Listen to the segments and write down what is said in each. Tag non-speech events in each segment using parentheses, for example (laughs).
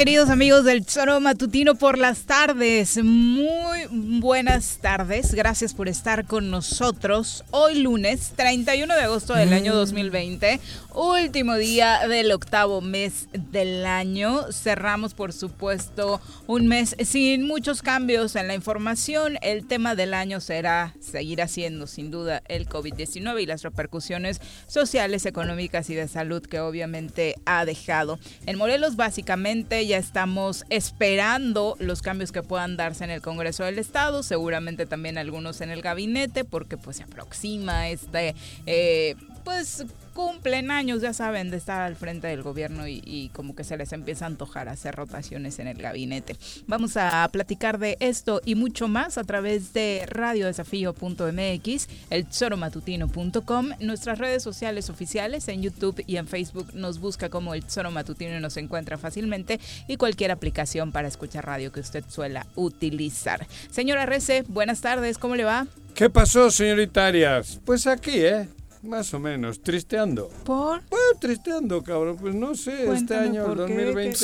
queridos amigos del Choro Matutino por las tardes. Muy buenas tardes. Gracias por estar con nosotros. Hoy lunes 31 de agosto del año 2020, mm. último día del octavo mes del año. Cerramos, por supuesto, un mes sin muchos cambios en la información. El tema del año será, seguir siendo sin duda el COVID-19 y las repercusiones sociales, económicas y de salud que obviamente ha dejado. En Morelos, básicamente, ya estamos esperando los cambios que puedan darse en el Congreso del Estado, seguramente también algunos en el gabinete, porque pues se aproxima este, eh, pues cumplen años, ya saben, de estar al frente del gobierno y, como que se les empieza a antojar hacer rotaciones en el gabinete. Vamos a platicar de esto y mucho más a través de radiodesafío.mx, el Matutino.com, nuestras redes sociales oficiales en YouTube y en Facebook nos busca como el Matutino y nos encuentra fácilmente y cualquier aplicación para escuchar radio que usted suela utilizar. Señora Rece, buenas tardes, ¿cómo le va? ¿Qué pasó, señorita Arias? Pues aquí, ¿eh? Más o menos, tristeando. ¿Por? Pues tristeando, cabrón. Pues no sé, este año, el 2020.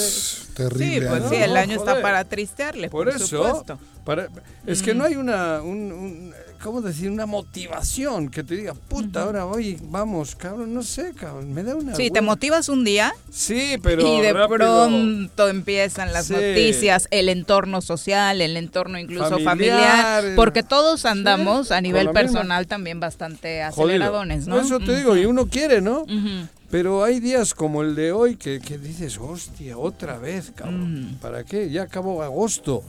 Terrible. Sí, pues sí, el año está para tristearle. Por, por eso. Supuesto. Para, es que no hay una, un, ¿cómo decir? Una motivación que te diga, puta, ahora voy, vamos, cabrón, no sé, cabrón, me da una... Sí, te motivas un día. Sí, pero... Y de pronto empiezan las noticias, el entorno social, el entorno incluso familiar, porque todos andamos a nivel personal también bastante aceleradones, ¿no? Eso te digo, y uno quiere, ¿no? Pero hay días como el de hoy que, que dices, hostia, otra vez, cabrón. ¿Para qué? Ya acabó agosto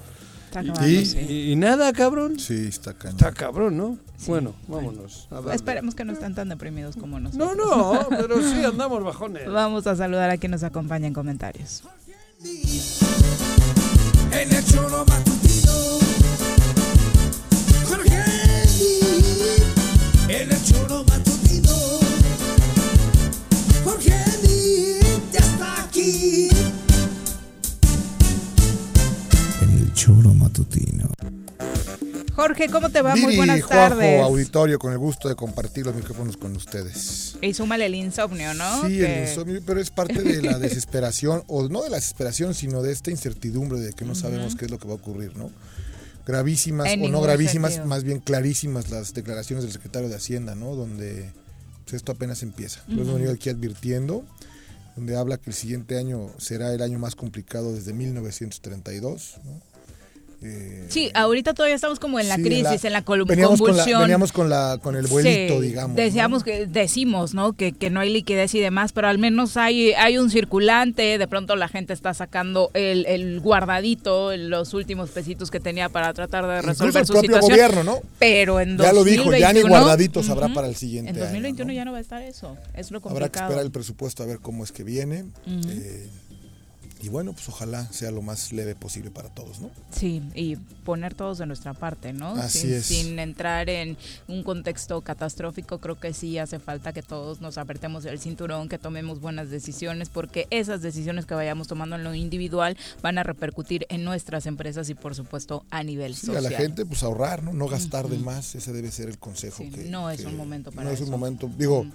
y, nada, cabrón. Sí, está cabrón. Está cabrón, ¿no? Bueno, vámonos. Esperemos que no están tan deprimidos como nosotros. No, no, (laughs) pero sí andamos bajones. Vamos a saludar a quien nos acompaña en comentarios. En el Jorge, ¿cómo te va? Muy buenas tardes. auditorio, con el gusto de compartir los micrófonos con ustedes. Y súmale el insomnio, ¿no? Sí, el insomnio, pero es parte de la (laughs) desesperación, o no de la desesperación, sino de esta incertidumbre de que no sabemos qué es lo que va a ocurrir, ¿no? Gravísimas o no gravísimas, más bien clarísimas las declaraciones del secretario de Hacienda, ¿no? Donde pues, esto apenas empieza. Lo hemos venido aquí advirtiendo, donde habla que el siguiente año será el año más complicado desde 1932, ¿no? Eh, sí, ahorita todavía estamos como en la crisis, en la veníamos convulsión. Con veníamos con, la, con el vuelito, digamos. Decíamos que, decimos, ¿no? Que, que, no hay liquidez y demás, pero al menos hay, hay un circulante, de pronto la gente está sacando el, el guardadito, los últimos pesitos que tenía para tratar de resolver Incluso el propio gobierno, ¿no? Pero en Ya lo dijo, ya ni guardaditos habrá para el siguiente En 2021 ya no va a estar eso, es lo complicado. Habrá que esperar el presupuesto a ver cómo es que viene y bueno, pues ojalá sea lo más leve posible para todos, ¿no? Sí, y poner todos de nuestra parte, ¿no? Así sin, es. sin entrar en un contexto catastrófico, creo que sí hace falta que todos nos apretemos el cinturón, que tomemos buenas decisiones, porque esas decisiones que vayamos tomando en lo individual van a repercutir en nuestras empresas y por supuesto a nivel Sí, social. a la gente pues ahorrar, ¿no? No gastar de más, ese debe ser el consejo Sí, que no es que- un momento para No es un momento, digo,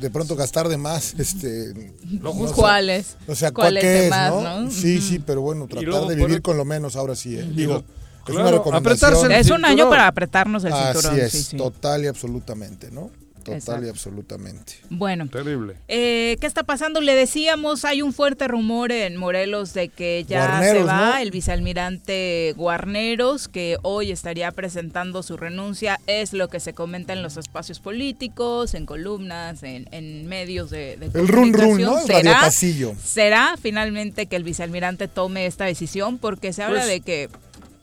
de pronto gastar de más, este no ¿Cuáles? O sea, ¿cuál ¿Cuáles qué de es, más, no? no? Sí, sí, pero bueno, tratar luego de vivir con lo menos ahora sí, ¿eh? digo, es una recomendación. apretarse el Es un año para apretarnos el cinturón. Así es, sí, sí. total y absolutamente, ¿no? Total Exacto. y absolutamente. Bueno, Terrible. Eh, ¿Qué está pasando? Le decíamos, hay un fuerte rumor en Morelos de que ya Guarneros, se va ¿no? el vicealmirante Guarneros, que hoy estaría presentando su renuncia. Es lo que se comenta en los espacios políticos, en columnas, en, en medios de, de El run run. ¿no? El ¿Será, pasillo. ¿Será finalmente que el vicealmirante tome esta decisión? Porque se habla Pues, de que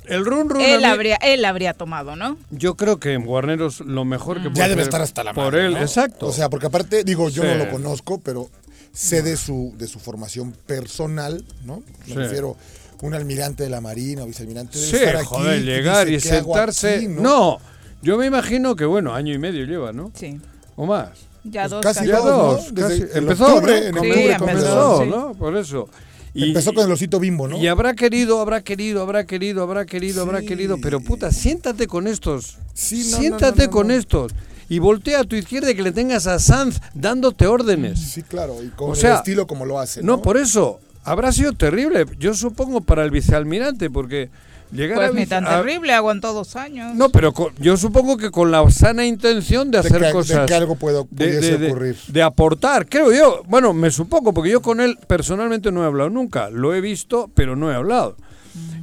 El run run. él mí- habría, él habría tomado, ¿no? Yo creo que en Guarneros lo mejor que puede Ya debe estar hasta la Por madre, él, ¿no? exacto. O sea, porque aparte, digo, yo Sí. no lo conozco, pero sé de su, de su formación personal, ¿no? Me Sí. refiero un almirante de la Marina o vicealmirante debe sí, estar aquí, joder, llegar y "¿Qué hago sentarse. aquí?", ¿no? yo me imagino que, bueno, año y medio lleva, ¿no? Sí. O más. Ya Pues dos casi casi. Ya dos, ¿no? Desde casi. Empezó, octubre, ¿no? en Sí, octubre empezó, Empezó, sí. ¿no? Por eso. Y- Empezó con el osito bimbo, ¿no? Y habrá querido, habrá querido, habrá querido, habrá querido, habrá querido, pero puta, siéntate con estos. Sí, no, siéntate no, no, con estos. Y voltea a tu izquierda y que le tengas a Sanz dándote órdenes. Sí, claro, y con O sea, el estilo como lo hace, No, ¿no? por eso. Habrá sido terrible. Yo supongo para el vicealmirante, porque llegar Pues a, ni tan a- terrible, aguantó dos años. No, pero con- yo supongo que con la sana intención de De hacer que- de cosas. que algo pueda- pudiese ocurrir. de aportar, creo yo. Bueno, me supongo, porque yo con él personalmente no he hablado nunca. Lo he visto, pero no he hablado.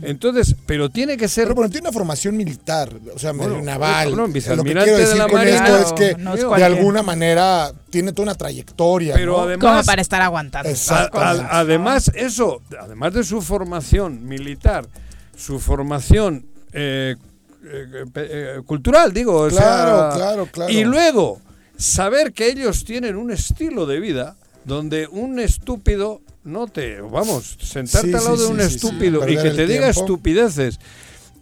Entonces, pero tiene que ser. Pero bueno, tiene una formación militar, o sea, Bueno, naval. cabrón, Lo que vicealmirante quiero de decir la con Marina. esto es que No es de cualquier. alguna manera tiene toda una trayectoria. Pero ¿no? además- Como para estar aguantando. A- Exacto. además, eso, además de su formación militar, su formación eh, eh, eh, cultural, digo, o Claro, sea, claro, claro. Y luego, saber que ellos tienen un estilo de vida donde un estúpido no te, vamos, sentarte Sí, al lado sí, de un sí, estúpido y que te diga tiempo. estupideces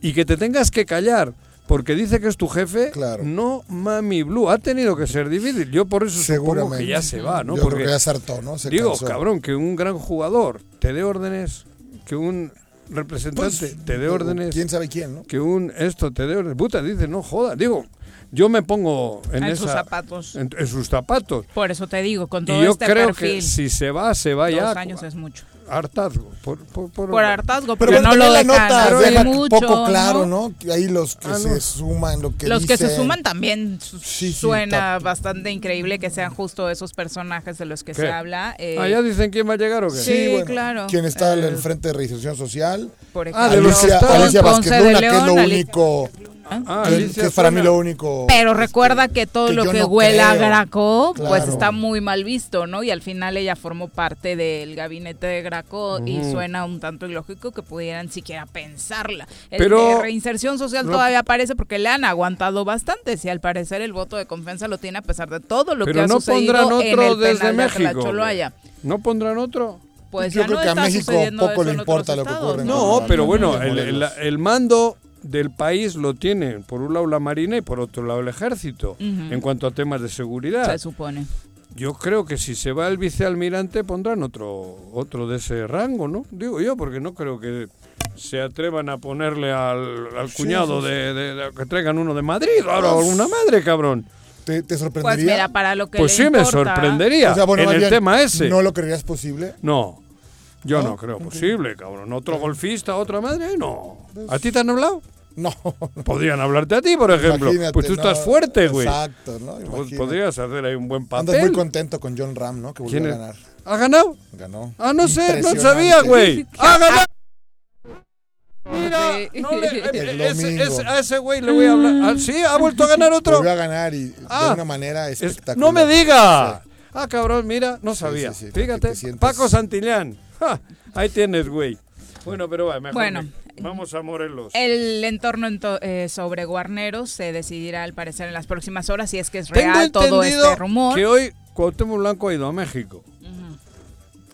y que te tengas que callar. Porque dice que es tu jefe, Claro. no mami blue. Ha tenido que ser difícil. Yo por eso supongo que ya se va, ¿no? Yo Porque creo que ya se hartó, ¿no? Se Digo, cansó. cabrón, que un gran jugador te dé órdenes, que un representante Pues, te dé órdenes, ¿Quién sabe quién, no? que un esto te dé órdenes. Puta, dice, no joda. Digo, yo me pongo en, En esa- sus zapatos. En, en sus zapatos. Por eso te digo, con Y todo yo este creo perfil, que si se va, se va dos ya. años es mucho. Hartazgo. Por, por, por- Por hartazgo, Pero bueno, no lo la dejan nota hacer deja mucho, poco claro, ¿no? ¿no? Que ahí los que Ah, se no. suman, lo que Los que se suman también su- Sí, sí, suena bastante increíble que sean justo esos personajes de los que ¿Qué? se habla. eh, Ah, ya dicen quién va a llegar o qué. Sí, bueno, claro. ¿Quién está Eh, al frente de reinserción social? por Ah, de ejemplo, Alicia. Alicia Vázquez Luna, que es lo Alicia- único. Ah, que- que es para mí lo único. Pero este, recuerda que todo que lo que no huela a creo. Graco, pues Claro. está muy mal visto, ¿no? Y al final ella formó parte del gabinete de Graco y Ujú. suena un tanto ilógico que pudieran siquiera pensarla. El Pero- de reinserción social Lo- todavía aparece porque le han aguantado bastante. Si al parecer el voto de confianza lo tiene a pesar de todo lo que Pero ha no sucedido pondrán en otro el desde penal de México. Atlacholoaya. ¿No pondrán otro? Pues Yo ya creo no que a México poco le en importa lo que ocurre en No, No, pero no, bueno, no, el, el- el mando del país lo tiene por un lado la Marina y por otro lado el Ejército, en cuanto a temas de seguridad. Se supone. Yo creo que si se va el vicealmirante pondrán otro otro de ese rango, ¿no? Digo yo, porque no creo que se atrevan a ponerle al, al Sí, cuñado sí, sí. De, de- de- que traigan uno de Madrid, ahora alguna madre, cabrón. ¿Te, te Pues sorprendería? mira, para lo que Pues le sí me sorprendería O sea, bueno, en el bien, tema ese. ¿No lo creerías posible? No, yo ¿No? no, creo posible, cabrón. Otro golfista, otra madre, no. ¿A ti te han hablado? No. Podrían hablarte a ti, por ejemplo. Imagínate, pues tú no. estás fuerte, güey. Exacto, ¿no? Pues Imagínate. podrías hacer ahí un buen Andas muy papel. contento con John Ram, ¿no? Que volvió ¿Quién a ganar. ¿Ha ganado? Ganó. Ah, no sé, no sabía, güey. ¡Ha ganado! Mira, Sí. no le- ese- domingo. ese- a ese güey le voy a hablar. Ah, ¿Sí? ¿Ha vuelto a (laughs) ganar otro? Volvió a ganar y Ah, de una manera Es- espectacular. no me diga. Sí. Ah, cabrón, mira, no sabía. sí, sí, Fíjate, Paco Santillán. (laughs) Ja, ahí tienes, güey. Bueno, pero va, mejor. Bueno. me- vamos a Morelos. El entorno ento- eh, sobre Guarneros se decidirá al parecer en las próximas horas si es que es Tengo real todo este rumor. que hoy Cuauhtémoc Blanco ha ido a México.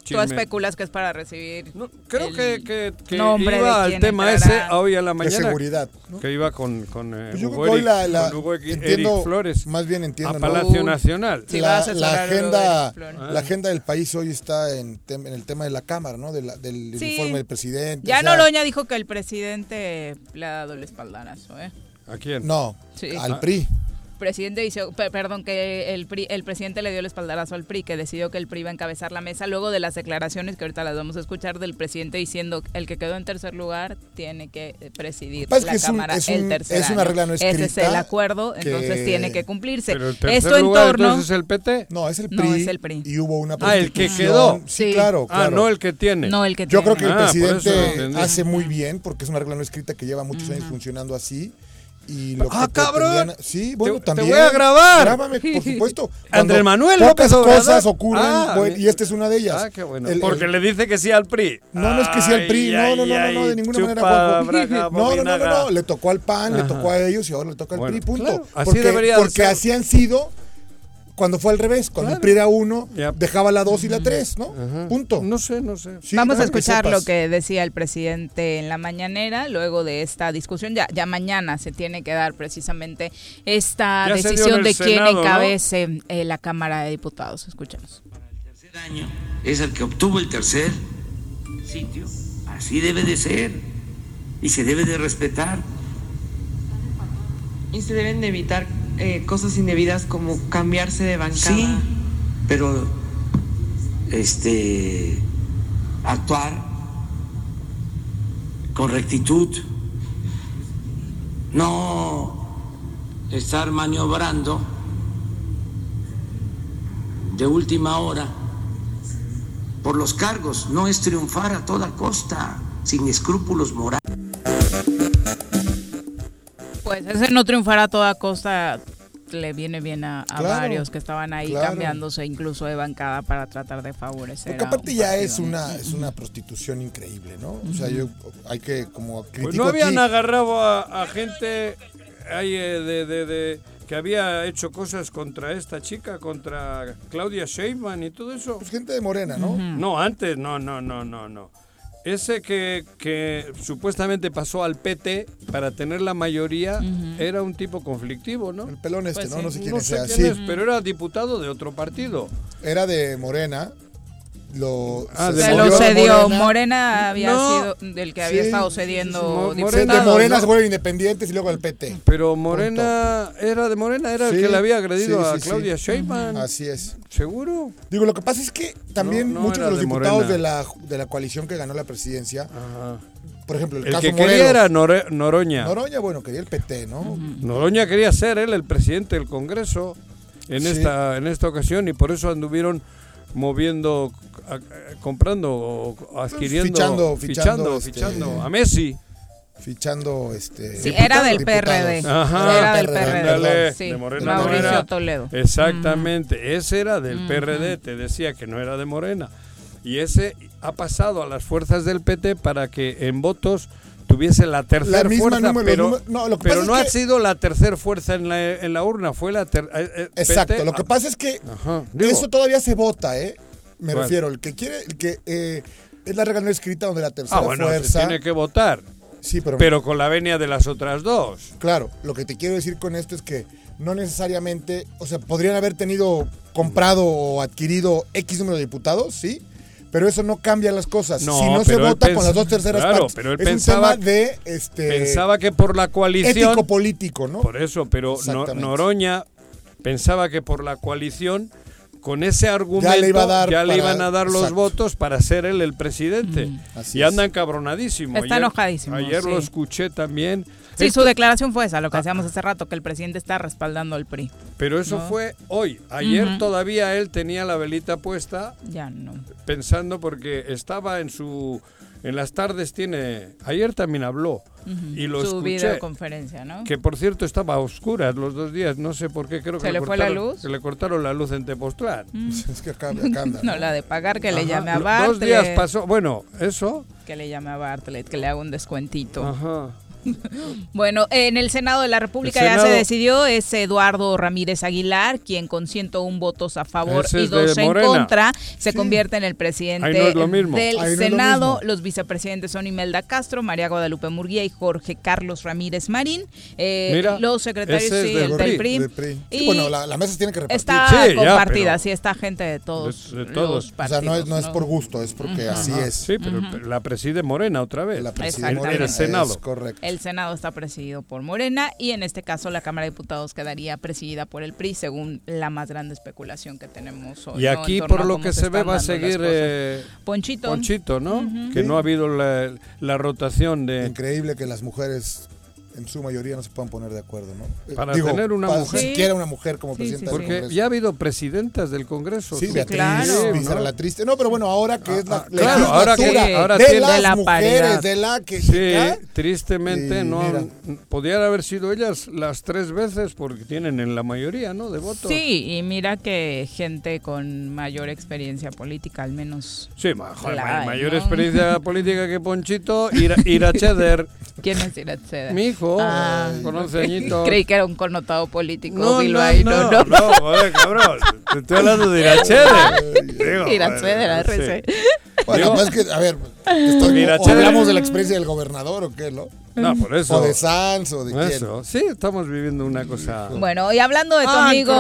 Tú especulas que es para recibir. creo que, que, que iba al tema ese hoy a la mañana. De seguridad. Que iba con, con, eh, pues Hugo, Eric, la, la, con Hugo entiendo, Flores. Más bien entiendo. A Palacio Nacional. la, la agenda, la agenda del país hoy está en, en el tema de la Cámara, ¿no? del informe del presidente. Ya Noroña dijo que el presidente le ha dado el espaldarazo, ¿eh? ¿A quién? No, al ah. PRI presidente dice, perdón, que el, el presidente le dio el espaldarazo al PRI, que decidió que el PRI iba a encabezar la mesa, luego de las declaraciones que ahorita las vamos a escuchar del presidente diciendo el que quedó en tercer lugar tiene que eh, presidir la Cámara el tercer Es una regla no escrita. Ese es el acuerdo, entonces tiene que cumplirse. Pero el Esto en torno... es el PT? No, es el PRI. No, es el PRI. Y hubo una Ah, el que quedó. Sí, claro, Ah, no el que tiene. No el que Yo creo que el ah, presidente hace muy bien, porque es una regla no escrita que lleva muchos años funcionando así y lo ah, cabrón. Sí, bueno, también. Te voy a grabar. Grábame, por (laughs) supuesto. Andrés Manuel López Obrador. cosas ocurren ah, y esta es una de ellas. Ah, qué bueno. Porque le dice que sí al PRI. No, no es que sí al PRI. (laughs) no, no, no, no, de ninguna manera. no, no, no, no, le tocó al PAN, le tocó a ellos y ahora le toca al PRI, punto. así debería Porque así han sido cuando fue al revés, cuando el PRI era uno, dejaba la dos y la tres, ¿no? Punto. No sé, no sé. Vamos a escuchar lo que decía el presidente en la mañanera, luego de esta discusión. Ya, ya mañana se tiene que dar precisamente esta decisión de quién encabece eh, la Cámara de Diputados. Escuchemos. El tercer año es el que obtuvo el tercer sitio. Así debe de ser y se debe de respetar. Y se deben de evitar eh, cosas indebidas como cambiarse de bancada. Sí, pero este actuar con rectitud, no estar maniobrando de última hora por los cargos, no es triunfar a toda costa, sin escrúpulos morales. Pues ese no triunfar a toda costa le viene bien a, varios que estaban ahí cambiándose incluso de bancada para tratar de favorecer. Porque aparte ya es una es una prostitución increíble, ¿no? O sea, yo hay que como pues no habían agarrado a, gente ahí eh, de, de, que había hecho cosas contra esta chica, contra Claudia Sheinbaum y todo eso. Pues gente de Morena, ¿no? No, antes, no, no, no, no, no. Ese que, que, supuestamente pasó al PT para tener la mayoría era un tipo conflictivo, ¿no? El pelón este, pues ¿no? No sé quién, es, pero era diputado de otro partido. Era de Morena lo, ah, se, lo cedió. Morena, había sido del que había estado cediendo. Morena, de Morena se vuelve independientes y luego el PT. Pero Morena era de Morena, era el que le había agredido a Claudia Sheinbaum. Así es. ¿Seguro? Digo, lo que pasa es que también muchos de los diputados de la, de la coalición que ganó la presidencia, por ejemplo, el, el caso que quería era Noroña. Noroña, bueno, quería el PT, ¿no? Noroña quería ser él el presidente del Congreso en esta en esta ocasión y por eso anduvieron moviendo, comprando o adquiriendo, fichando, fichando, fichando, a Messi. Fichando este. Sí, era del PRD. era del PRD. de Morena. Mauricio Toledo. Exactamente. Ese era del PRD. Te decía que no era de Morena. Y ese ha pasado a las fuerzas del PT para que en votos tuviese la tercera fuerza, pero, no, pero no ha sido la tercera fuerza en la, en la urna, fue la ter, eh, eh, Exacto, lo que pasa es que eso todavía se vota, ¿eh? Me refiero, el que quiere, el que eh, es la regla no escrita donde la tercera ah, bueno, fuerza... tiene que votar. Sí, pero, pero con la venia de las otras dos. Claro, lo que te quiero decir con esto es que no necesariamente, o sea, podrían haber tenido comprado o adquirido X número de diputados, sí, pero eso no cambia las cosas. si no se vota con las dos terceras partes. Pero él es pensaba, un tema de este pensaba que por la coalición ético político, ¿no? Por eso, pero Noroña pensaba que por la coalición con ese argumento ya le, iban a dar los votos para ser él el presidente. Mm. y anda encabronadísimo. Está enojadísimo. Ayer lo escuché también. Sí, su declaración fue esa, lo que hacíamos hace rato, que el presidente está respaldando al PRI. Pero eso fue hoy. Ayer todavía él tenía la velita puesta. Ya no. Pensando porque estaba en su en las tardes tiene. Ayer también habló. Y lo Su videoconferencia, ¿no? Que por cierto estaba a oscuras los dos días. No sé por qué. Creo que ¿Se le, fue la luz? Se le cortaron la luz en Tepoztlán. Mm. (laughs) es que acá anda, (laughs) ¿no? la de pagar que le llame a Bartlett. Dos días pasó. Bueno, eso. Que le llame a Bartlett, que le haga un descuentito. Ajá. (laughs) bueno, en el Senado de la República ya se decidió, es Eduardo Ramírez Aguilar, quien con 101 votos a favor y dos en contra, se convierte en el presidente del Senado. Los vicepresidentes son Imelda Castro, María Guadalupe Murguía y Jorge Carlos Ramírez Marín. Eh, los secretarios del, PRI. Y bueno, la, mesa tiene que repartir. Está compartida, sí, está gente de todos. De, todos. o sea, no es, no es por gusto, es porque así es. Sí, pero la preside Morena otra vez. La preside Morena. El Senado. correcto. El Senado está presidido por Morena y en este caso la Cámara de Diputados quedaría presidida por el PRI, según la más grande especulación que tenemos hoy. Y aquí, por lo que se ve, va a seguir eh, Ponchito. Ponchito, ¿no? Que no ha habido la, la rotación de... Increíble que las mujeres en su mayoría no se puedan poner de acuerdo, ¿no? Eh, para tener una mujer. Siquiera una mujer como presidenta del Porque ya ha habido presidentas del Congreso. Sí, Beatriz, claro. la triste. No, pero bueno, ahora que es la, ah, claro, ahora que, ahora de las la mujeres, de la que Sí, tristemente no podrían haber sido ellas las tres veces porque tienen en la mayoría, ¿no? De votos. Sí, y mira que gente con mayor experiencia política, al menos. Sí, mayor experiencia política que Ponchito, Ira, (laughs) Ira Cheder. ¿Quién es Ira Cheder? Mi hijo ah, con 11 añitos. (laughs) Creí que era un connotado político. No, no, no, no, no, joder, cabrón. Te estoy hablando de Irachede. (laughs) Irachede, la RC. Bueno, pues es que, a ver, estoy, hablamos de la experiencia del gobernador o qué, ¿no? No, por eso. O de Sanz o de eso. Sí, estamos viviendo una cosa. Bueno, y hablando de tu ah, amigo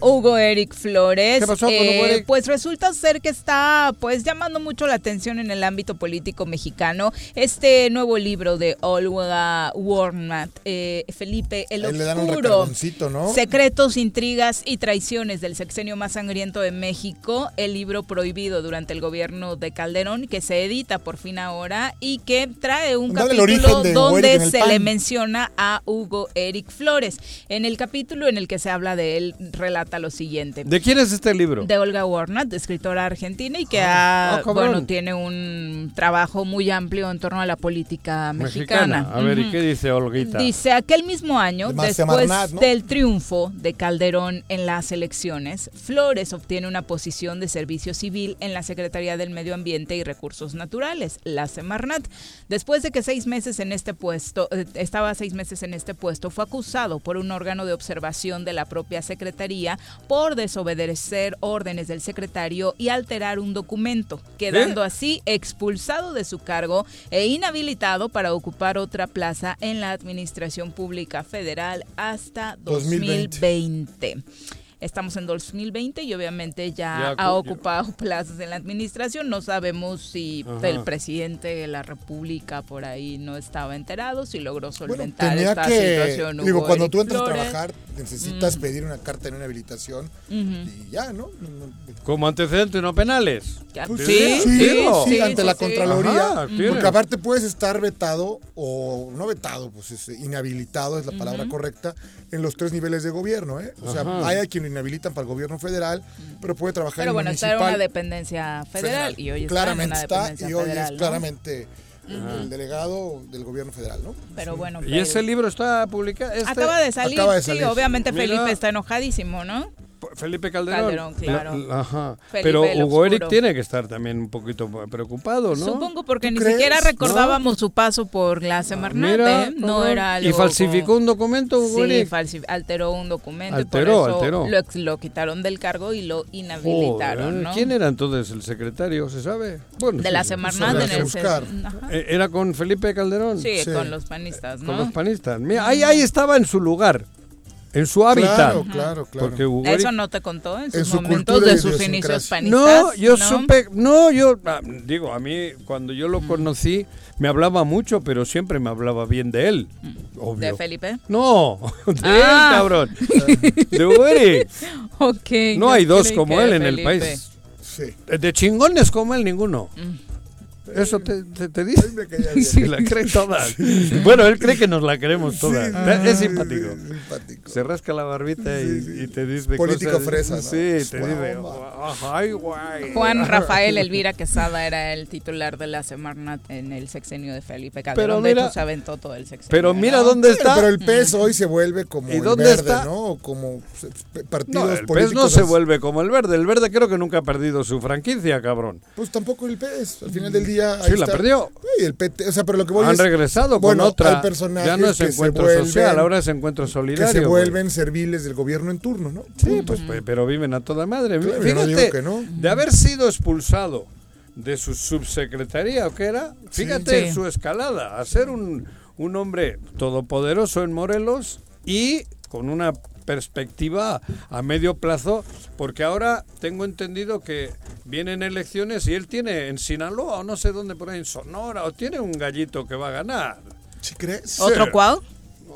Hugo Eric Flores, ¿Qué pasó con Hugo eh, pues resulta ser que está pues llamando mucho la atención en el ámbito político mexicano este nuevo libro de Olga Warnat, eh, Felipe el Oscuro, ¿no? Secretos, intrigas y traiciones del sexenio más sangriento de México, el libro prohibido durante el gobierno de Calderón que se edita por fin ahora y que trae un capítulo donde se le menciona a Hugo Eric Flores. En el capítulo en el que se habla de él, relata lo siguiente. ¿De quién es este libro? De Olga Warnat, escritora argentina y que ah, ha, bueno, tiene un trabajo muy amplio en torno a la política mexicana. A ver, ¿y qué dice Olguita? Dice, aquel mismo año, después del triunfo de Calderón en las elecciones, Flores obtiene una posición de servicio civil en la Secretaría del Medio Ambiente y Recursos Naturales, la Semarnat. Después de que seis meses en este puesto, eh, estaba seis meses en este puesto, fue acusado por un órgano de observación de la propia Secretaría por desobedecer órdenes del secretario y alterar un documento, quedando ¿Eh? así expulsado de su cargo e inhabilitado para ocupar otra plaza en la Administración Pública Federal hasta 2020. Estamos en 2020 y obviamente ya, ha ocupado (laughs) plazas en la administración. No sabemos si el presidente de la República por ahí no estaba enterado, si logró solventar esta situación. Digo, cuando tú entras a trabajar, necesitas pedir una carta de inhabilitación y ya, ¿no? Como antecedentes no penales. Pues sí, sí, sí, ante la Contraloría. porque aparte puedes estar vetado o no vetado, pues es, inhabilitado es la palabra correcta en los tres niveles de gobierno. ¿eh? O sea, hay a quien lo inhabilitan para el gobierno federal, pero puede trabajar pero en bueno, municipal. está en una dependencia federal, y hoy claramente está, en una dependencia y hoy es claramente el delegado del gobierno federal, ¿no? Pero bueno. ¿Y ese libro está publicado? Este acaba, de salir, Sí, obviamente Felipe está enojadísimo, ¿no? Felipe Calderón. claro. ajá. Pero Hugo Eric tiene que estar también un poquito preocupado, ¿no? Supongo porque ni siquiera recordábamos su paso por la Semarnat, ah, ¿eh? No era ¿Y falsificó un documento, Hugo sí, alteró un documento. Alteró, alteró. Lo, quitaron del cargo y lo inhabilitaron, ¿no? ¿Quién era entonces el secretario, se sabe? Bueno, de la Semarnat en el eh, ¿Era con Felipe Calderón? Sí, con los panistas, ¿no? Con los panistas. Mira, ahí, ahí estaba en su lugar en su hábitat. Claro, claro, claro. Porque Eso no te contó en sus momentos de sus inicios panistas. No, yo supe, no, yo ah, digo, a mí cuando yo lo conocí me hablaba mucho, pero siempre me hablaba bien de él. Obvio. ¿De Felipe? No, (laughs) de él, ah. cabrón. (laughs) de Uri. ok. No hay dos como él en el país. Sí. De chingones como él, ninguno. Mm. Eso te, te, dice. (laughs) Sí, la cree todas. Bueno, él cree que nos la queremos todas. es simpático. Se rasca la barbita y, te dice Político fresa. Sí, te dice. Ay, guay. Juan Rafael Elvira Quesada era el titular de la Semarnat en el sexenio de Felipe Calderón. Pero mira, de hecho, se aventó todo el sexenio. Pero mira dónde está. Pero el PES hoy se vuelve como el verde, ¿no? Como partidos no, el PES no se vuelve como el verde. El verde creo que nunca ha perdido su franquicia, cabrón. Pues tampoco el PES, al final del día sí, la perdió. el PT, o sea, pero lo que voy Han regresado con otra. ya no es encuentro social, ahora es encuentro solidario. Que se vuelven serviles del gobierno en turno, ¿no? Sí, pues, pero viven a toda madre. Fíjate, que no. de haber sido expulsado de su subsecretaría, ¿o qué era? Fíjate su escalada, a ser un, un hombre todopoderoso en Morelos y con una perspectiva a medio plazo, porque ahora tengo entendido que vienen elecciones y él tiene en Sinaloa o no sé dónde por ahí, en Sonora, o tiene un gallito que va a ganar. ¿Sí crees? ¿Otro cuau?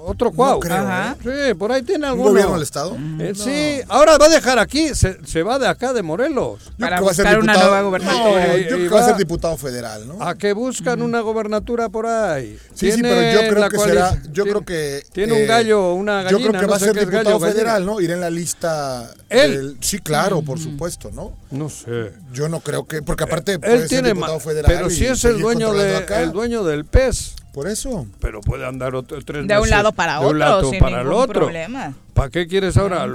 Otro cuau. ¿eh? Sí, por ahí tiene algún. gobierno del Estado? Eh, sí, ahora va a dejar aquí, se, se va de acá, de Morelos. Para buscar una nueva gobernatura. yo creo que va a ser diputado federal, ¿no? A que buscan una gobernatura por ahí. Sí, sí, pero yo creo que será. Yo creo que. Tiene un eh, gallo, una gallina. Yo creo que va a ser diputado federal, ¿no? Irá en la lista. ¿Él? sí, claro, por supuesto, ¿no? No sé. Yo no creo que. Porque aparte. Él tiene. Diputado federal pero si es el dueño, de, el dueño del pez. Por eso. Pero puede andar otro, tres De un lado para otro, lado sin para el otro. problema. ¿Para qué quieres ahora?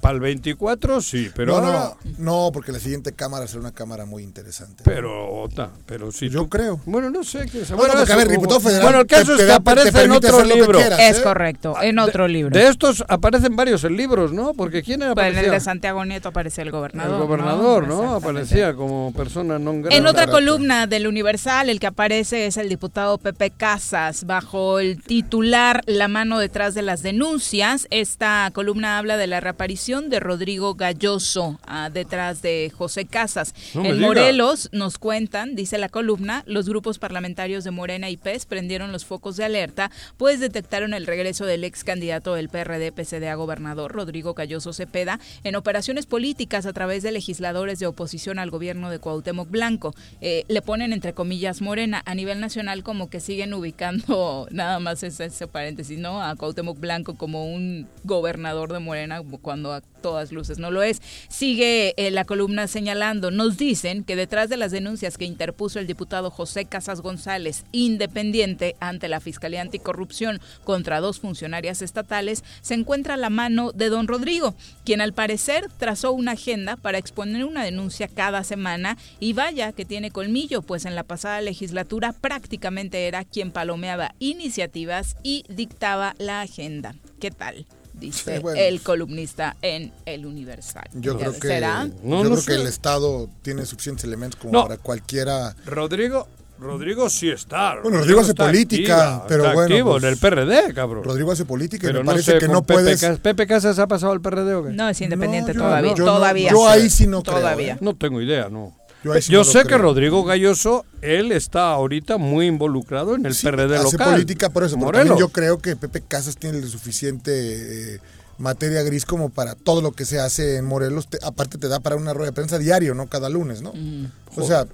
¿Para el 24? Sí, pero no, no, no, porque la siguiente cámara será una cámara muy interesante. Pero, otra, pero sí. Yo creo. Bueno, no sé. Qué bueno, porque, a ver, diputado federal. Bueno, el caso es que aparece en otro libro. es ¿eh? correcto, en otro libro. De estos aparecen varios en libros, ¿no? Porque ¿quién era? Pues en el de Santiago Nieto aparece el gobernador. El gobernador, ¿no? Aparecía como persona no grata. En otra columna del Universal, el que aparece es el diputado Pepe Casas, bajo el titular La mano detrás de las denuncias. Esta columna habla de la reaparición de Rodrigo Galloso ah, detrás de José Casas. en Morelos nos cuentan, dice la columna, los grupos parlamentarios de Morena y PES prendieron los focos de alerta, pues detectaron el regreso del ex candidato del PRD PCD a gobernador, Rodrigo Galloso Cepeda, en operaciones políticas a través de legisladores de oposición al gobierno de Cuauhtémoc Blanco. Eh, le ponen entre comillas Morena a nivel nacional como que siguen ubicando (laughs) nada más ese, ese paréntesis, ¿no? A Cuauhtémoc Blanco como un gobernador de Morena cuando a todas luces no lo es. Sigue eh, la columna señalando, nos dicen que detrás de las denuncias que interpuso el diputado José Casas González, independiente ante la Fiscalía Anticorrupción contra dos funcionarias estatales, se encuentra la mano de don Rodrigo, quien al parecer trazó una agenda para exponer una denuncia cada semana y vaya que tiene colmillo, pues en la pasada legislatura prácticamente era quien palomeaba iniciativas y dictaba la agenda. ¿Qué tal? Dice el columnista en El Universal. Yo creo que, yo creo que el Estado tiene suficientes elementos como para cualquiera. Rodrigo, Rodrigo sí está. Bueno, Rodrigo hace política, pero bueno. Activo en pues, el PRD, cabrón. Rodrigo hace política y me parece que no puedes. ¿Pepe Casas ha pasado al PRD o qué? No, es independiente todavía. yo todavía. yo ahí sí no todavía. Creo, ¿eh? No tengo idea, no. Yo, sé que Rodrigo Galloso, él está ahorita muy involucrado en el PRD hace local. política por eso, porque yo creo que Pepe Casas tiene el suficiente eh, materia gris como para todo lo que se hace en Morelos. aparte te da para una rueda de prensa diario, no cada lunes, ¿no? O sea...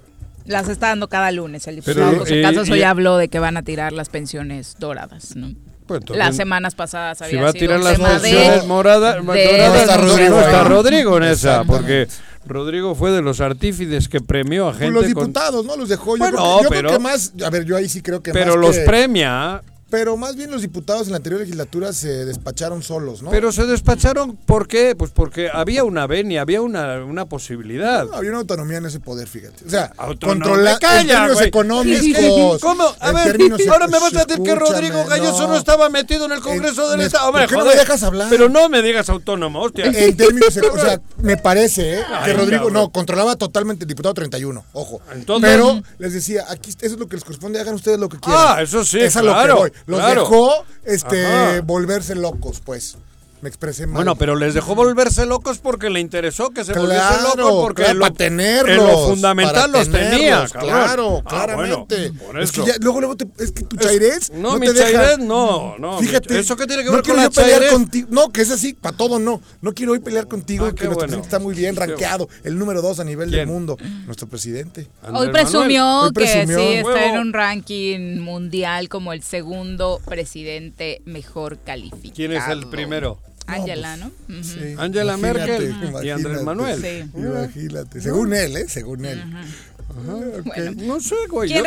Las está dando cada lunes el diputado José Casas hoy habló de que van a tirar las pensiones doradas, ¿no? Pues las semanas pasadas había si va a tirar las pensiones moradas, está Rodrigo, está Rodrigo en esa, porque Rodrigo fue de los artífices que premió a gente. los diputados, ¿no? Los dejó. Yo, creo, yo creo que más. A ver, yo ahí sí creo que pero los premia pero más bien los diputados en la anterior legislatura se despacharon solos, ¿no? Pero se despacharon, ¿por qué? Pues porque había una venia, había una, una posibilidad. había una autonomía en ese poder, fíjate. O sea, controlar en términos económicos. ¿Cómo? A ver, ahora me vas a decir que Rodrigo Galloso no, estaba metido en el Congreso del Estado. ¿Por qué no me dejas hablar? Pero no me digas autónomo, hostia. En términos, o sea, (laughs) me parece ¿eh? que Rodrigo, no, controlaba totalmente el diputado 31, ojo. pero les decía, aquí eso es lo que les corresponde, hagan ustedes lo que quieran. Ah, eso sí, es claro. lo que voy. Los dejó este, volverse locos, pues. Me expresé mal. Bueno, pero les dejó volverse locos porque le interesó que se volviesen locos porque claro, lo, tenerlos, lo fundamental los tenía. Claro, ah, claramente. es que ya, luego, luego te, es que tu chairez no, no mi te chairez no, no. Fíjate, eso que tiene que ver con la pelear contigo. No, que es así, para todo no. No quiero hoy pelear contigo, ah, que nuestro presidente está muy bien rankeado, el número dos a nivel del mundo, nuestro presidente. Hoy presumió, que sí está en un ranking mundial como el segundo presidente mejor calificado. ¿Quién es el primero? Angela, ¿no? sí, Angela Merkel y Andrés Manuel. Sí. Imagínate, según él, ¿eh? Según él. bueno, no sé, güey. ¿Quién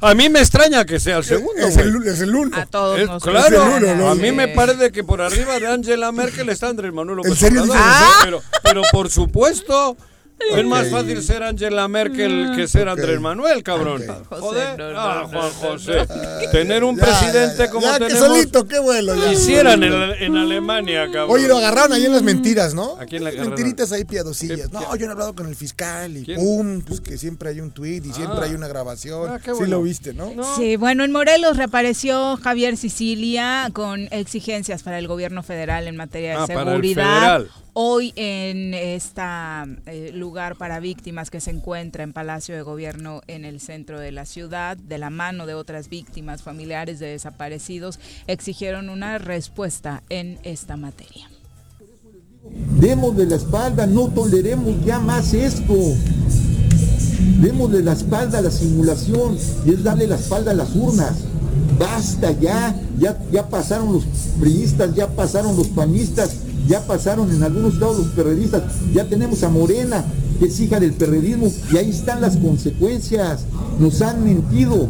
a mí me extraña que sea el segundo. Es, el, es el, uno. A todos es, Claro, el uno, a mí me parece que por arriba de Angela Merkel está Andrés Manuel López ¿En serio? Ah. Pero, pero por supuesto. Es más fácil ser Angela Merkel que ser Andrés Manuel, cabrón. Joder, ah, Juan José. Tener un presidente como ya, tenemos. solito, qué bueno. Quisieran en, Alemania, cabrón. Oye, lo agarraron ahí en las mentiras, ¿no? Aquí en la Mentiritas ahí piadosillas. No, yo no he hablado con el fiscal y pum, pues que siempre hay un tweet y siempre ah. hay una grabación. Ah, sí lo viste, ¿no? Sí, bueno, en Morelos reapareció Javier Sicilia con exigencias para el gobierno federal en materia de seguridad. Hoy en este lugar para víctimas que se encuentra en Palacio de Gobierno en el centro de la ciudad, de la mano de otras víctimas familiares de desaparecidos, exigieron una respuesta en esta materia. Demos de la espalda, no toleremos ya más esto. Demos de la espalda a la simulación y es darle la espalda a las urnas. Basta ya, ya, ya pasaron los priistas, ya pasaron los panistas, ya pasaron en algunos lados los perredistas, ya tenemos a Morena, que es hija del perredismo, y ahí están las consecuencias. Nos han mentido,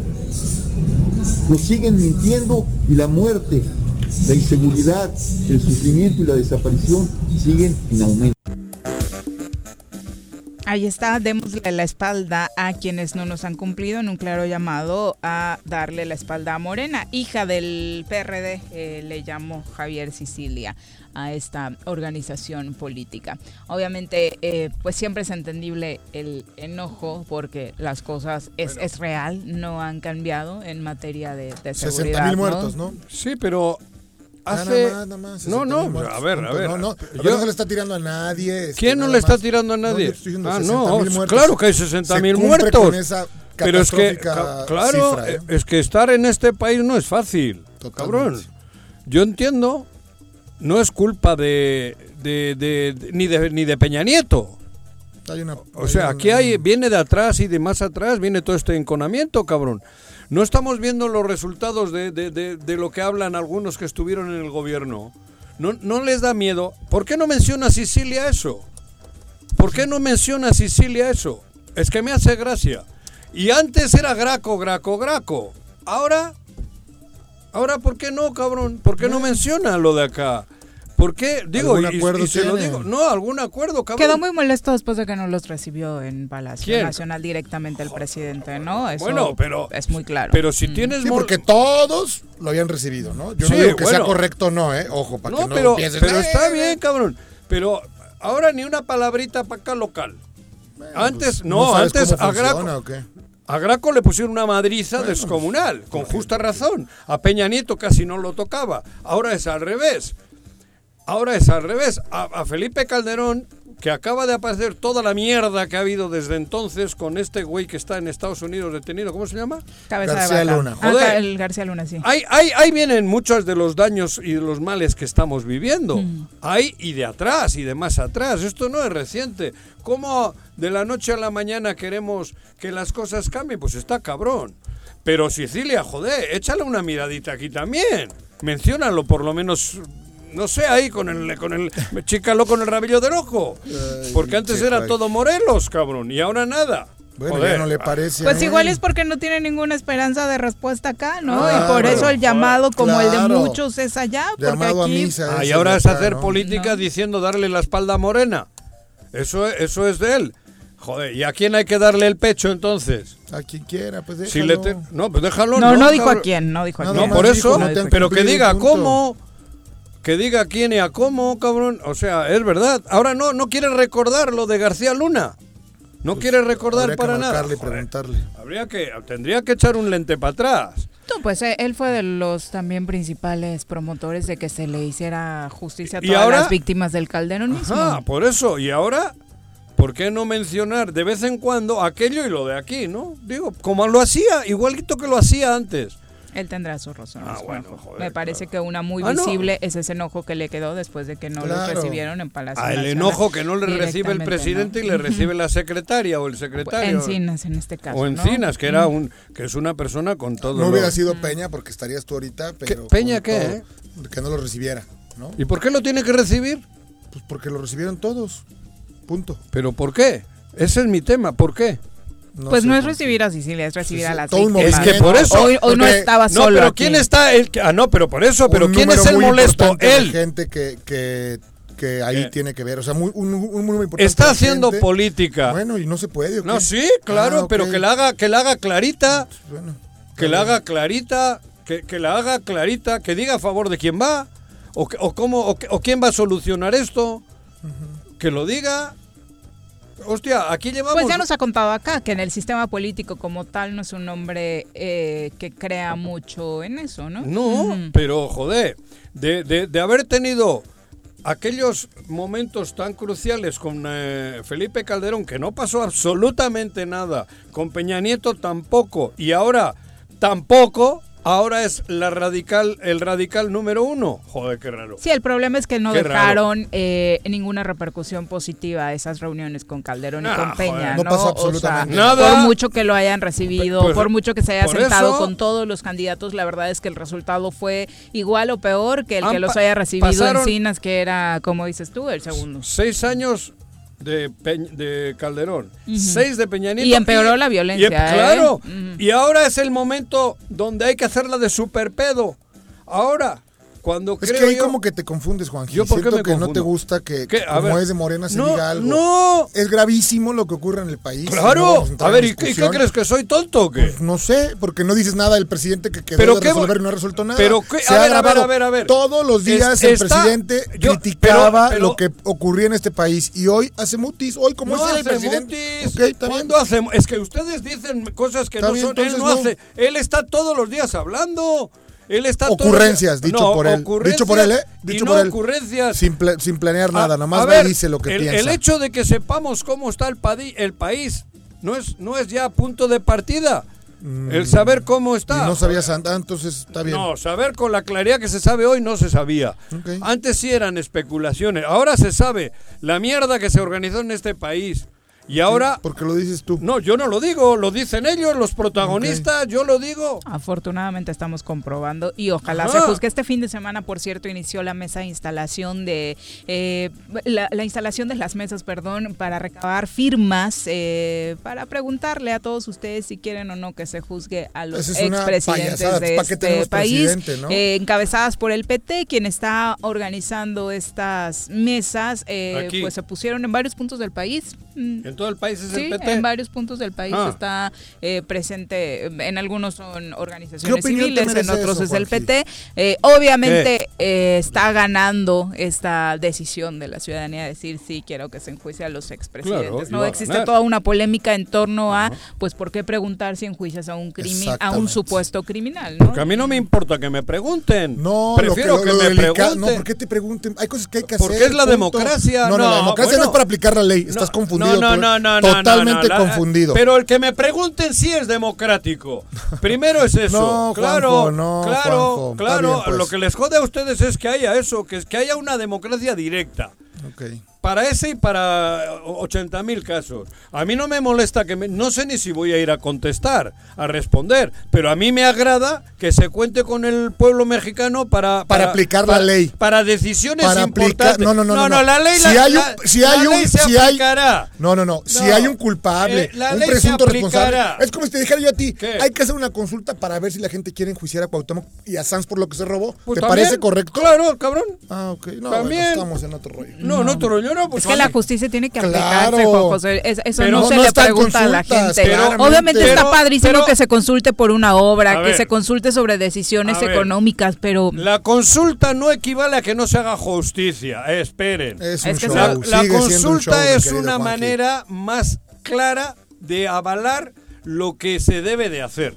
nos siguen mintiendo y la muerte, la inseguridad, el sufrimiento y la desaparición siguen en aumento. Ahí está, démosle la espalda a quienes no nos han cumplido en un claro llamado a darle la espalda a Morena, hija del PRD, eh, le llamo Javier Sicilia a esta organización política. Obviamente, eh, pues siempre es entendible el enojo porque las cosas es, es real, no han cambiado en materia de, de seguridad. 60 mil muertos, ¿no? Sí, pero hace... no, no, a ver, a ver. No, no, yo... no se le está tirando a nadie. Este, ¿Quién no le está tirando a nadie? ah, no, claro que hay 60 mil muertos. Pero es que, claro, ¿eh? es que estar en este país no es fácil. Totalmente. Cabrón. Yo entiendo no es culpa de, ni de ni de Peña Nieto. o sea, aquí hay viene de atrás y de más atrás viene todo este enconamiento, cabrón. No estamos viendo los resultados de, de, lo que hablan algunos que estuvieron en el gobierno. No, no les da miedo. ¿Por qué no menciona Sicilia eso? ¿Por qué no menciona Sicilia eso? Es que me hace gracia. Y antes era Graco, Graco, Graco. Ahora Ahora, ¿por qué no, cabrón? ¿Por qué no menciona lo de acá? ¿Por qué? Digo, y, se lo digo. No, algún acuerdo, cabrón. Quedó muy molesto después de que no los recibió en Palacio Nacional directamente el presidente, ¿no? Eso bueno, pero. Es muy claro. Pero si mm. tienes. Sí, porque todos lo habían recibido, ¿no? Yo no digo que sea correcto o no, ¿eh? Ojo, para que no pero, Pero está bien, cabrón. Pero ahora ni una palabrita para acá local. antes, pues, no, antes a a Graco le pusieron una madriza descomunal, con justa razón. A Peña Nieto casi no lo tocaba. Ahora es al revés. Ahora es al revés. A, Felipe Calderón, que acaba de aparecer toda la mierda que ha habido desde entonces con este güey que está en Estados Unidos detenido, ¿cómo se llama? García Luna. Ah, el García Luna, sí. Ahí, ahí, vienen muchos de los daños y de los males que estamos viviendo. Mm. Ahí y de atrás y de más atrás. Esto no es reciente. ¿Cómo de la noche a la mañana queremos que las cosas cambien? Pues está cabrón. Pero Sicilia, joder, échale una miradita aquí también. Menciónalo por lo menos no sé, ahí con el, con el, chícalo con el rabillo del ojo. Porque antes era todo Morelos, cabrón, y ahora nada. Bueno, ya no le parece. Pues igual es porque no tiene ninguna esperanza de respuesta acá, ¿no? y por eso el llamado, como el de muchos, es allá. Porque aquí... ah, y ahora es hacer política diciendo darle la espalda a Morena. Eso, eso es de él. Joder, ¿y a quién hay que darle el pecho entonces? A quien quiera, pues déjalo. No, pues déjalo. No, no, dijo a quién, no dijo a quién. No, por eso, pero que diga cómo, que diga quién y a cómo, cabrón. O sea, es verdad. Ahora no, no quiere recordar lo de García Luna. No pues, quiere recordar para nada. preguntarle. Habría que, tendría que echar un lente para atrás. No, pues eh, él fue de los también principales promotores de que se le hiciera justicia a todas las víctimas del calderonismo. Ah, por eso. Y ahora ¿por qué no mencionar de vez en cuando aquello y lo de aquí, no? Digo, como lo hacía, igualito que lo hacía antes. Él tendrá su razón. Ah, bueno, Me parece que una muy ah, visible es ese enojo que le quedó después de que no lo recibieron en Palacio. Ah, el enojo que no le recibe el presidente y le recibe la secretaria o el secretario. Encinas en este caso. O Encinas, que era un que es una persona con todo. No hubiera sido Peña porque estarías tú ahorita, pero ¿Peña qué? Eh? Que no lo recibiera, ¿no? ¿Y por qué lo tiene que recibir? Pues porque lo recibieron todos. Punto. ¿Pero por qué? Ese es mi tema, ¿por qué? Pues no es recibir a Sicilia, es recibir a las víctimas. Es que por eso. Hoy, no estaba solo. No, pero ¿quién está? El, ah, no, pero por eso. Pero ¿quién es el molesto? Él. gente que, que, que ahí tiene que ver. O sea, muy, un, muy importante. Está haciendo política. Bueno, y no se puede. No, sí, claro, ah, pero que la haga, que la haga clarita. Bueno, que la haga clarita, que, que, la haga clarita, que diga a favor de quién va, o, o cómo, o, quién va a solucionar esto. Que lo diga Hostia, aquí llevamos... Pues ya nos ha contado acá que en el sistema político como tal no es un hombre eh, que crea mucho en eso, ¿no? No, pero joder, de, de, haber tenido aquellos momentos tan cruciales con eh, Felipe Calderón, que no pasó absolutamente nada, con Peña Nieto tampoco, y ahora tampoco, ahora es la radical, el radical número uno. Joder, qué raro. Sí, el problema es que no dejaron eh, ninguna repercusión positiva a esas reuniones con Calderón y ah, con Peña. no, pasó absolutamente nada. Por mucho que lo hayan recibido, pues, por mucho que se haya sentado con todos los candidatos, la verdad es que el resultado fue igual o peor que el que los haya recibido en Cinas, que era, como dices tú, el segundo. Seis años de, de Calderón, seis de Peña Nieto. Y empeoró la violencia. ¿eh? claro, y ahora es el momento donde hay que hacerla de superpedo. Ahora, cuando es que ahí como que te confundes, Juan. Yo por Siento que no te gusta que, como es de Morena se diga algo. No. Es gravísimo lo que ocurre en el país. Claro. A, ver, ¿y qué, crees que soy tonto o qué? Pues no sé, porque no dices nada del presidente que quedó de resolver y no ha resuelto nada. Pero ¿qué? a, ver, a ver, a ver, a ver, Todos los días el presidente criticaba lo que ocurría en este país y hoy hace mutis. Hoy como es el presidente. Okay, ¿Cuándo hace? Es que ustedes dicen cosas que no son. Él no hace. Él está todos los días hablando. Él está ocurrencias, dicho por él. Dicho por él, ¿eh? Dicho por él. ocurrencias. Sin, sin planear nada, nomás ver, dice lo que el, piensa. El hecho de que sepamos cómo está el, el país no es, no es ya punto de partida. Mm. el saber cómo está. Y no sabías antes, entonces está bien. No, saber con la claridad que se sabe hoy no se sabía. Antes sí eran especulaciones. Ahora se sabe la mierda que se organizó en este país y ahora... porque lo dices tú. No, yo no lo digo, lo dicen ellos, los protagonistas, yo lo digo. Afortunadamente estamos comprobando y ojalá se juzgue. Este fin de semana, por cierto, inició la mesa de instalación de... Eh, la, instalación de las mesas, perdón, para recabar firmas, eh, para preguntarle a todos ustedes si quieren o no que se juzgue a los expresidentes de este país, eh, encabezadas por el PT, quien está organizando estas mesas, pues se pusieron en varios puntos del país. En todo el país es el PT. En varios puntos del país ah. está eh, presente. En algunos son organizaciones civiles, en otros es el PT. Eh, obviamente eh, está ganando esta decisión de la ciudadanía de decir sí quiero que se enjuicie a los expresidentes. no existe toda una polémica en torno a, pues, ¿por qué preguntar si enjuicias a un crimen, a un supuesto criminal? Porque a mí no me importa que me pregunten. No, prefiero que, me pregunten. No, ¿por qué te pregunten? Hay cosas que hay que hacer. Porque es la democracia. No, no, la democracia no es para aplicar la ley. Estás confundido. No, no, no, no, Totalmente confundido. Pero el que me pregunten si es democrático. Primero es (laughs) eso. claro, no, claro, claro. Pues. Lo que les jode a ustedes es que haya eso, que, que haya una democracia directa. Okay para ese y para 80 mil casos. A mí no me molesta que me, no sé ni si voy a ir a contestar, a responder, pero a mí me agrada que se cuente con el pueblo mexicano para para, aplicar la ley, para decisiones importantes. no, no, no, no, la ley si hay un, si hay un, si hay, no, no, no, si hay un culpable, eh, un presunto responsable, es como si te dijera yo a ti, hay que hacer una consulta para ver si la gente quiere enjuiciar a Cuauhtémoc y a Sanz por lo que se robó. Pues ¿Te parece correcto? Claro, cabrón. Ah, ok. No, también. estamos en otro rollo. No, en otro rollo pues, es que la justicia tiene que aplicarse, Juan José. eso no, se le pregunta a la gente. Obviamente está padrísimo que se consulte por una obra, que se consulte sobre decisiones económicas, pero... La consulta no equivale a que no se haga justicia. esperen. Es que la, la consulta es una manera más clara de avalar lo que se debe de hacer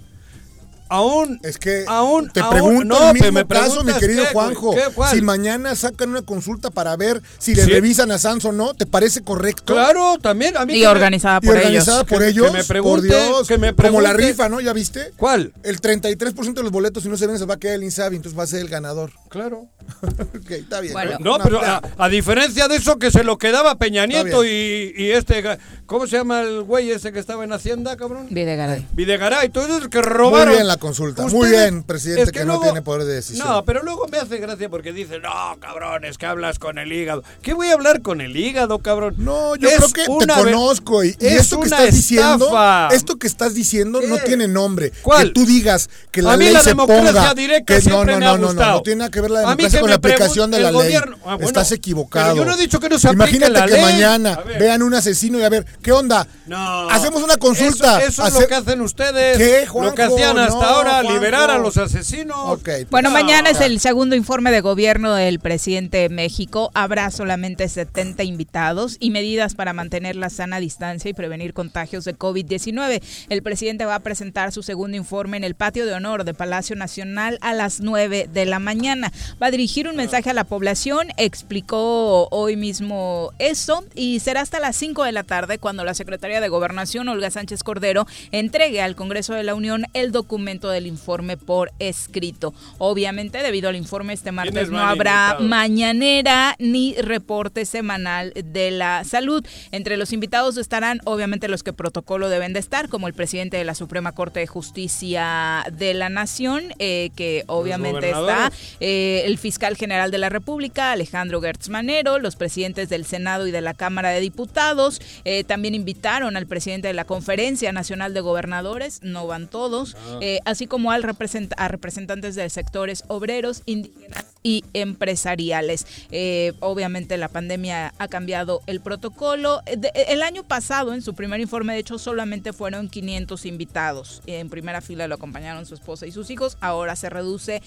aún es que aún te pregunto no, el mismo me caso mi querido Juanjo si mañana sacan una consulta para ver si le revisan a Sanz o no te parece correcto claro también a mí y organizada por y organizada ellos. por ellos que me pregunte, por Dios que me como la rifa no ya viste cuál el 33% de los boletos si no se ven se va a quedar el Insabi entonces va a ser el ganador. Claro. (laughs) Ok, está bien. No pero a, diferencia de eso que se lo quedaba Peña Nieto y, y, este ¿cómo se llama el güey ese que estaba en Hacienda cabrón Videgaray. Videgaray entonces que robaron. La consulta. Muy bien, presidente, que, no tiene poder de decisión. No, pero luego me hace gracia porque dice, no, cabrón, es que hablas con el hígado. ¿Qué voy a hablar con el hígado, cabrón? No, yo creo que te conozco y, esto que estás diciendo, esto que estás diciendo no tiene nombre. ¿Cuál? Que tú digas que la ley se ponga que no, no, no, no, no, no tiene nada que ver la democracia con la aplicación de la ley. Ah, estás equivocado. yo no he dicho que no se Imagínate que mañana vean un asesino y a ver, ¿qué onda? No. Hacemos una consulta. Eso, es lo que hacen ustedes. ¿Qué, Lo que hacían hasta ahora, liberar a los asesinos. Pues bueno, mañana es el segundo informe de gobierno del presidente de México. Habrá solamente 70 invitados y medidas para mantener la sana distancia y prevenir contagios de COVID-19. El presidente va a presentar su segundo informe en el patio de honor de Palacio Nacional a las 9 de la mañana. Va a dirigir un mensaje a la población, explicó hoy mismo eso y será hasta las 5 de la tarde cuando la secretaria de Gobernación, Olga Sánchez Cordero, entregue al Congreso de la Unión el documento del informe por escrito. Obviamente, debido al informe este martes no habrá mañanera ni reporte semanal de la salud. Entre los invitados estarán obviamente los que protocolo deben de estar, como el presidente de la Suprema Corte de Justicia de la Nación, eh, que obviamente está, eh, el fiscal general de la República, Alejandro Gertz Manero, los presidentes del Senado y de la Cámara de Diputados. Eh, también invitaron al presidente de la Conferencia Nacional de Gobernadores, no van todos, ah. Así como al a representantes de sectores obreros, indígenas y empresariales. obviamente la pandemia ha cambiado el protocolo. el año pasado, en su primer informe, de hecho, solamente fueron 500 invitados. En primera fila lo acompañaron su esposa y sus hijos. Ahora se reduce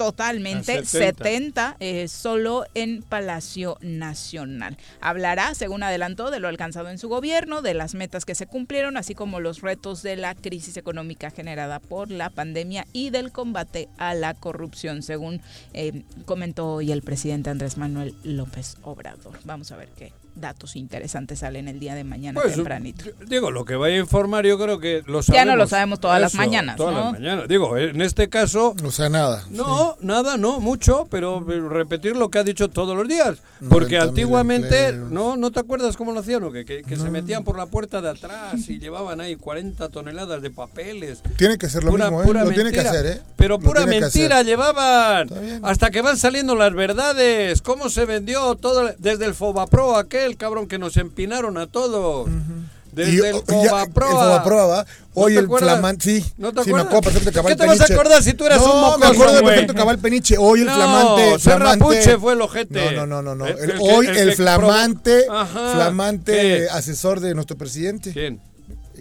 totalmente 70, eh, solo en Palacio Nacional. Hablará, según adelantó, de lo alcanzado en su gobierno, de las metas que se cumplieron, así como los retos de la crisis económica generada por la pandemia y del combate a la corrupción, según eh, comentó hoy el presidente Andrés Manuel López Obrador. Vamos a ver qué datos interesantes salen el día de mañana pues, tempranito. Digo, lo que vaya a informar yo creo que lo sabemos. Ya no lo sabemos todas las mañanas, Todas las mañanas. Digo, en este caso... No sea nada. No, nada, no, mucho, pero repetir lo que ha dicho todos los días. Porque antiguamente, ¿no no te acuerdas cómo lo hacían? Que, que, se metían por la puerta de atrás y llevaban ahí 40 toneladas de papeles. Tiene que ser lo mismo, ¿eh? lo tiene que hacer, ¿eh? Pero pura mentira llevaban. Hasta que van saliendo las verdades. ¿Cómo se vendió todo desde el Fobapro aquel el cabrón, que nos empinaron a todos. Desde el Fobaproa. Hoy el flamante, sí. ¿No te acuerdas? ¿Qué te vas a acordar si tú eras un mocoso, me acuerdo de perfecto Cabal Peniche. Hoy el flamante. flamante fue el ojete. No, no, no, no. hoy el, flamante, flamante asesor de nuestro presidente. ¿Quién?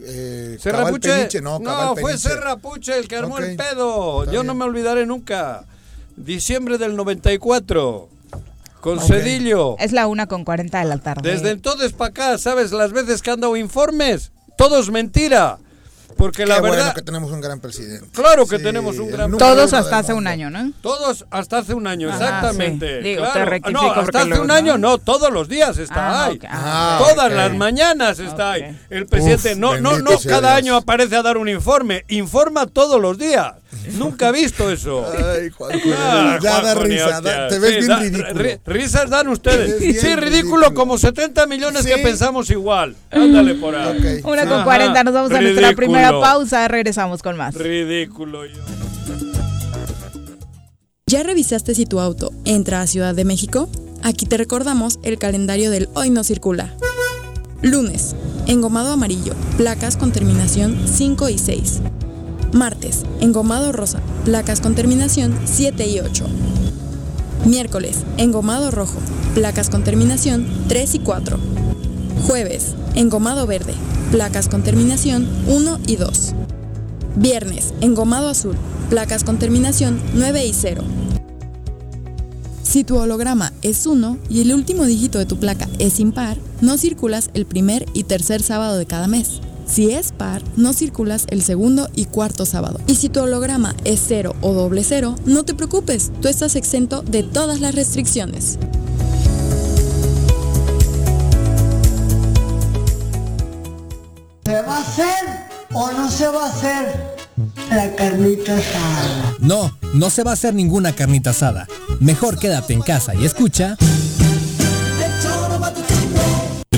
Eh, Serrapuche. no, no fue Serrapuche el que armó el pedo. Yo no me olvidaré nunca. Diciembre del 94. Con Cedillo. Es la una con 40 de la tarde. Desde entonces para acá, ¿sabes? Las veces que han dado informes, todo es mentira. Porque la verdad. Bueno que tenemos un gran presidente. Claro que tenemos un gran presidente. Todos hasta hace un año, ¿no? Todos hasta hace un año, exactamente. Digo, te no, hasta hace un año no, todos los días está ah, ahí. Ah, Todas las mañanas está ahí. El presidente no, no, no cada año aparece a dar un informe, informa todos los días. (laughs) Nunca he visto eso. Ay, Juan, ah, ya da risa, te ves bien ridículo. risas dan ustedes. Sí, ridículo, como 70 millones que pensamos igual. Ándale por ahí. Una con 40, nos vamos a nuestra primera pausa, regresamos con más. Ridículo yo. ¿Ya revisaste si tu auto entra a Ciudad de México? Aquí te recordamos el calendario del Hoy no circula. Lunes, engomado amarillo, placas con terminación 5 y 6. Martes, engomado rosa, placas con terminación 7 y 8. Miércoles, engomado rojo, placas con terminación 3 y 4. Jueves, engomado verde, placas con terminación 1 y 2. Viernes, engomado azul, placas con terminación 9 y 0. Si tu holograma es 1 y el último dígito de tu placa es impar, no circulas el primer y tercer sábado de cada mes. Si es par, no circulas el segundo y cuarto sábado. Y si tu holograma es cero o doble cero, no te preocupes, tú estás exento de todas las restricciones. ¿Se va a hacer o no se va a hacer la carnita asada? No, no se va a hacer ninguna carnita asada. Mejor quédate en casa y escucha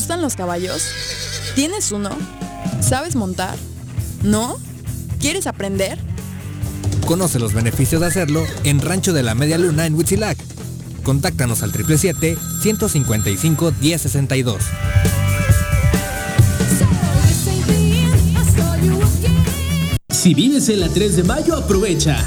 Gustan los caballos? ¿Tienes uno? ¿Sabes montar? ¿No? ¿Quieres aprender? Conoce los beneficios de hacerlo en Rancho de la Media Luna en Huitzilac. Contáctanos al 777-155-1062. Si vives en la 3 de mayo, aprovecha.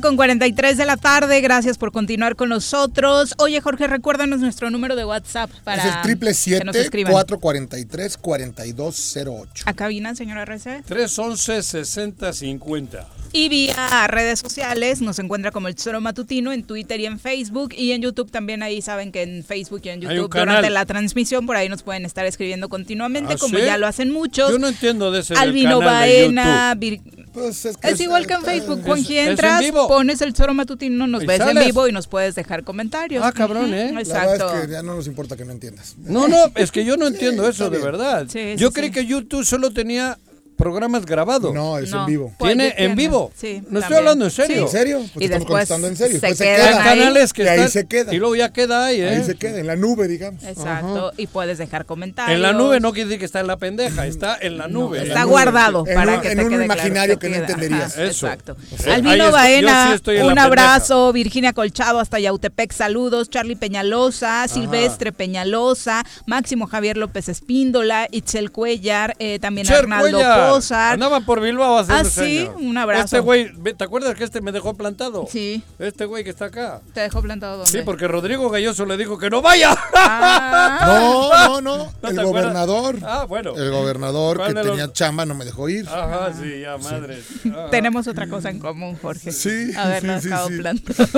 Con 43 de la tarde. Gracias por continuar con nosotros. Oye, Jorge, recuérdanos nuestro número de WhatsApp para. Es el triple 443 4208. ¿A cabina, señora RC? 311 6050. Y vía redes sociales nos encuentra como el Tesoro Matutino en Twitter y en Facebook y en YouTube también ahí saben que en Facebook y en YouTube durante la transmisión por ahí nos pueden estar escribiendo continuamente ¿Ah, como ya lo hacen muchos. Yo no entiendo de ese Albino Baena, pues es, igual que en Facebook, con quien entras, pones el Tesoro Matutino, nos ves en vivo y nos puedes dejar comentarios. Ah, cabrón, ¿eh? Exacto. La es que ya no nos importa que no entiendas. No, no, es que yo no (laughs) entiendo eso de verdad. yo creí que YouTube solo tenía programas grabados. No, es en vivo. ¿Tiene en vivo? Sí. No estoy hablando en serio. ¿En serio? Pues y estamos contestando en serio. Se, pues se queda canales que y ahí se queda. Y luego ya queda ahí, ¿eh? Ahí se queda, en la nube, digamos. Exacto. Y puedes dejar comentarios. En la nube no quiere decir que está en la pendeja, está en la nube. está guardado para que en te un quede imaginario que no entenderías. Eso. Exacto. Albino Baena, un abrazo. Virginia Colchado hasta Yautepec, saludos. Charlie Peñalosa, Silvestre Peñalosa, Máximo Javier López Espíndola, Itzel Cuellar, eh, también Arnaldo Pozar por Bilbao hace Ah, sí, un abrazo. Este güey, ¿te acuerdas que este me dejó plantado? Sí. Este güey que está acá. ¿Te dejó plantado dónde? Sí, porque Rodrigo Galloso le dijo que no vaya. Ah. (laughs) no, no, no. (laughs) el gobernador. Ah, bueno. El gobernador que tenía chamba no me dejó ir. Ajá, sí, ya, madre. (laughs) Tenemos otra cosa en común, Jorge. Sí. Habernos sí, dejado sí, plantado.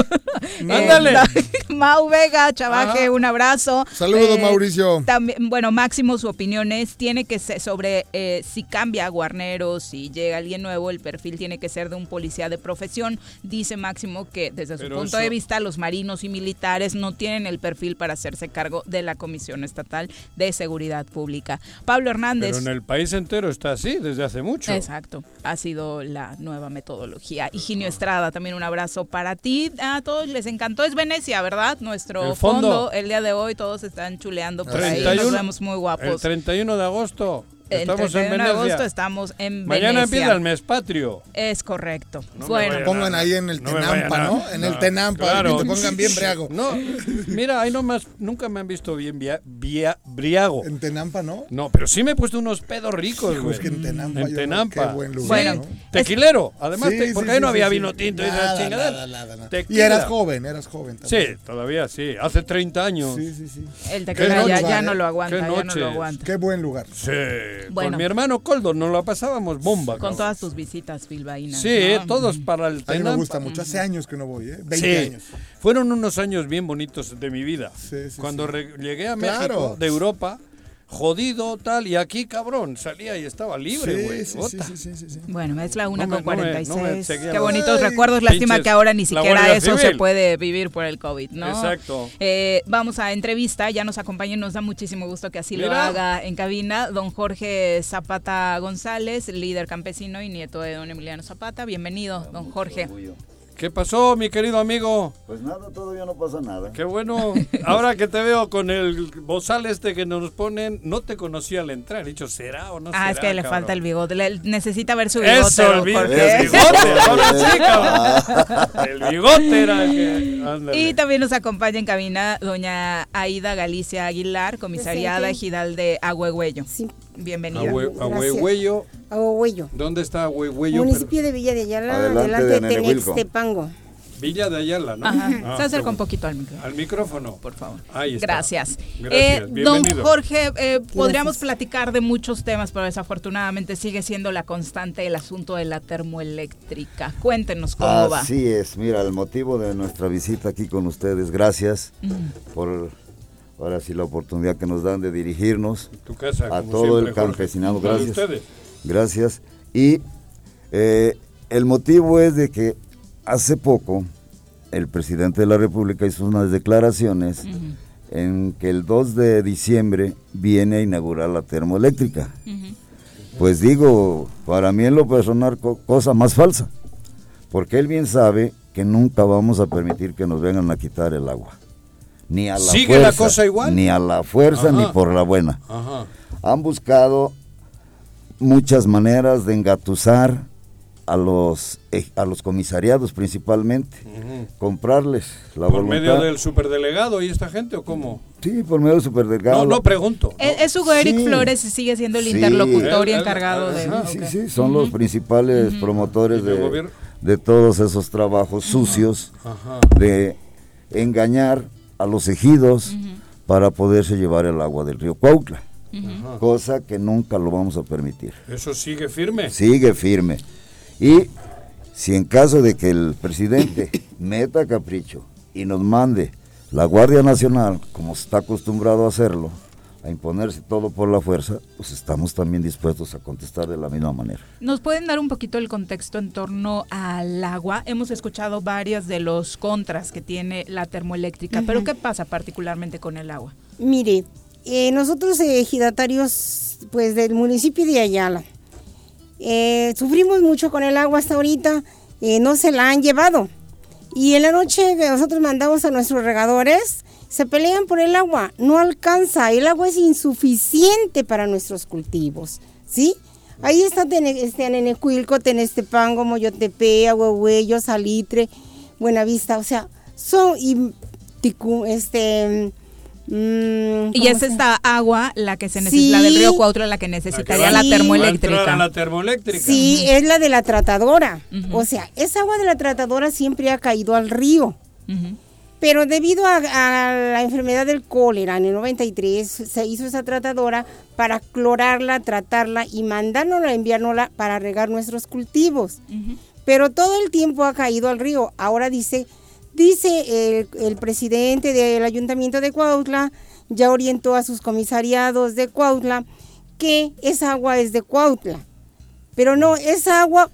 Ándale. Eh, Mau Vega, Chavaje, un abrazo. Saludos, eh, Mauricio. También, bueno, Máximo, su opinión es, tiene que ser sobre eh, si cambia a Guarneros, si llega alguien nuevo, el perfil tiene que ser de un policía de profesión. Dice Máximo que desde su punto de vista los marinos y militares no tienen el perfil para hacerse cargo de la Comisión Estatal de Seguridad Pública. Pablo Hernández. Pero en el país entero está así desde hace mucho. Exacto, ha sido la nueva metodología. Higinio Estrada, también un abrazo para ti. A todos les encantó, es Venecia, ¿verdad? Nuestro fondo. el día de hoy, todos están chuleando por ahí, nos vemos muy guapos. El 31 de agosto. Estamos en Venecia. agosto estamos en Mañana empieza el mes patrio. Es correcto. bueno. pongan ahí en el Tenampa, ¿no? En el Tenampa, que te pongan bien briago. No, mira, ahí nomás nunca me han visto bien via, briago. ¿En Tenampa, no? No, pero sí me he puesto unos pedos ricos, güey. Es que en Tenampa. En Tenampa. Qué buen lugar, bueno, Tequilero, además, porque ahí no había vino tinto nada, y nada, nada, Y eras joven, eras joven también. Sí, todavía sí. Hace 30 años. Sí, sí, sí. El tequila ya, ya, no lo aguanta, ya no lo aguanta. Qué buen lugar. Sí. Bueno. Con mi hermano Coldo nos la pasábamos bomba. Con todas tus visitas bilbaínas. Sí, todos para el A mí me gusta mucho. Hace años que no voy, ¿eh? 20 años. Fueron unos años bien bonitos de mi vida. Sí, sí, Cuando llegué a México de Europa jodido, tal, y aquí, cabrón, salía y estaba libre, güey. Sí, sí, sí, bueno, es la 1 con 46. Qué bonitos recuerdos. Lástima que ahora ni siquiera eso se puede vivir por el COVID, ¿no? Exacto. Eh, vamos a entrevista, ya nos acompaña y nos da muchísimo gusto que así lo haga en cabina. Don Jorge Zapata González, líder campesino y nieto de don Emiliano Zapata. Bienvenido, don Jorge. ¿Qué pasó, mi querido amigo? Pues nada, todavía no pasa nada. Qué bueno. Ahora que te veo con el bozal este que nos ponen, no te conocía al entrar. He dicho, ¿será o no será? Ah, es que le falta el bigote. necesita ver su bigote. Eso, el, bigote. El bigote. Ahora sí, cabrón. El bigote era el que... Y también nos acompaña en cabina doña Aida Galicia Aguilar, comisariada ejidal de Agüegüello. Sí. Bienvenida. Agüegüello. ¿Dónde está Agüegüello? Municipio de Villa de Ayala, adelante, de, Tenextepango. Villa de Ayala, ¿no? Ajá. Ah, Se acerca un poquito al micrófono. Al micrófono. Por favor. Ahí está. Gracias. Gracias. Eh, don Jorge, eh, podríamos platicar de muchos temas, pero desafortunadamente sigue siendo la constante el asunto de la termoeléctrica. Cuéntenos cómo va. Así es. Mira, el motivo de nuestra visita aquí con ustedes, gracias por ahora sí la oportunidad que nos dan de dirigirnos a todo el campesinado. Gracias. Gracias. Y eh, el motivo es de que hace poco el presidente de la República hizo unas declaraciones en que el 2 de diciembre viene a inaugurar la termoeléctrica. Pues digo, para mí en lo personal, cosa más falsa, porque él bien sabe que nunca vamos a permitir que nos vengan a quitar el agua ni a la ¿Sigue fuerza, la cosa igual? Ni a la fuerza ni por la buena. Han buscado muchas maneras de engatusar a los eh, a los comisariados principalmente, comprarles la ¿Por medio del superdelegado y esta gente o cómo? Sí, por medio del superdelegado. No, no pregunto. Es, Hugo Eric Flores sigue siendo el interlocutor y encargado de... Sí, sí, sí, son los principales promotores de, de, todos esos trabajos sucios de engañar a los ejidos para poderse llevar el agua del río Cuautla. Cosa que nunca lo vamos a permitir. ¿Eso sigue firme? Sigue firme. Y si en caso de que el presidente (coughs) meta capricho y nos mande la Guardia Nacional, como está acostumbrado a hacerlo, a imponerse todo por la fuerza, pues estamos también dispuestos a contestar de la misma manera. ¿Nos pueden dar un poquito el contexto en torno al agua? Hemos escuchado varias de los contras que tiene la termoeléctrica, pero ¿qué pasa particularmente con el agua? Mire, eh, nosotros ejidatarios pues del municipio de Ayala eh, sufrimos mucho con el agua hasta ahorita, eh, no se la han llevado. Y en la noche nosotros mandamos a nuestros regadores, se pelean por el agua, no alcanza, el agua es insuficiente para nuestros cultivos, ¿sí? Ahí está este, Anenecuilco, Tenestepango, Moyotepe, Aguahuello, Salitre, Buenavista, o sea, son y este mm, y es esta agua la que se necesita, la del río Cuautla, la que necesitaría la, termoeléctrica. La termoeléctrica. Sí, es la de la tratadora. O sea, esa agua de la tratadora siempre ha caído al río. Pero debido a, la enfermedad del cólera en el 93, se hizo esa tratadora para clorarla, tratarla y mandárnosla, enviárnosla para regar nuestros cultivos. Pero todo el tiempo ha caído al río. Ahora dice Dice el, presidente del ayuntamiento de Cuautla, ya orientó a sus comisariados de Cuautla que esa agua es de Cuautla. Pero no, esa agua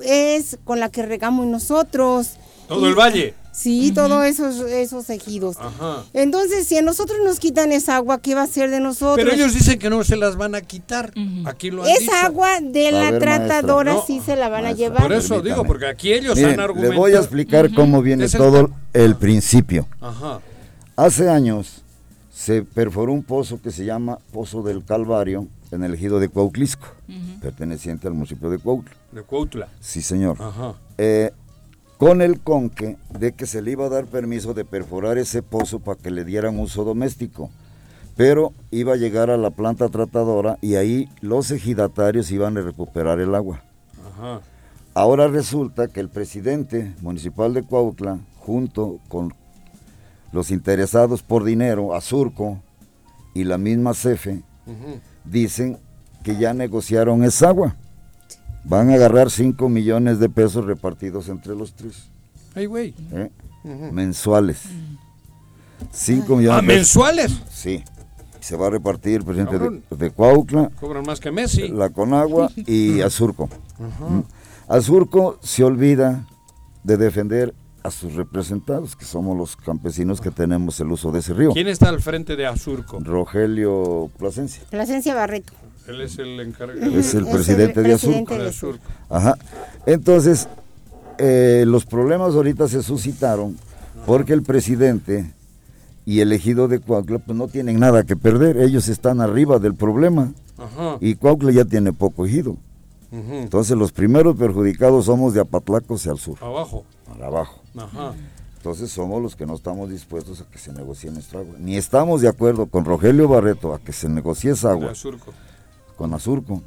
es con la que regamos nosotros. Todo el valle. Sí, todos esos, esos ejidos. Entonces, si a nosotros nos quitan esa agua, ¿qué va a ser de nosotros? Pero ellos dicen que no se las van a quitar. Aquí lo han Esa agua de la tratadora sí se la van a llevar. Por eso digo, porque aquí ellos han argumentado. Les voy a explicar cómo viene todo el principio. Ajá. Hace años se perforó un pozo que se llama Pozo del Calvario en el ejido de Cuautlisco, perteneciente al municipio de Cuautla. De Cuautla. Sí, señor. Ajá. Eh, con el conque de que se le iba a dar permiso de perforar ese pozo para que le dieran uso doméstico. Pero iba a llegar a la planta tratadora y ahí los ejidatarios iban a recuperar el agua. Ahora resulta que el presidente municipal de Cuautla, junto con los interesados por dinero, Azurco y la misma CEFE, dicen que ya negociaron esa agua. Van a agarrar 5 millones de pesos repartidos entre los tres. Ay, güey. ¿Eh? Mensuales. 5 millones. ¿Ah, mensuales? Sí. Se va a repartir el presidente de, Cuautla. Cobran más que Messi. La Conagua y (laughs) Azurco. ¿Mm? Azurco se olvida de defender a sus representados, que somos los campesinos que tenemos el uso de ese río. ¿Quién está al frente de Azurco? Rogelio Plasencia. Plasencia Barreto. Él es el encargado. Es el presidente, de, Azurco. Ajá. Entonces, eh, los problemas ahorita se suscitaron porque el presidente y el ejido de Cuauhtla pues no tienen nada que perder, ellos están arriba del problema Ajá. y Cuauhtla ya tiene poco ejido. Entonces los primeros perjudicados somos de Apatlacos y al sur. Abajo. abajo. Ajá. Entonces somos los que no estamos dispuestos a que se negocie nuestra agua. Ni estamos de acuerdo con Rogelio Barreto a que se negocie esa agua con Azurco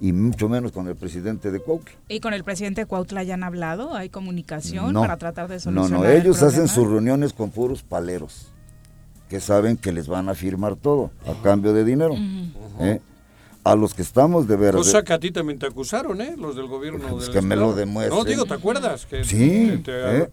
y mucho menos con el presidente de Cuautla. ¿Y con el presidente de Cuautla ya han hablado? ¿Hay comunicación para tratar de solucionar No, no, ellos hacen sus reuniones con puros paleros que saben que les van a firmar todo a cambio de dinero a los que estamos de verdad. Cosa que a ti también te acusaron, ¿eh? Los del gobierno. Pues que me lo demuestren. No, digo, ¿te acuerdas? Que sí, eh,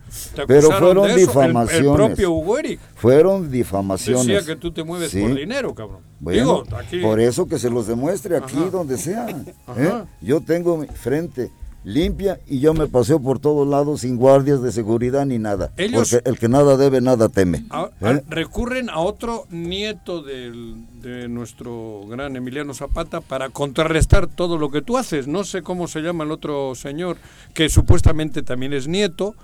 pero fueron difamaciones. El, propio Hugo Fueron difamaciones. Decía que tú te mueves por dinero, cabrón. digo, aquí... Por eso que se los demuestre aquí, donde sea. (laughs) ¿eh? Yo tengo mi frente limpia y yo me paseo por todos lados sin guardias de seguridad ni nada. porque el que nada debe, nada teme. ¿eh? recurren a otro nieto de nuestro gran Emiliano Zapata para contrarrestar todo lo que tú haces. No sé cómo se llama el otro señor, que supuestamente también es nieto,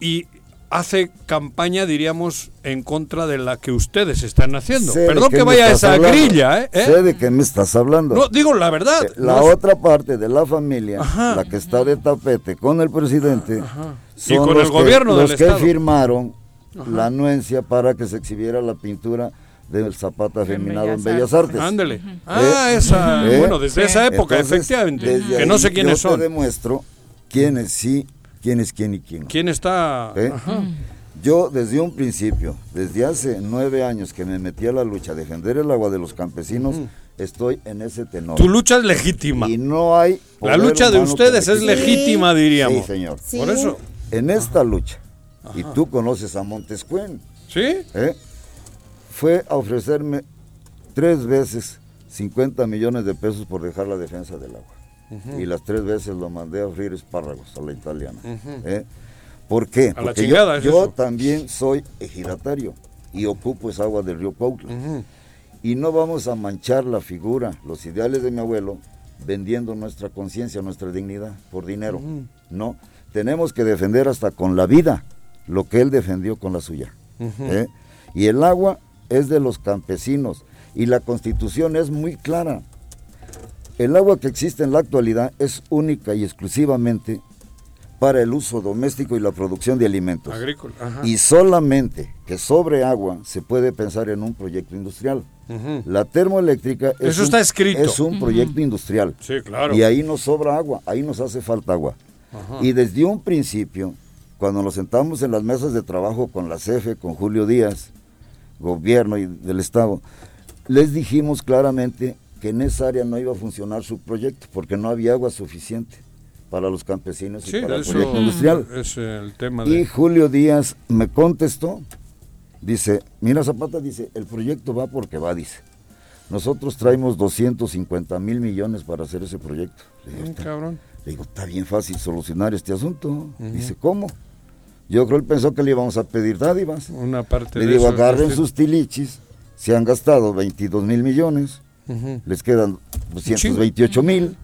y hace campaña, diríamos, en contra de la que ustedes están haciendo. Perdón que vaya a esa grilla, ¿eh? Sé de qué me estás hablando. No, digo la verdad. Eh, la otra parte de la familia, la que está de tapete con el presidente, y con el gobierno que, los que firmaron la anuencia para que se exhibiera la pintura del Zapata Feminado en Bellas Artes. Ándele. Ah, esa, ¿Eh? bueno, desde esa época, efectivamente. Que no sé quiénes yo son. Te demuestro quiénes sí quién es quién y quién. ¿Quién está? ¿Eh? Yo desde un principio, desde hace nueve años que me metí a la lucha a defender el agua de los campesinos, estoy en ese tenor. Tu lucha es legítima. Y no hay... La lucha de ustedes es legítima, diríamos. Sí, señor. Por eso. En esta lucha, y tú conoces a Montescuen. ¿Sí? ¿eh? Fue a ofrecerme tres veces 50 millones de pesos por dejar la defensa del agua y las tres veces lo mandé a freír espárragos a la italiana. ¿eh? ¿Por qué? Porque yo, también soy ejidatario y ocupo esa agua del río Cuautla. Y no vamos a manchar la figura, los ideales de mi abuelo, vendiendo nuestra conciencia, nuestra dignidad por dinero. No, tenemos que defender hasta con la vida lo que él defendió con la suya. ¿eh? Y el agua es de los campesinos y la constitución es muy clara. El agua que existe en la actualidad es única y exclusivamente para el uso doméstico y la producción de alimentos. Agrícola. Y solamente que sobre agua se puede pensar en un proyecto industrial. La termoeléctrica es, Eso está escrito. es un proyecto industrial. Sí, claro. Y ahí nos sobra agua, ahí nos hace falta agua. Y desde un principio, cuando nos sentamos en las mesas de trabajo con la CFE, con Julio Díaz, gobierno y del Estado, les dijimos claramente que en esa área no iba a funcionar su proyecto porque no había agua suficiente para los campesinos y para el proyecto industrial. Es el tema Y Julio Díaz me contestó, dice, mira Zapata, dice, el proyecto va porque va, dice. Nosotros traemos 250 mil millones para hacer ese proyecto. Le digo, cabrón. Le digo, está bien fácil solucionar este asunto. Dice, ¿cómo? Yo creo que él pensó que le íbamos a pedir dádivas. Una parte Le digo, agarren sus tilichis, se han gastado 22 mil millones, les quedan 228 mil.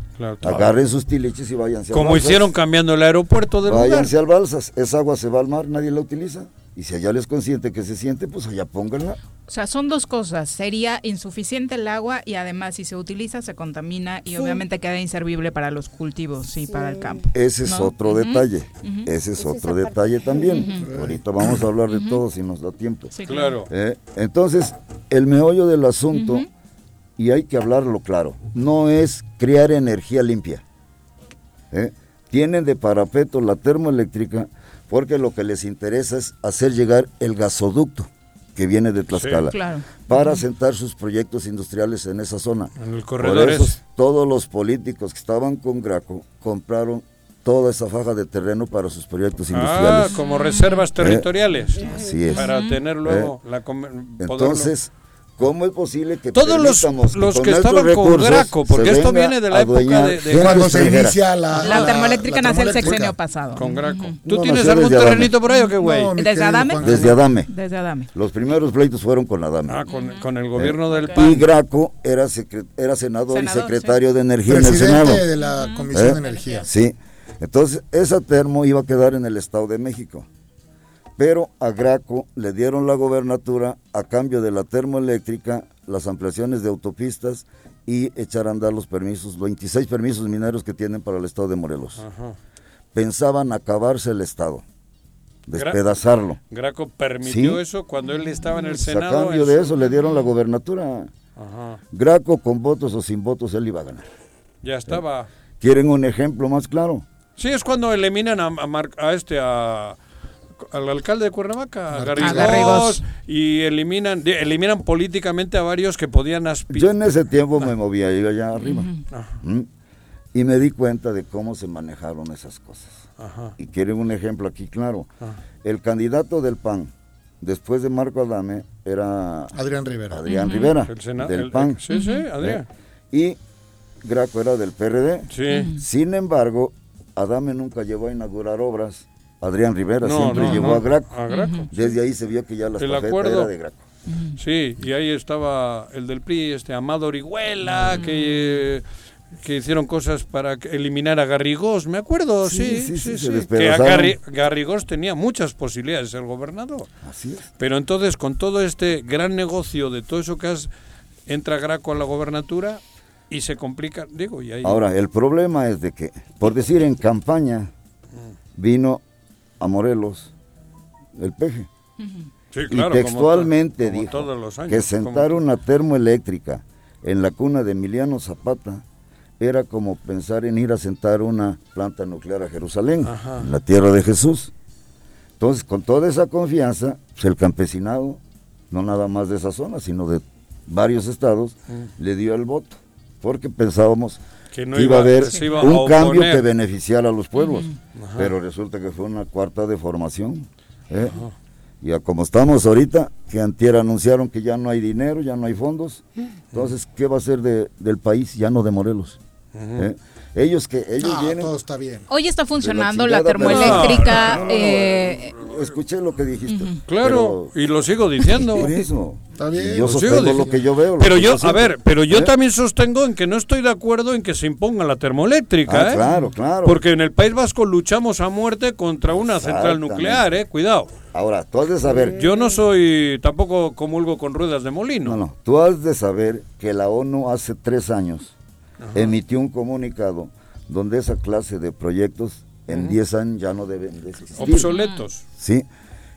Agarren sus tilichis y váyanse Como hicieron cambiando el aeropuerto del Váyanse al Balsas, esa agua se va al mar, nadie la utiliza. Y si allá les consiente que se siente, pues allá pónganla. O sea, son dos cosas. Sería insuficiente el agua y además si se utiliza se contamina y obviamente queda inservible para los cultivos y para el campo. Ese es otro detalle. Ese es otro detalle también. Ahorita vamos a hablar de todo si nos da tiempo. Sí, claro. Eh, entonces, el meollo del asunto, y hay que hablarlo claro, no es crear energía limpia. ¿eh? Tienen de parapeto la termoeléctrica porque lo que les interesa es hacer llegar el gasoducto que viene de Tlaxcala para sentar sus proyectos industriales en esa zona. En el corredor. Por eso todos los políticos que estaban con Graco compraron toda esa faja de terreno para sus proyectos ah, industriales. Ah, como reservas eh, territoriales. así es. Para tener luego eh, la Entonces, ¿Cómo es posible que todos los, los que, estaban con Graco, porque esto viene de la época de, cuando se inicia la, la, termoeléctrica nace el sexenio pasado. Con Graco. ¿Tú tienes algún terrenito por ahí o qué güey? ¿Desde Adame? Desde Adame. Desde Adame. Los primeros pleitos fueron con Adame. Ah, con, con el gobierno del PAN. Y Graco era, era senador, y secretario de Energía en el Senado. de la Comisión de ¿Eh? Energía. Sí. Entonces, esa termo iba a quedar en el Estado de México pero a Graco le dieron la gobernatura a cambio de la termoeléctrica, las ampliaciones de autopistas y echar a andar los permisos, 26 permisos mineros que tienen para el estado de Morelos. Pensaban acabarse el estado, despedazarlo. Graco permitió eso cuando él estaba en el Senado. A cambio de eso le dieron la gobernatura. Graco con votos o sin votos él iba a ganar. Ya estaba. ¿Quieren un ejemplo más claro? Sí, es cuando eliminan a, a este a al alcalde de Cuernavaca, a Garrigós, y eliminan eliminan políticamente a varios que podían aspirar. Yo en ese tiempo me movía yo allá arriba y me di cuenta de cómo se manejaron esas cosas. Y quieren un ejemplo aquí claro. El candidato del PAN después de Marco Adame era Adrián Rivera. Adrián Rivera del PAN. Sí, sí, Adrián. Y Graco era del PRD. Sí. Sin embargo, Adame nunca llevó a inaugurar obras Adrián Rivera siempre llevó a, Graco. Desde ahí se vio que ya la estafeta era de Graco. Sí, y ahí estaba el del PRI, este Amado Orihuela, que, que hicieron cosas para eliminar a Garrigós, me acuerdo, sí, sí, sí, sí, que Garrigós tenía muchas posibilidades de ser gobernador. Así es. Pero entonces, con todo este gran negocio de todo eso que has, entra Graco a la gobernatura y se complica, digo, y ahí... Ahora, el problema es de que, por decir en campaña, vino a Morelos el peje. y textualmente dijo que sentar una termoeléctrica en la cuna de Emiliano Zapata era como pensar en ir a sentar una planta nuclear a Jerusalén, en la tierra de Jesús. Entonces, con toda esa confianza, pues, el campesinado, no nada más de esa zona, sino de varios estados, le dio el voto, porque pensábamos que no iba, a haber un cambio que beneficiara a los pueblos. Pero resulta que fue una cuarta deformación. ¿eh? Y como estamos ahorita, que antier anunciaron que ya no hay dinero, ya no hay fondos. Entonces, ¿qué va a ser de, del país? Ya no de Morelos. ¿eh? Ellos que ellos vienen. Todo está bien. Hoy está funcionando la, termoeléctrica. Eh, escuché lo que dijiste. Claro, y lo sigo diciendo. Por eso. Está bien. Yo sostengo lo que yo veo. Pero yo, a ver, pero yo ¿Eh? también sostengo en que no estoy de acuerdo en que se imponga la termoeléctrica. Ah, ¿eh? Claro, claro. Porque en el País Vasco luchamos a muerte contra una central nuclear, ¿eh? Cuidado. Ahora, tú has de saber. Yo no soy, tampoco comulgo con ruedas de molino. No, no. Tú has de saber que la ONU hace tres años emitió un comunicado donde esa clase de proyectos en 10 años ya no deben de existir. Obsoletos. Sí.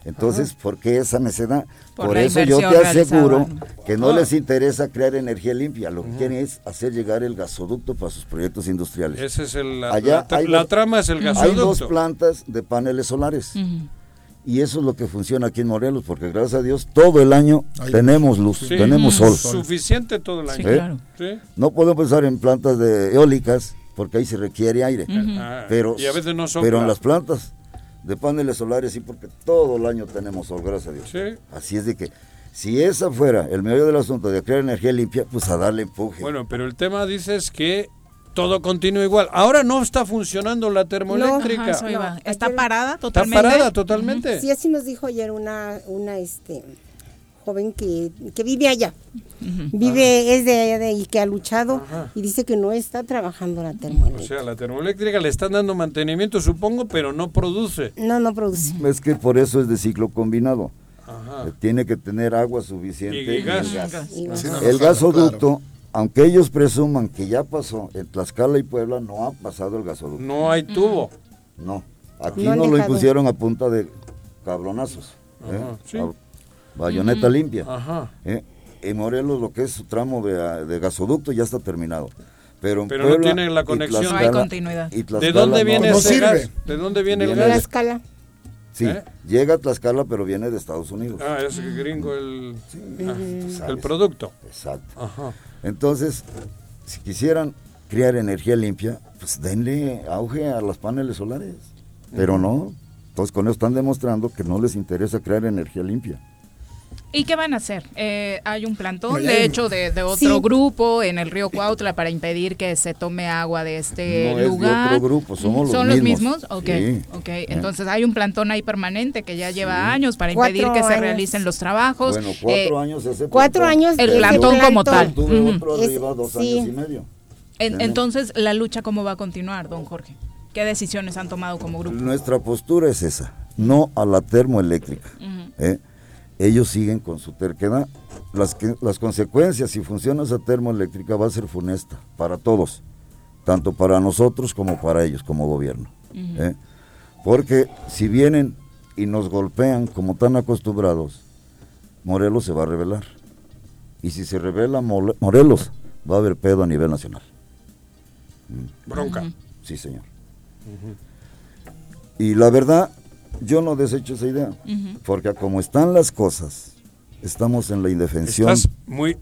Entonces, ¿por qué esa necedad? Por, eso yo te aseguro que no les interesa crear energía limpia, lo que quieren es hacer llegar el gasoducto para sus proyectos industriales. Ese es el, la, la, trama es el gasoducto. Hay dos plantas de paneles solares. Y eso es lo que funciona aquí en Morelos, porque gracias a Dios todo el año tenemos luz, tenemos sol. Suficiente todo el año. claro. No podemos pensar en plantas de eólicas porque ahí se requiere aire. Ah, pero, y a veces no Pero en las plantas de paneles solares sí, porque todo el año tenemos sol, gracias a Dios. Así es de que si esa fuera el medio del asunto de crear energía limpia, pues a darle empuje. Bueno, pero el tema dices que todo continúa igual. Ahora no está funcionando la termoeléctrica. está parada totalmente. Está parada totalmente. Sí, así nos dijo ayer una, una este, joven que, vive allá. Vive, es de allá de y que ha luchado y dice que no está trabajando la termoeléctrica. O sea, la termoeléctrica le están dando mantenimiento, supongo, pero no produce. No, no produce. Es que por eso es de ciclo combinado. Tiene que tener agua suficiente y, gas. el gasoducto aunque ellos presuman que ya pasó en Tlaxcala y Puebla, no ha pasado el gasoducto. No hay tubo. No, aquí no, lo impusieron a punta de cabronazos. ¿eh? bayoneta limpia. Ajá. ¿eh? En Morelos lo que es su tramo de, gasoducto ya está terminado. Pero, en Pero no tiene la conexión. no hay continuidad. ¿De dónde viene ese gas? ¿De dónde viene, el gas? Tlaxcala. Sí, ¿Eh? llega a Tlaxcala, pero viene de Estados Unidos. Ah, es gringo el, ah, el producto. Exacto. Ajá. Entonces, si quisieran crear energía limpia, pues denle auge a los paneles solares. Pero no, entonces con eso están demostrando que no les interesa crear energía limpia. ¿Y qué van a hacer? Eh, hay un plantón, de hecho, de, otro grupo en el río Cuautla para impedir que se tome agua de este no lugar. Es de otro grupo, somos ¿Son los mismos. ¿Son los mismos? Ok, okay. entonces hay un plantón ahí permanente que ya lleva años para impedir que se realicen los trabajos. Bueno, cuatro eh, años ese Cuatro años. El plantón, como tal. Tuve otro arriba, dos años y medio. entonces, ¿la lucha cómo va a continuar, don Jorge? ¿Qué decisiones han tomado como grupo? Nuestra postura es esa, no a la termoeléctrica. ¿eh? Ellos siguen con su terquedad. Las, las consecuencias, si funciona esa termoeléctrica, va a ser funesta para todos, tanto para nosotros como para ellos, como gobierno. ¿eh? Porque si vienen y nos golpean como están acostumbrados, Morelos se va a rebelar. Y si se revela Morelos, va a haber pedo a nivel nacional. Mm. Bronca. Sí, señor. Y la verdad, yo no desecho esa idea, porque como están las cosas, estamos en la indefensión. Estás muy,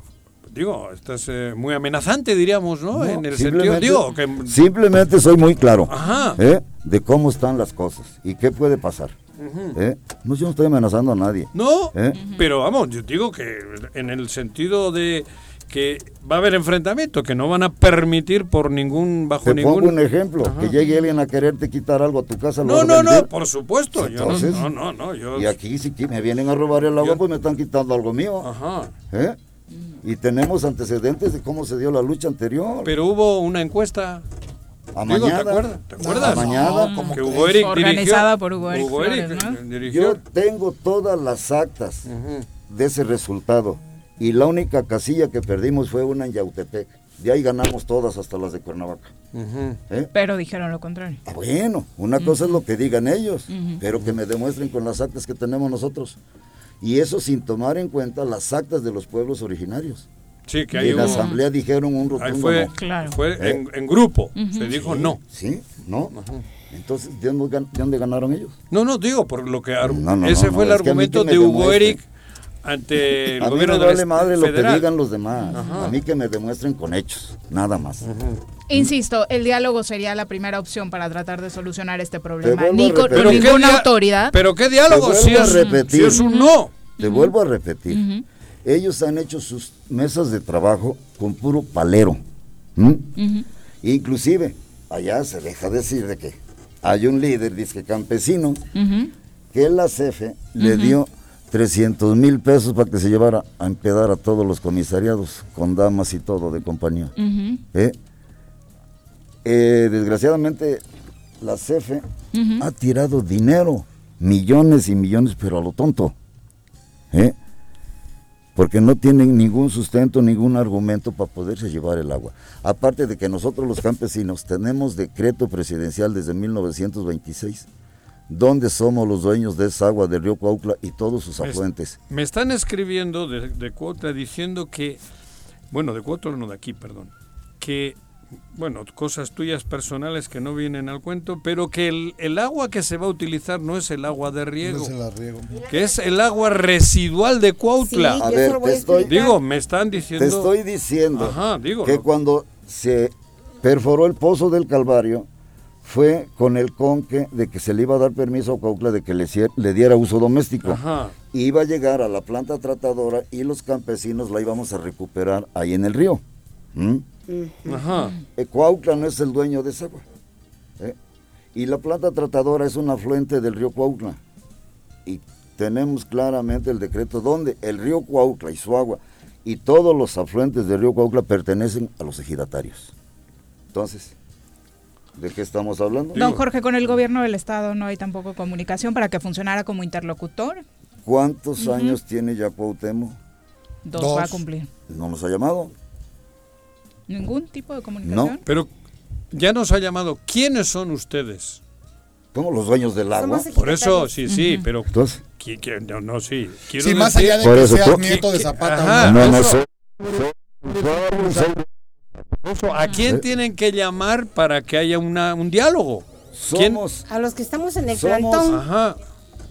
digo, estás eh, muy amenazante, diríamos, ¿no? en el sentido, digo, que... Simplemente soy muy claro ¿eh? de cómo están las cosas y qué puede pasar. ¿eh? No, yo no estoy amenazando a nadie. No, pero vamos, yo digo que en el sentido de que va a haber enfrentamiento, que no van a permitir por ningún, bajo Te ningún... pongo un ejemplo, que llegue alguien a quererte quitar algo a tu casa. No, no, no, por supuesto. Entonces, no, no, no, yo... Y aquí si me vienen a robar el agua, pues me están quitando algo mío. Ajá. ¿Eh? Y tenemos antecedentes de cómo se dio la lucha anterior. Pero hubo una encuesta a mañana, ¿te acuerdas? ¿Te acuerdas? mañana, como que Hugo Eric Organizada por Hugo Eric. Hugo Eric Yo tengo todas las actas de ese resultado y la única casilla que perdimos fue una en Yautepec. De ahí ganamos todas hasta las de Cuernavaca. ¿Eh? Pero dijeron lo contrario. Ah, bueno, una cosa es lo que digan ellos, pero que me demuestren con las actas que tenemos nosotros. Y eso sin tomar en cuenta las actas de los pueblos originarios. Sí, que hay en la asamblea dijeron un rotundo fue, Claro. fue ¿Eh? en, grupo, se dijo no. Sí, no. Entonces, ¿de dónde, ganaron ellos? No, no, digo, por lo que... ese fue el argumento de Hugo Eric ante el a gobierno mí me vale madre lo que digan los demás. A mí que me demuestren con hechos, nada más. Insisto, el diálogo sería la primera opción para tratar de solucionar este problema. Ni con, ninguna autoridad. Pero qué diálogo si es, repetir, es, un no. Te vuelvo a repetir. Ellos han hecho sus mesas de trabajo con puro palero. Inclusive, allá se deja decir de que hay un líder, dice campesino, que la CFE le dio 300 mil pesos para que se llevara a empedar a todos los comisariados, con damas y todo de compañía. ¿Eh? Eh, desgraciadamente, la CFE ha tirado dinero, millones y millones, pero a lo tonto. ¿Eh? Porque no tienen ningún sustento, ningún argumento para poderse llevar el agua. Aparte de que nosotros los campesinos tenemos decreto presidencial desde 1926 ¿Dónde somos los dueños de esa agua del río Cuautla y todos sus afluentes. Me, están escribiendo de, de diciendo que, bueno, de Cuautla no de aquí, perdón, que, bueno, cosas tuyas personales que no vienen al cuento, pero que el, agua que se va a utilizar no es el agua de riego, que es el agua residual de Cuautla. a ver, te estoy, digo, me están diciendo... Te estoy diciendo que cuando se perforó el pozo del Calvario fue con el conque de que se le iba a dar permiso a Cuautla de que le, le diera uso doméstico. Iba a llegar a la planta tratadora y los campesinos la íbamos a recuperar ahí en el río. ¿Mm? Ajá. Eh, Cuautla no es el dueño de esa agua. ¿eh? Y la planta tratadora es un afluente del río Cuautla. Y tenemos claramente el decreto donde el río Cuautla y su agua y todos los afluentes del río Cuautla pertenecen a los ejidatarios. Entonces, ¿de qué estamos hablando? Don Jorge, con el gobierno del estado no hay tampoco comunicación para que funcionara como interlocutor. ¿Cuántos años tiene ya Cuauhtémoc? Dos, va a cumplir. ¿No nos ha llamado? ¿Ningún tipo de comunicación? No. Pero ya nos ha llamado. ¿Quiénes son ustedes? Somos los dueños del agua. Por eso, sí, sí, pero... Entonces, no, no, sí. Quiero sí, más allá de que seas nieto de Zapata. no, no ¿A quién tienen que llamar para que haya una, un diálogo? Somos, a los que estamos en el plantón. Ajá.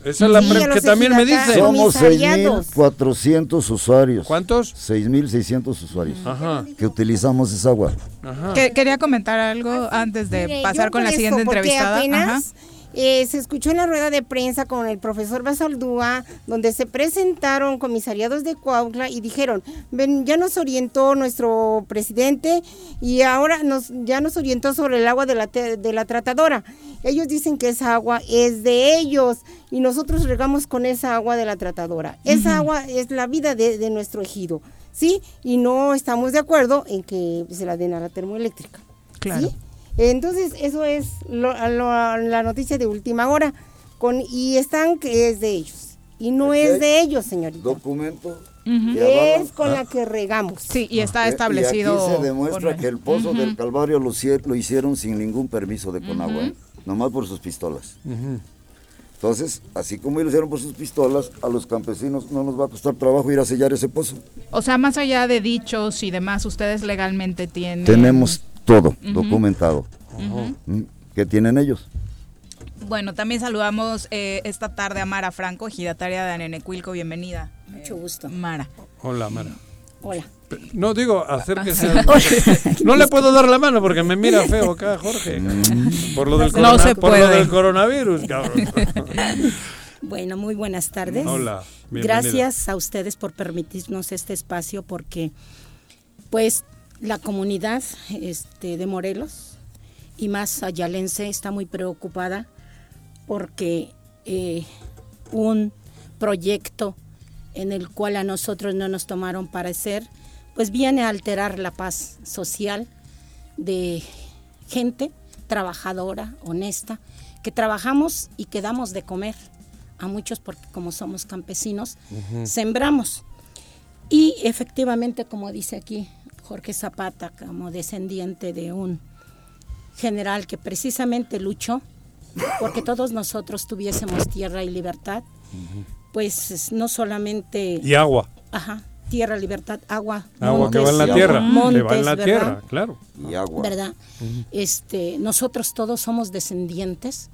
Esa es la que también me dice. Somos 6.400 usuarios. ¿Cuántos? 6.600 usuarios Ajá. que utilizamos esa agua. Ajá. quería comentar algo antes de pasar con la siguiente entrevistada. Apenas eh, se escuchó en la rueda de prensa con el profesor Basaldúa, donde se presentaron comisariados de Cuautla y dijeron, ven, ya nos orientó nuestro presidente y ahora nos, ya nos orientó sobre el agua de la, de la tratadora. Ellos dicen que esa agua es de ellos y nosotros regamos con esa agua de la tratadora. Esa agua es la vida de, nuestro ejido, ¿sí? Y no estamos de acuerdo en que se la den a la termoeléctrica. Claro. Entonces, eso es la noticia de última hora. Con, y están que es de ellos. Y no es de ellos, señorita. Documento. Es con la que regamos. Sí, y está establecido. Y aquí se demuestra que el pozo del Calvario lo, lo, hicieron sin ningún permiso de Conagua, ¿eh? nomás por sus pistolas. Entonces, así como lo hicieron por sus pistolas, a los campesinos no nos va a costar trabajo ir a sellar ese pozo. O sea, más allá de dichos y demás, ustedes legalmente tienen... Tenemos todo documentado. ¿Qué tienen ellos? Bueno, también saludamos eh, esta tarde a Mara Franco, ejidataria de Anenecuilco. Bienvenida. Mucho gusto. Mara. Hola, Mara. Hola. No digo, acérquese. (laughs) no le puedo dar la mano porque me mira feo acá, Jorge. Mm. Por lo del, por lo del coronavirus, cabrón. (laughs) Bueno, muy buenas tardes. Hola. Gracias a ustedes por permitirnos este espacio porque, pues, la comunidad este, de Morelos y más ayalense está muy preocupada porque eh, un proyecto en el cual a nosotros no nos tomaron parecer, pues viene a alterar la paz social de gente trabajadora, honesta, que trabajamos y que damos de comer a muchos porque como somos campesinos, sembramos. Y efectivamente, como dice aquí Jorge Zapata como descendiente de un general que precisamente luchó porque todos nosotros tuviésemos tierra y libertad, pues no solamente... Y agua. Ajá, tierra, libertad, agua. Agua que va en la tierra, que va en la tierra, claro. Y agua. ¿Verdad? este, nosotros todos somos descendientes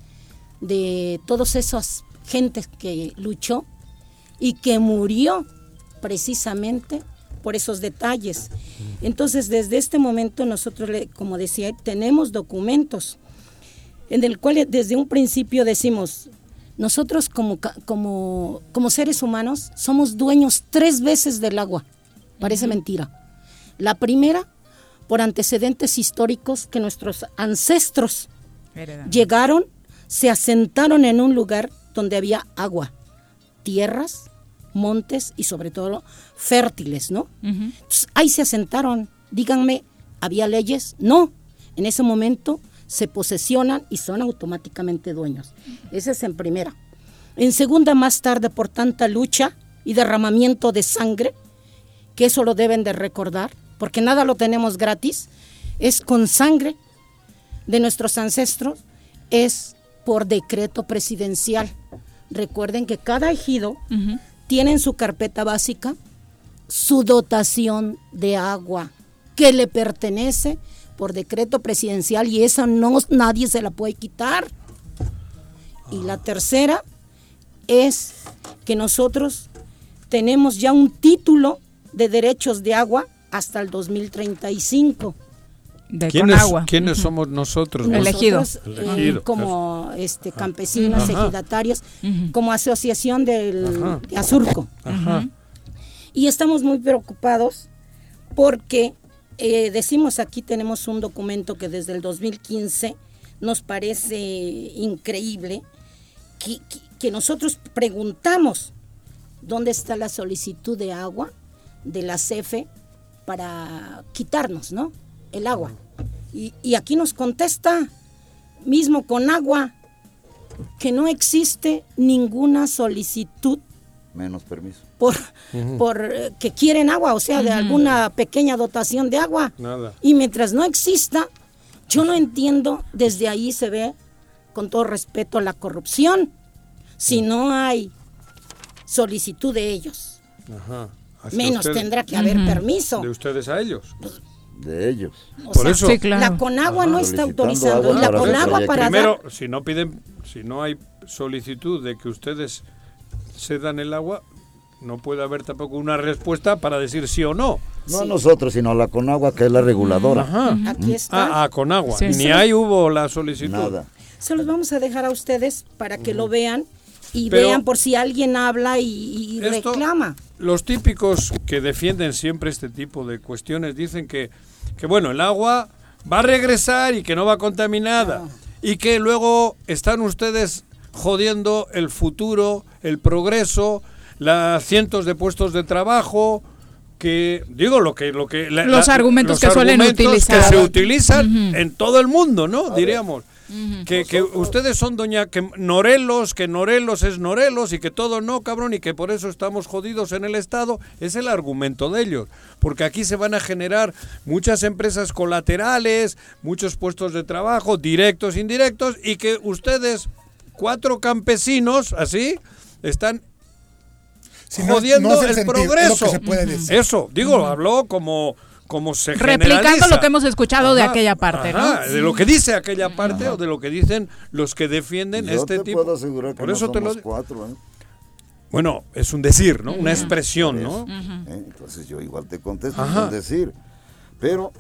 de todos esos gentes que luchó y que murió precisamente por esos detalles. Entonces, desde este momento nosotros, como decía, tenemos documentos en el cual desde un principio decimos, nosotros como, como, como seres humanos somos dueños tres veces del agua. Parece mentira. La primera, por antecedentes históricos que nuestros ancestros llegaron, se asentaron en un lugar donde había agua, tierras, montes y sobre todo fértiles, ¿no? ahí se asentaron. Díganme, ¿había leyes? No. En ese momento se posesionan y son automáticamente dueños. Esa es en primera. En segunda, más tarde, por tanta lucha y derramamiento de sangre, que eso lo deben de recordar, porque nada lo tenemos gratis, es con sangre de nuestros ancestros, es por decreto presidencial. Recuerden que cada ejido tiene en su carpeta básica su dotación de agua que le pertenece por decreto presidencial y esa no nadie se la puede quitar. Y la tercera es que nosotros tenemos ya un título de derechos de agua hasta el 2035. de ¿Quiénes, agua. ¿Quiénes somos nosotros? Elegidos. Eh, como este, campesinos, ejidatarios, como asociación del, de Azurco. Y estamos muy preocupados porque eh, decimos aquí tenemos un documento que desde el 2015 nos parece increíble, que, que nosotros preguntamos dónde está la solicitud de agua de la CEFE para quitarnos, ¿no? El agua. Y, aquí nos contesta, mismo con agua, que no existe ninguna solicitud. Menos permiso. Por, por eh, que quieren agua, o sea, de alguna pequeña dotación de agua. Nada. Y mientras no exista, yo no entiendo, desde ahí se ve, con todo respeto, la corrupción. Si no hay solicitud de ellos. Menos tendrá que haber permiso. ¿De ustedes a ellos? Pues, de ellos. Por eso. La Conagua no está autorizando. Y la Conagua para. Primero, si no piden, si no hay solicitud de que ustedes se dan el agua, no puede haber tampoco una respuesta para decir sí o no. No a nosotros, sino a la Conagua, que es la reguladora. Ajá. Aquí está. Ah, a Conagua. Ni ahí hubo la solicitud. Nada. Se los vamos a dejar a ustedes para que lo vean y vean por si alguien habla y, reclama. Los típicos que defienden siempre este tipo de cuestiones dicen que, que bueno, el agua va a regresar y que no va contaminada. Y que luego están ustedes jodiendo el futuro, el progreso, las cientos de puestos de trabajo, que digo lo que lo que los argumentos que suelen utilizar que se utilizan en todo el mundo no diríamos. Que, ustedes son doña que Norelos, que Norelos es Norelos y que todo no, cabrón, y que por eso estamos jodidos en el Estado, es el argumento de ellos. Porque aquí se van a generar muchas empresas colaterales, muchos puestos de trabajo, directos, indirectos, y que ustedes, cuatro campesinos, así, están jodiendo el progreso. Eso, digo, habló como como se Replicando lo que hemos escuchado de aquella parte, ¿no? De lo que dice aquella parte o de lo que dicen los que defienden este tipo. Puedo asegurar que Por eso te lo cuatro, ¿eh? Bueno, es un decir, ¿no? Una expresión, ¿no? ¿Eh? Entonces yo igual te contesto, es un decir. Pero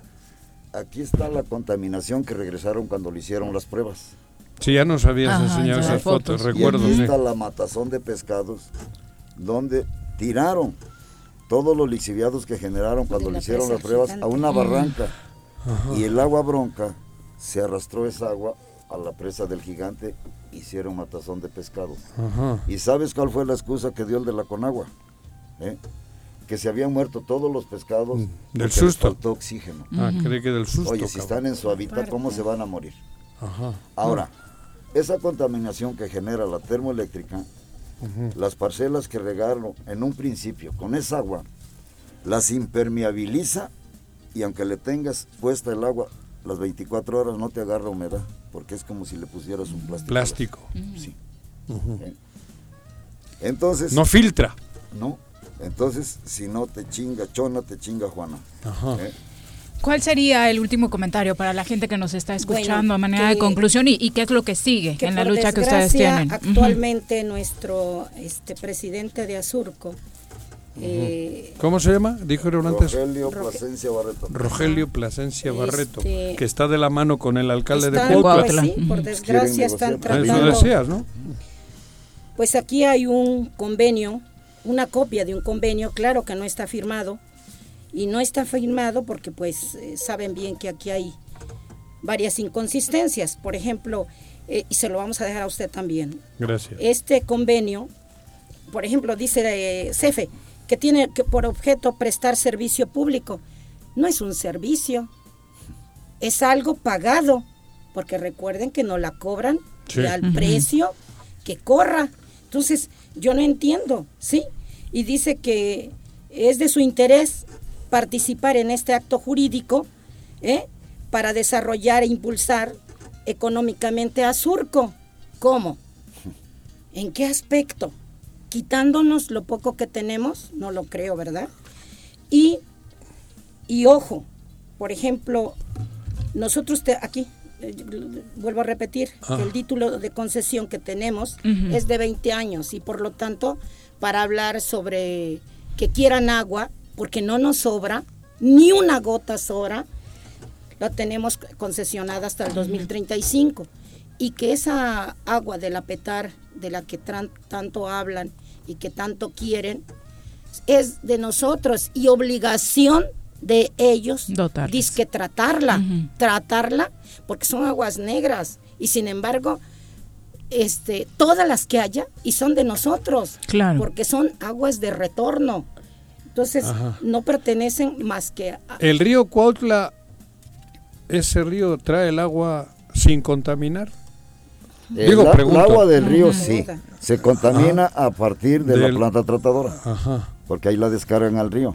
aquí está la contaminación que regresaron cuando le hicieron las pruebas. Sí, ya nos habías enseñado esas fotos, recuerdo. Y aquí está la matazón de pescados donde tiraron todos los lixiviados que generaron cuando le hicieron las pruebas a una barranca. Y el agua bronca se arrastró esa agua a la presa del gigante, hicieron matazón de pescado. ¿Y sabes cuál fue la excusa que dio el de la Conagua? ¿Eh? Que se habían muerto todos los pescados. Mm, del susto. faltó oxígeno. Ah, cree que del susto. Oye, si están en su hábitat, ¿cómo se van a morir? Ahora, esa contaminación que genera la termoeléctrica las parcelas que regaron en un principio con esa agua, las impermeabiliza y aunque le tengas puesta el agua las 24 horas no te agarra humedad, porque es como si le pusieras un plástico. Plástico. Sí. Entonces... No filtra. No. Entonces, si no te chinga Chona, te chinga Juana. ¿Eh? ¿Cuál sería el último comentario para la gente que nos está escuchando a manera de conclusión y, qué es lo que sigue en la lucha que ustedes tienen? Actualmente nuestro este presidente de Azurco. Eh, ¿Cómo se llama? Dijeron antes. Rogelio Plasencia Barreto. Rogelio Plasencia Barreto, este, que está de la mano con el alcalde de Cuautla. sí, por desgracia están tratando. Eso decías, ¿no? Pues aquí hay un convenio, una copia de un convenio, claro que no está firmado, y no está firmado porque pues eh, saben bien que aquí hay varias inconsistencias. Por ejemplo, eh, y se lo vamos a dejar a usted también. Gracias. Este convenio, por ejemplo, dice eh, CEFE, que tiene que por objeto prestar servicio público. No es un servicio, es algo pagado, porque recuerden que no la cobran al precio que corra. Entonces, yo no entiendo, ¿sí? Y dice que es de su interés participar en este acto jurídico ¿eh? para desarrollar e impulsar económicamente a Surco. ¿Cómo? ¿En qué aspecto? Quitándonos lo poco que tenemos, no lo creo, ¿verdad? Y, y ojo, por ejemplo, nosotros te, aquí, eh, vuelvo a repetir, que el ah. título de concesión que tenemos es de 20 años y por lo tanto, para hablar sobre que quieran agua, porque no nos sobra, ni una gota sobra. la tenemos concesionada hasta el 2035 y que esa agua de la petar de la que tanto hablan y que tanto quieren es de nosotros y obligación de ellos que tratarla, tratarla porque son aguas negras y sin embargo este todas las que haya y son de nosotros, claro. porque son aguas de retorno. Entonces, no pertenecen más que a... El río Cuautla ese río trae el agua sin contaminar. El, Digo, agua del río sí, se contamina a partir de la planta tratadora. Porque ahí la descargan al río.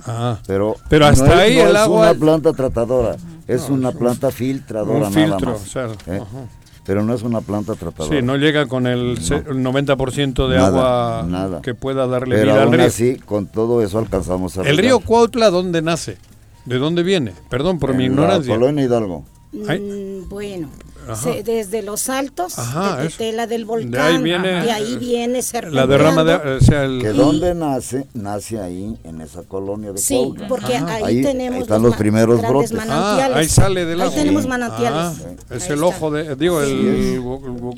Pero, Pero hasta ahí el agua es una planta tratadora, es una planta filtradora un filtro, ¿eh? Pero no es una planta tratadora. Sí, no llega con el, 90% de agua que pueda darle vida al río. así, con todo eso alcanzamos a ¿El río Cuautla dónde nace? ¿De dónde viene? Perdón por mi ignorancia. La colonia Hidalgo. Mm, bueno, desde los altos, de Tela del Volcán, de ahí viene, ahí viene la derrama de, o sea, el, que dónde nace, nace ahí en esa colonia de Sí, porque ahí, tenemos están los, primeros brotes. Ah, ahí sale del agua. Ahí tenemos manantiales. Ah, es el ojo de, digo, el,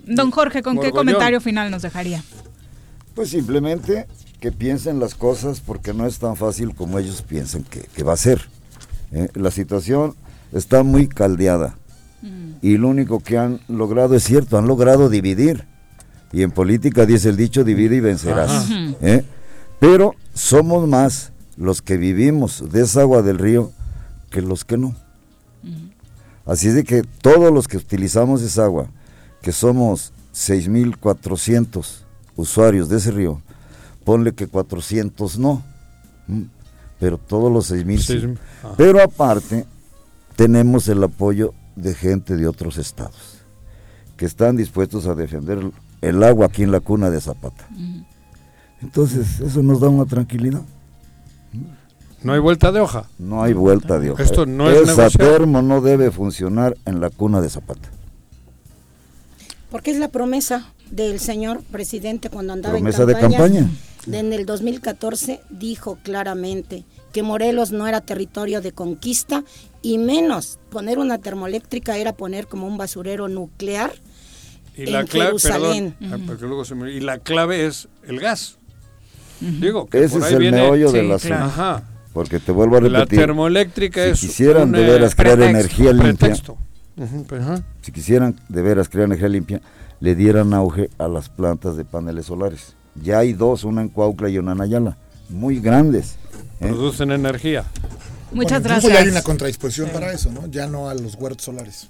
Don Jorge, ¿con qué comentario final nos dejaría? Pues simplemente que piensen las cosas porque no es tan fácil como ellos piensan que, va a ser. ¿eh? La situación está muy caldeada y lo único que han logrado es cierto, han logrado dividir. Y en política dice el dicho, divide y vencerás. ¿eh? Pero somos más los que vivimos de esa agua del río que los que no. Así de que todos los que utilizamos esa agua, que somos 6.400 usuarios de ese río, ponle que 400 no, pero todos los 6.000 Pero aparte, tenemos el apoyo de gente de otros estados que están dispuestos a defender el agua aquí en la cuna de Zapata. Entonces, eso nos da una tranquilidad. No hay vuelta de hoja. No hay vuelta de hoja. Esto no es Esa termo no debe funcionar en la cuna de Zapata. Porque es la promesa del señor presidente cuando andaba en campaña. de campaña. En el 2014 dijo claramente que Morelos no era territorio de conquista y menos poner una termoeléctrica era poner como un basurero nuclear y la clave, Jerusalén. Ah, y la clave es el gas. Digo, que Ese es el meollo de la Ajá. Porque te vuelvo a repetir. La termoeléctrica si es quisieran de veras crear energía limpia. Si quisieran de veras crear energía limpia, le dieran auge a las plantas de paneles solares. Ya hay dos, una en Cuaucla y una en Ayala, muy grandes. ¿eh? Producen energía. Muchas gracias. Ya hay una contradisposición para eso, ¿no? Ya no a los huertos solares.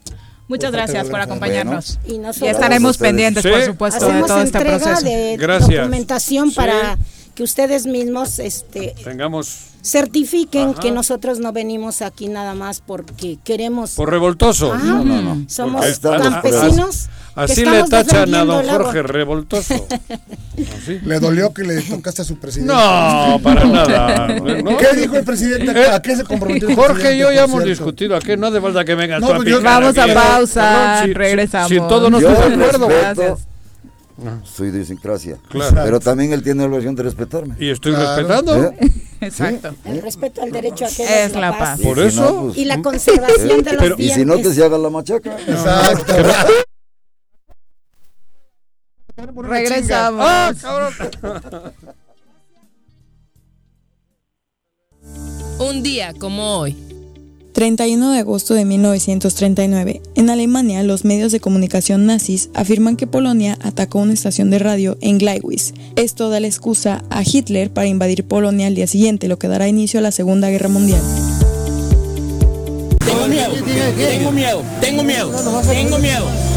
Muchas gracias por acompañarnos. y, estaremos pendientes, por supuesto, de todo este proceso. De documentación para que ustedes mismos este, tengamos certifiquen que nosotros no venimos aquí nada más porque queremos. Por revoltoso. no, no, no. Somos campesinos. Así le tachan a don Jorge revoltoso. (laughs) ¿Le dolió que le tocaste a su presidente? No, para (laughs) nada. ¿Qué dijo el presidente? Eh, ¿A qué se comprometió el Jorge y yo ya hemos discutido. ¿A qué no hace falta que vengas no, pues Vamos a pausa, regresamos. Si, todos no estamos de acuerdo. Gracias. Su idiosincrasia. Claro. Pero también él tiene la obligación de respetarme. Y estoy respetando. ¿Eh? Exacto. El respeto al derecho a que es la paz. Por eso. Pues, y la conservación de los pero, Y si no, que se haga la machaca. Exacto. Regresamos. ¡Ah, (laughs) Un día como hoy. 31 de agosto de 1939. En Alemania, los medios de comunicación nazis afirman que Polonia atacó una estación de radio en Gleiwitz. Esto da la excusa a Hitler para invadir Polonia al día siguiente, lo que dará inicio a la Segunda Guerra Mundial. Tengo miedo, tengo miedo, tengo miedo, tengo miedo,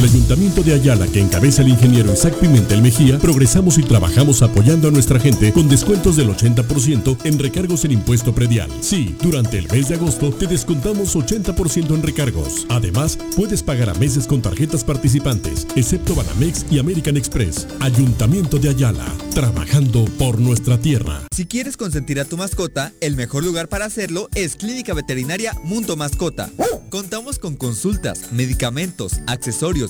El Ayuntamiento de Ayala, que encabeza el ingeniero Isaac Pimentel Mejía, progresamos y trabajamos apoyando a nuestra gente con descuentos del 80% en recargos en impuesto predial. Sí, durante el mes de agosto te descontamos 80% en recargos. Además, puedes pagar a meses con tarjetas participantes, excepto Banamex y American Express. Ayuntamiento de Ayala, trabajando por nuestra tierra. Si quieres consentir a tu mascota, el mejor lugar para hacerlo es Clínica Veterinaria Mundo Mascota. Contamos con consultas, medicamentos, accesorios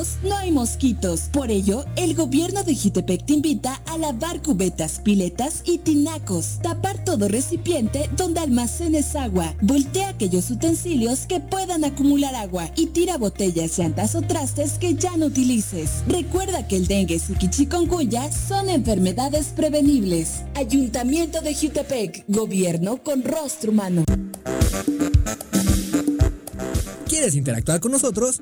no hay mosquitos. Por ello, el gobierno de Jitepec te invita a lavar cubetas, piletas y tinacos. Tapar todo recipiente donde almacenes agua. Voltea aquellos utensilios que puedan acumular agua y tira botellas, llantas o trastes que ya no utilices. Recuerda que el dengue y chikungunya son enfermedades prevenibles. Ayuntamiento de Jutepec, gobierno con rostro humano. ¿Quieres interactuar con nosotros?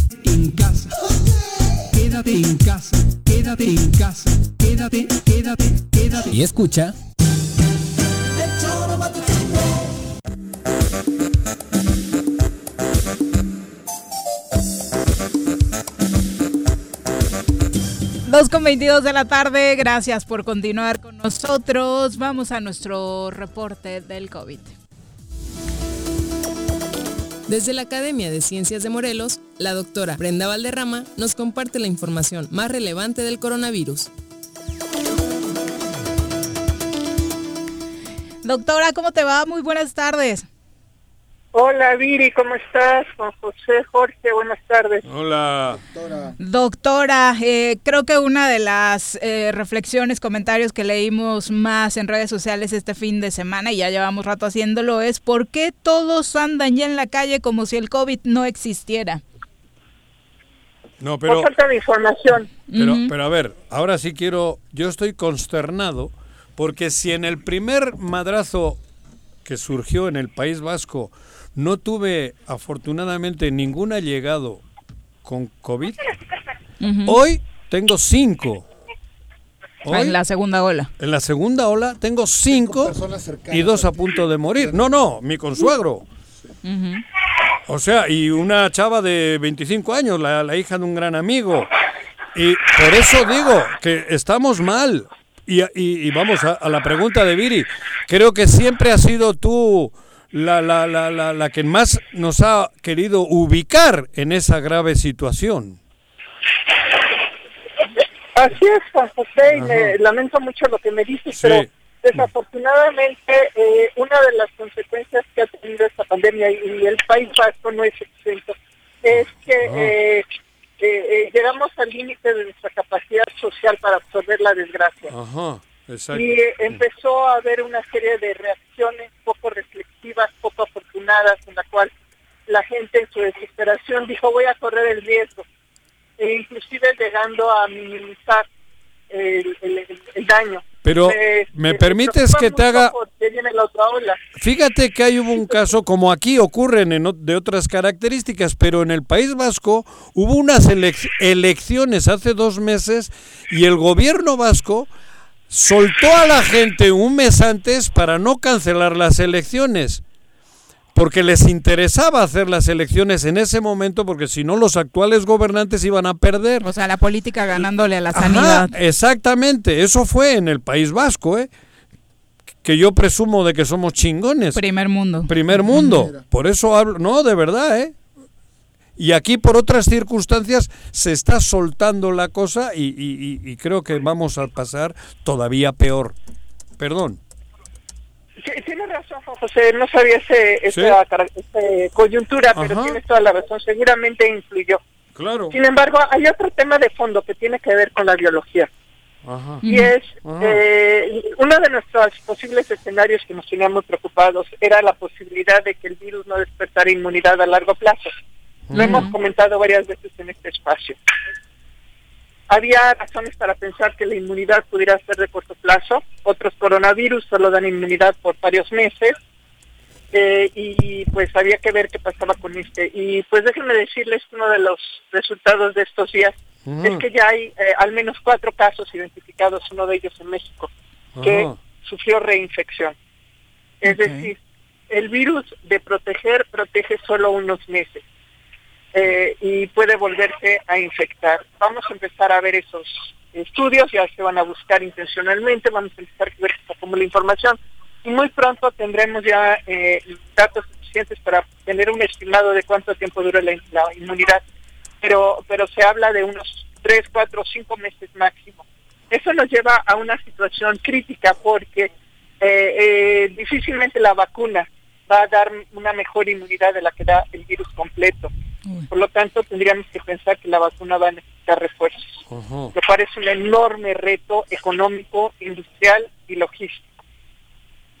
en casa. Quédate en casa. Quédate en casa. Quédate, quédate, quédate. Y escucha. Dos con 22 de la tarde, gracias por continuar con nosotros. Vamos a nuestro reporte del COVID. Desde la Academia de Ciencias de Morelos, la doctora Brenda Valderrama nos comparte la información más relevante del coronavirus. Doctora, ¿cómo te va? Muy buenas tardes. Hola Viri, ¿cómo estás? Juan José, Jorge, buenas tardes. Hola. Doctora, Doctora eh, creo que una de las eh, reflexiones, comentarios que leímos más en redes sociales este fin de semana, y ya llevamos rato haciéndolo, es ¿por qué todos andan ya en la calle como si el COVID no existiera? No, pero... falta de información. Pero, pero a ver, ahora sí quiero, yo estoy consternado porque si en el primer madrazo que surgió en el País Vasco no tuve afortunadamente ningún allegado con COVID. Hoy tengo cinco. en la segunda ola. En la segunda ola tengo cinco, y dos a punto de morir. No, no, mi consuegro. O sea, y una chava de 25 años, la, hija de un gran amigo. Y por eso digo que estamos mal. Y, vamos a, a, la pregunta de Viri. Creo que siempre has sido tú la, la, la, la, la que más nos ha querido ubicar en esa grave situación. Así es, Juan José, y me lamento mucho lo que me dices, pero desafortunadamente eh, una de las consecuencias que ha tenido esta pandemia y el País Vasco no es exento, es que ah. eh, eh, llegamos al límite de nuestra capacidad social para absorber la desgracia. Ajá. Y empezó a haber una serie de reacciones poco reflexivas, poco afortunadas, en la cual la gente en su desesperación dijo voy a correr el riesgo, e inclusive llegando a minimizar el, daño. Pero me permites que te haga... Fíjate que hay hubo un caso, como aquí ocurren en, de otras características, pero en el País Vasco hubo unas elecciones hace dos meses y el gobierno vasco soltó a la gente un mes antes para no cancelar las elecciones. porque les interesaba hacer las elecciones en ese momento, porque si no los actuales gobernantes iban a perder. O sea, la política ganándole a la sanidad. exactamente, eso fue en el País Vasco, ¿eh? que yo presumo de que somos chingones. Primer mundo. Primer mundo. Por eso hablo, no, de verdad, ¿eh? Y aquí por otras circunstancias se está soltando la cosa y, creo que vamos a pasar todavía peor. Perdón. Tiene razón, José. No sabía ese, esa, coyuntura, pero tienes toda la razón. Seguramente influyó. Claro. Sin embargo, hay otro tema de fondo que tiene que ver con la biología. Y es eh, uno de nuestros posibles escenarios que nos teníamos preocupados era la posibilidad de que el virus no despertara inmunidad a largo plazo. Lo hemos comentado varias veces en este espacio. Había razones para pensar que la inmunidad pudiera ser de corto plazo. Otros coronavirus solo dan inmunidad por varios meses. Eh, y pues había que ver qué pasaba con este. Y pues déjenme decirles que uno de los resultados de estos días es que ya hay eh, al menos cuatro casos identificados, uno de ellos en México, que sufrió reinfección. Es decir, el virus de proteger protege solo unos meses eh, y puede volverse a infectar. Vamos a empezar a ver esos estudios, ya se van a buscar intencionalmente, vamos a empezar a ver cómo la información y muy pronto tendremos ya eh, datos suficientes para tener un estimado de cuánto tiempo dura la inmunidad pero, pero se habla de unos 3, 4, 5 meses máximo. Eso nos lleva a una situación crítica porque eh, eh, difícilmente la vacuna va a dar una mejor inmunidad de la que da el virus completo. Por lo tanto, tendríamos que pensar que la vacuna va a necesitar refuerzos. Me parece un enorme reto económico, industrial y logístico.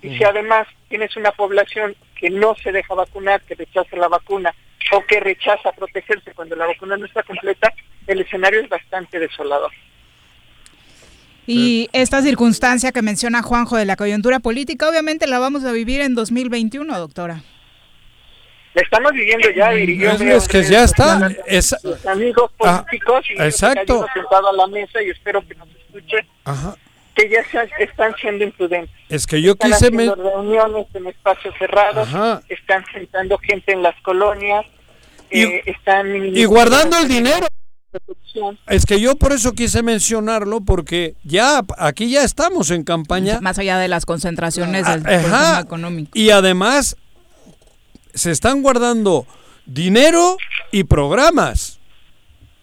Y si además tienes una población que no se deja vacunar, que rechaza la vacuna, o que rechaza protegerse cuando la vacuna no está completa, el escenario es bastante desolador. Y esta circunstancia que menciona Juanjo de la coyuntura política, obviamente la vamos a vivir en 2021, doctora. La estamos viviendo ya, Es, que ya está. Es, amigos ah, políticos y exacto. sentado a la mesa y espero que nos escuche. Que ya están siendo imprudentes. Es que yo están quise... reuniones en espacios cerrados, están sentando gente en las colonias, y, guardando el dinero. Es que yo por eso quise mencionarlo, porque ya aquí ya estamos en campaña. Más allá de las concentraciones del ah, económico. Y además se están guardando dinero y programas.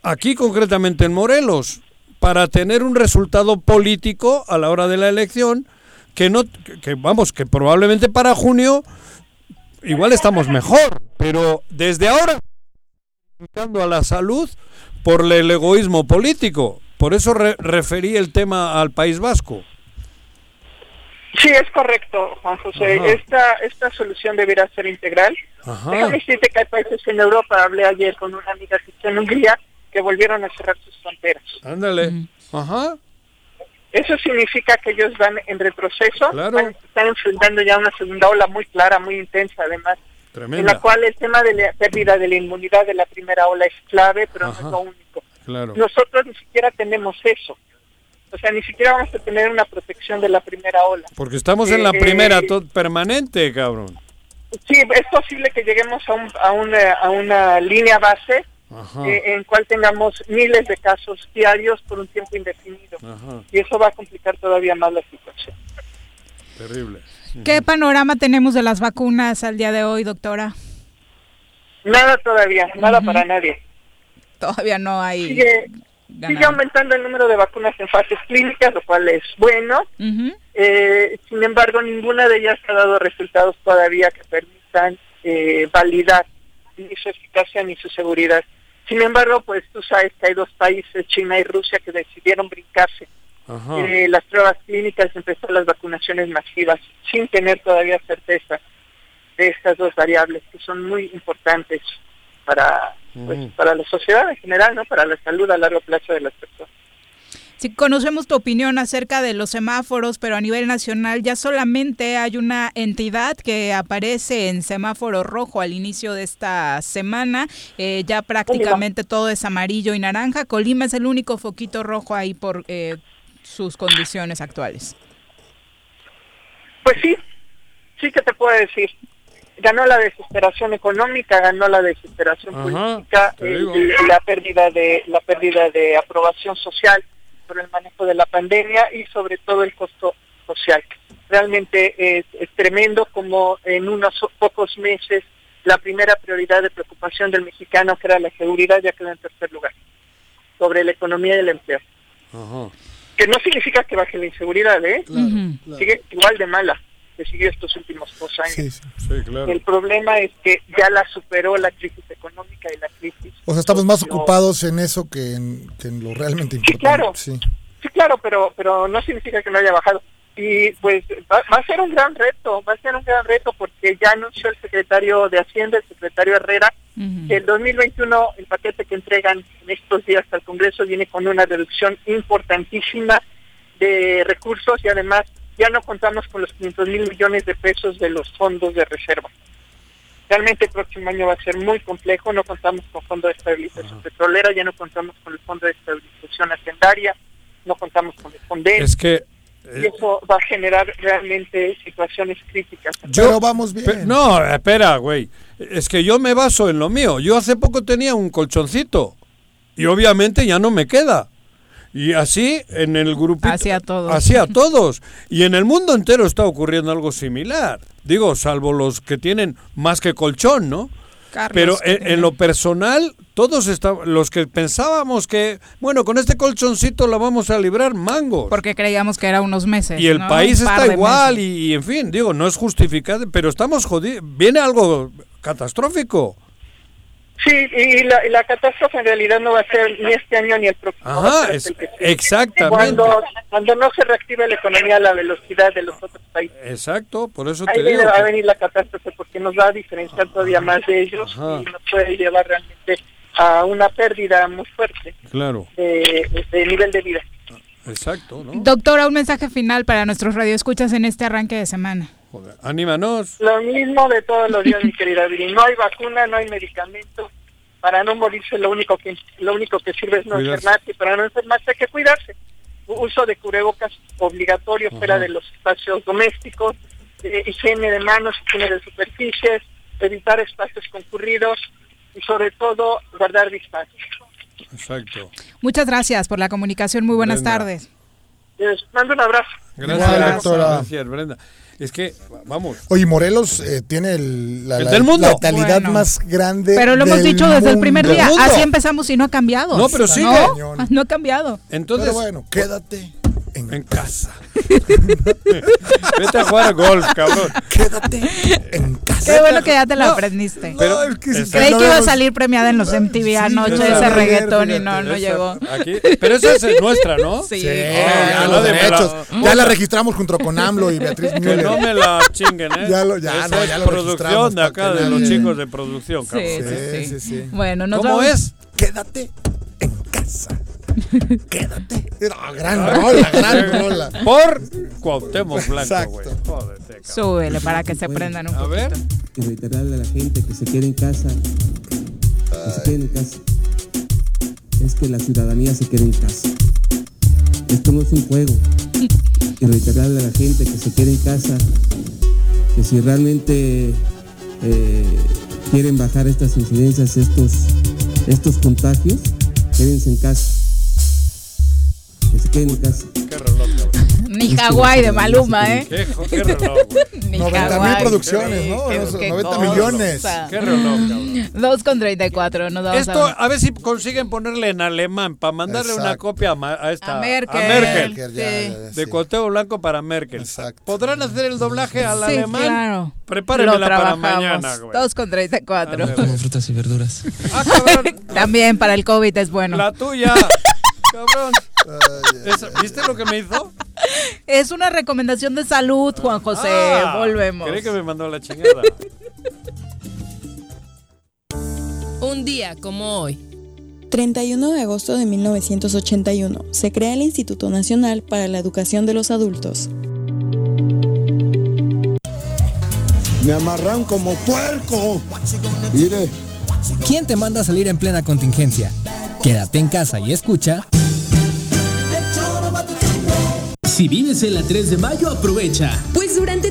Aquí concretamente en Morelos, para tener un resultado político a la hora de la elección, que no, que vamos, que probablemente para junio igual estamos mejor, pero desde ahora a la salud por el egoísmo político. Por eso referí el tema al País Vasco. Sí, es correcto, Juan José. Esta, esta solución deberá ser integral. Déjame decirte que hay países en Europa, hablé ayer con una amiga que está en Hungría, que volvieron a cerrar sus fronteras. Ándale. Ajá. Eso significa que ellos van en retroceso, están enfrentando ya una segunda ola muy clara, muy intensa además en la cual el tema de la pérdida de la inmunidad de la primera ola es clave, pero no es lo único. Nosotros ni siquiera tenemos eso. O sea, ni siquiera vamos a tener una protección de la primera ola. Porque estamos en la eh, primera eh, permanente, cabrón. Sí, es posible que lleguemos a, un, a, una, a una línea base eh, en cual tengamos miles de casos diarios por un tiempo indefinido. Y eso va a complicar todavía más la situación. Terrible. ¿Qué panorama tenemos de las vacunas al día de hoy, doctora? Nada todavía, nada para nadie. Todavía no hay. Sigue, aumentando el número de vacunas en fases clínicas, lo cual es bueno. Eh, sin embargo, ninguna de ellas ha dado resultados todavía que permitan eh, validar ni su eficacia ni su seguridad. Sin embargo, pues tú sabes que hay dos países, China y Rusia, que decidieron brincarse eh, las pruebas clínicas y empezar las vacunaciones masivas sin tener todavía certeza de estas dos variables que son muy importantes para pues, para la sociedad en general, no, para la salud a largo plazo de las personas. Si conocemos tu opinión acerca de los semáforos, pero a nivel nacional ya solamente hay una entidad que aparece en semáforo rojo al inicio de esta semana. Eh, ya prácticamente todo es amarillo y naranja. Colima es el único foquito rojo ahí por eh, sus condiciones actuales. Pues sí, sí que te puedo decir. Ganó la desesperación económica, ganó la desesperación política, eh, la pérdida de la pérdida de aprobación social por el manejo de la pandemia y sobre todo el costo social. Realmente es, tremendo como en unos pocos meses la primera prioridad de preocupación del mexicano, que era la seguridad, ya quedó en tercer lugar, sobre la economía y el empleo. Que no significa que baje la inseguridad, ¿eh? Sigue igual de mala que siguió estos últimos dos años. El problema es que ya la superó la crisis económica y la crisis. O sea, estamos más ocupados en eso que en, lo realmente importante. Sí, claro. Sí, claro, pero, pero no significa que no haya bajado. Y pues va, a ser un gran reto, va a ser un gran reto porque ya anunció el secretario de Hacienda, el secretario Herrera, que el 2021 el paquete que entregan en estos días al Congreso viene con una reducción importantísima de recursos y además ya no contamos con los 500 mil millones de pesos de los fondos de reserva. Realmente el próximo año va a ser muy complejo, no contamos con fondo de estabilización petrolera, ya no contamos con el fondo de estabilización hacendaria, no contamos con el fondo. Es que y eso va a generar realmente situaciones críticas. Yo, vamos bien. No, espera, güey. Es que yo me baso en lo mío. Yo hace poco tenía un colchoncito y obviamente ya no me queda. Y así en el grupo Así a todos. Así a todos. Y en el mundo entero está ocurriendo algo similar. Digo, salvo los que tienen más que colchón, ¿no? Pero en, lo personal, todos estamos, los que pensábamos que, bueno, con este colchoncito la vamos a librar mangos. Porque creíamos que era unos meses. Y el país está igual y, en fin, digo, no es justificado, pero estamos jodidos. Viene algo catastrófico. Sí, y la, catástrofe en realidad no va a ser ni este año ni el próximo. Ajá, exactamente. Cuando, cuando no se reactive la economía a la velocidad de los otros países. Exacto, por eso te digo. va a venir la catástrofe porque nos va a diferenciar todavía más de ellos y nos puede llevar realmente a una pérdida muy fuerte claro. de, nivel de vida. Exacto, ¿no? Doctora, un mensaje final para nuestros radioescuchas en este arranque de semana. Joder, anímanos. Lo mismo de todos los días, mi querida Viri. No hay vacuna, no hay medicamento. Para no morirse lo único que lo único que sirve es no enfermarse. Para no enfermarse hay que cuidarse. Uso de cubrebocas obligatorio fuera de los espacios domésticos, eh, higiene de manos, higiene de superficies, evitar espacios concurridos y sobre todo guardar distancia. Exacto. Muchas gracias por la comunicación. Muy buenas tardes. Les mando un abrazo. Gracias, Gracias, Brenda. Es que, vamos. Oye, Morelos eh, tiene la, letalidad más grande. Pero lo hemos dicho desde el primer día. Así empezamos y no ha cambiado. No, pero sí. No, no ha cambiado. Entonces, pero bueno, quédate en, casa. (laughs) Vete a jugar golf, cabrón. Quédate en casa. Qué bueno que ya te lo aprendiste. Pero, es que Creí que iba a salir premiada en los MTV anoche ese reggaetón y no, no llegó. Aquí, pero esa es nuestra, ¿no? Sí. ya, los derechos. ya la registramos junto con AMLO y Beatriz Müller. Que no me la chinguen, ¿eh? Ya lo, ya, no, ya lo producción de acá, de los chicos de producción, cabrón. Sí, sí, sí. Bueno, ¿Cómo es? Quédate en casa. (laughs) Quédate. gran rola, (laughs) gran rola. Por Cuauhtémoc Blanco, güey. Súbele para que se prendan un A ver. Y reiterarle a la gente que se quede en casa. Que se quede en casa. Es que la ciudadanía se quede en casa. Esto no es un juego. Y reiterarle a la gente que se quede en casa. Que si realmente eh, quieren bajar estas incidencias, estos, estos contagios, quédense en casa Qué reloj, (laughs) Ni Hawái de Maluma, ¿eh? Qué, qué reloj, (laughs) Ni 90 mil producciones, ¿no? 90 millones. Qué reloj, cabrón. 2 con 34. Nos vamos Esto, a... ver si consiguen ponerle en alemán para mandarle una copia a, esta. A Merkel. A Merkel. De Cuauhtémoc Blanco para Merkel. Exacto. ¿Podrán hacer el doblaje al sí, alemán? claro. Prepárenmela para mañana, güey. 2 con 34. Como frutas y verduras. Ah, cabrón. (laughs) También para el COVID es bueno. La tuya. Cabrón. ¿Viste lo que me hizo? Es una recomendación de salud, Juan José. Ah, Volvemos. Cree que me mandó la chingada. Un día como hoy. 31 de agosto de 1981 se crea el Instituto Nacional para la Educación de los Adultos. Me amarran como puerco. Mire. ¿Quién te manda a salir en plena contingencia? Quédate en casa y escucha. Si vives en la 3 de mayo, aprovecha. Pues durante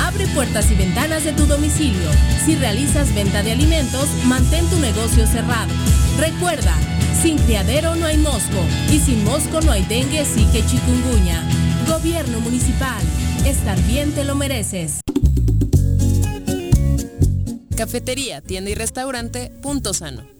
Abre puertas y ventanas de tu domicilio. Si realizas venta de alimentos, mantén tu negocio cerrado. Recuerda, sin criadero no hay mosco y sin mosco no hay dengue, sí que chikungunya. Gobierno municipal, estar bien te lo mereces. Cafetería, tienda y restaurante, punto sano.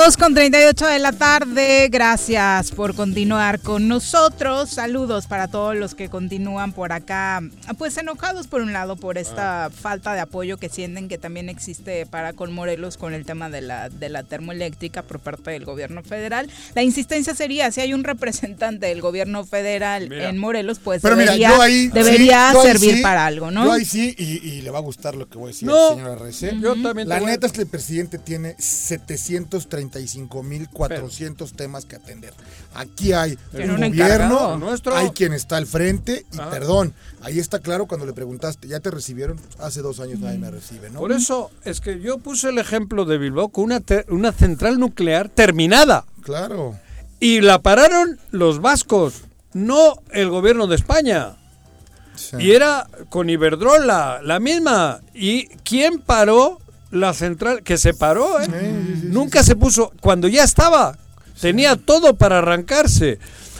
2 con 38 de la tarde, gracias por continuar con nosotros. Saludos para todos los que continúan por acá, pues enojados por un lado por esta ah. falta de apoyo que sienten que también existe para con Morelos con el tema de la, de la termoeléctrica por parte del gobierno federal. La insistencia sería, si hay un representante del gobierno federal en Morelos, pues debería, debería servir para algo, ¿no? Yo ahí sí, y, le va a gustar lo que voy a decir no, señora Rece. Yo también La neta es que el presidente tiene 730 35.400 temas que atender. Aquí hay un, gobierno, nuestro... hay quien está al frente y perdón, ahí está claro cuando le preguntaste, ¿ya te recibieron? Hace dos años nadie me recibe, ¿no? Por eso es que yo puse el ejemplo de Bilbao con una, una central nuclear terminada. Claro. Y la pararon los vascos, no el gobierno de España. Y era con Iberdrola, la misma. ¿Y quién paró la central que se paró, ¿eh? Nunca se puso, cuando ya estaba, tenía todo para arrancarse.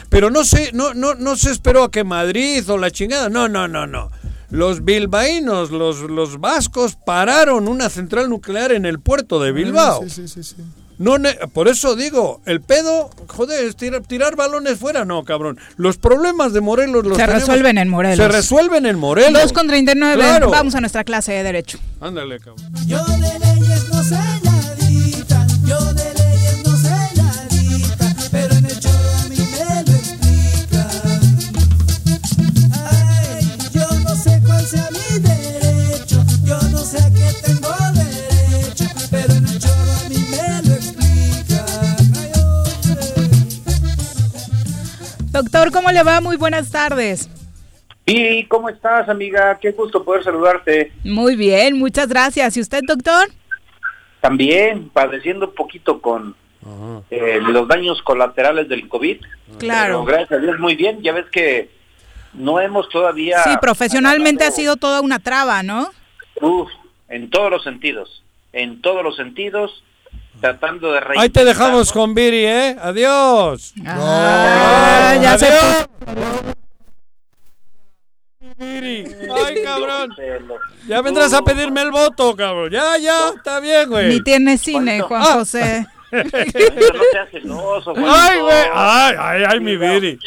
Pero no se, no, no, no se esperó a que Madrid o la chingada, no, no, no, no. Los bilbaínos, los, los vascos pararon una central nuclear en el puerto de Bilbao. Sí, sí, sí, no, por eso digo, el pedo, joder, es tirar, balones fuera, no, cabrón. Los problemas de Morelos los Se resuelven en Morelos. Se resuelven en Morelos. 2 con 39, vamos a nuestra clase de Derecho. Ándale, cabrón. Yo de leyes no sé Doctor, ¿cómo le va? Muy buenas tardes. Y ¿cómo estás, amiga? Qué gusto poder saludarte. Muy bien, muchas gracias. ¿Y usted, doctor? También, padeciendo un poquito con eh, los daños colaterales del COVID. Claro. gracias a Dios, muy bien. Ya ves que no hemos todavía... Sí, profesionalmente ha sido toda una traba, ¿no? Uf, en todos los sentidos. En todos los sentidos tratando de Ahí te dejamos con Viri, ¿eh? Adiós. Ah, ya se Ay, cabrón. Ya vendrás a pedirme el voto, cabrón. Ya, ya, está bien, güey. Ni tiene cine, Juan José. (laughs) no te celoso, Ay, güey. Ay, ay, ay, mi Viri.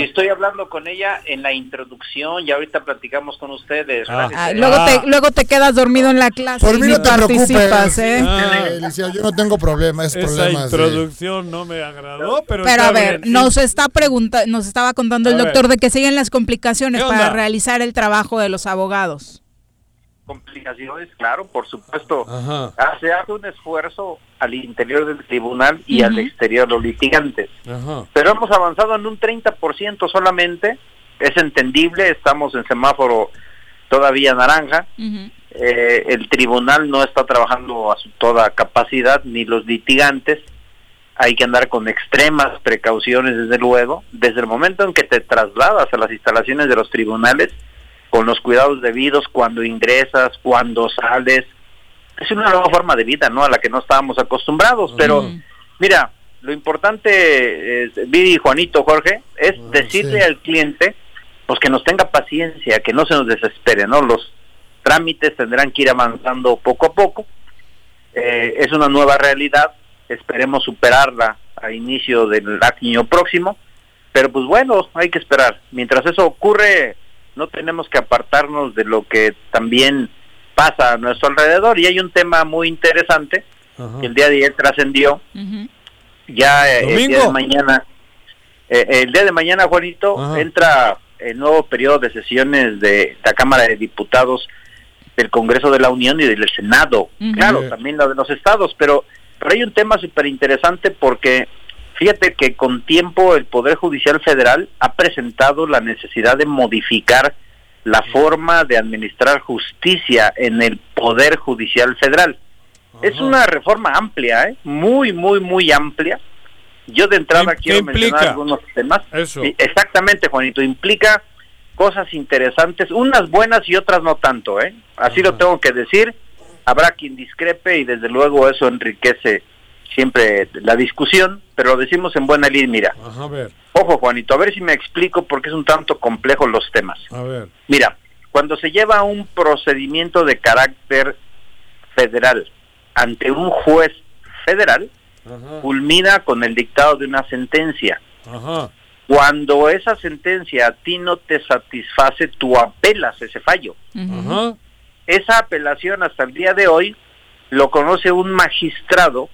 Estoy hablando con ella en la introducción y ahorita platicamos con ustedes. Ah. luego, te, ah. luego te quedas dormido en la clase. Por mí no te participas, ¿eh? Ah. yo no tengo problema, es Esa introducción no me agradó, pero. Pero a ver, nos está pregunta, nos estaba contando el doctor de que siguen las complicaciones para realizar el trabajo de los abogados complicaciones, claro, por supuesto. Se hace un esfuerzo al interior del tribunal y al exterior los litigantes. Pero hemos avanzado en un 30% solamente, es entendible, estamos en semáforo todavía naranja. Eh, el tribunal no está trabajando a su toda capacidad, ni los litigantes. Hay que andar con extremas precauciones, desde luego. Desde el momento en que te trasladas a las instalaciones de los tribunales, con los cuidados debidos cuando ingresas, cuando sales. Es una nueva forma de vida, ¿no? A la que no estábamos acostumbrados, pero mira, lo importante, es, Vidi, Juanito, Jorge, es decirle al cliente, pues que nos tenga paciencia, que no se nos desespere, ¿no? Los trámites tendrán que ir avanzando poco a poco. Eh, es una nueva realidad, esperemos superarla a inicio del año próximo, pero pues bueno, hay que esperar. Mientras eso ocurre, no tenemos que apartarnos de lo que también pasa a nuestro alrededor. Y hay un tema muy interesante que el día de ayer trascendió. Ya eh, el día de mañana, eh, el día de mañana, Juanito, entra el nuevo periodo de sesiones de la Cámara de Diputados del Congreso de la Unión y del Senado. Claro, también lo de los estados, pero, pero hay un tema súper interesante porque Fíjate que con tiempo el Poder Judicial Federal ha presentado la necesidad de modificar la forma de administrar justicia en el Poder Judicial Federal. Es una reforma amplia, ¿eh? muy, muy, muy amplia. Yo de entrada quiero mencionar algunos temas. Exactamente, Juanito, implica cosas interesantes, unas buenas y otras no tanto, ¿eh? Así lo tengo que decir. Habrá quien discrepe y desde luego eso enriquece siempre la discusión, pero lo decimos en buena línea, mira. Ojo, Juanito, a ver si me explico porque es un tanto complejo los temas. Mira, cuando se lleva un procedimiento de carácter federal ante un juez federal, culmina con el dictado de una sentencia. Cuando esa sentencia a ti no te satisface, tú apelas ese fallo. Esa apelación hasta el día de hoy lo conoce un magistrado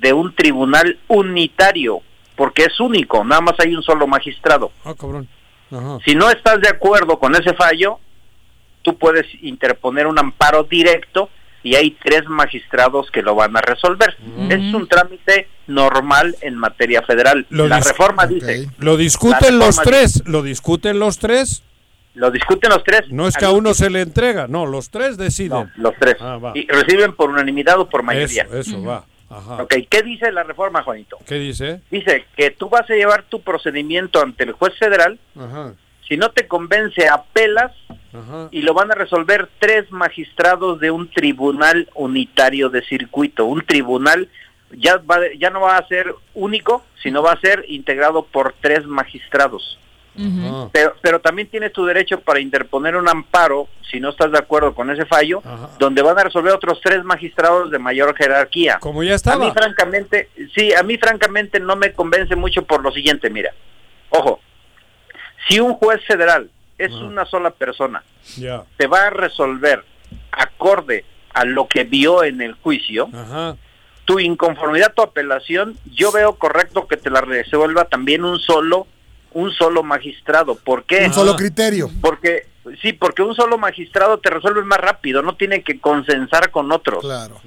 de un tribunal unitario, porque es único, nada más hay un solo magistrado. Ah, cabrón. Si no estás de acuerdo con ese fallo, tú puedes interponer un amparo directo y hay tres magistrados que lo van a resolver. Es un trámite normal en materia federal. la reforma dice... ¿Lo discuten los tres? ¿Lo discuten los tres? Lo discuten los tres. No es que a uno se le entrega, no, los tres deciden. los tres. Ah, y reciben por unanimidad o por mayoría. Eso, eso va. Ok, ¿qué dice la reforma, Juanito? ¿Qué dice? Dice que tú vas a llevar tu procedimiento ante el juez federal. Si no te convence, apelas y lo van a resolver tres magistrados de un tribunal unitario de circuito. Un tribunal ya, ya no va a ser único, sino va a ser integrado por tres magistrados. Pero, pero también tienes tu derecho para interponer un amparo, si no estás de acuerdo con ese fallo, donde van a resolver otros tres magistrados de mayor jerarquía. Como ya estaba. A mí, francamente, sí, a mí, francamente, no me convence mucho por lo siguiente, mira. Ojo, si un juez federal es una sola persona, te va a resolver acorde a lo que vio en el juicio, tu inconformidad, tu apelación, yo veo correcto que te la resuelva también un solo un solo magistrado. ¿Por qué? Un solo criterio. Porque sí, porque un solo magistrado te resuelve más rápido, no tiene que consensar con otros. Claro.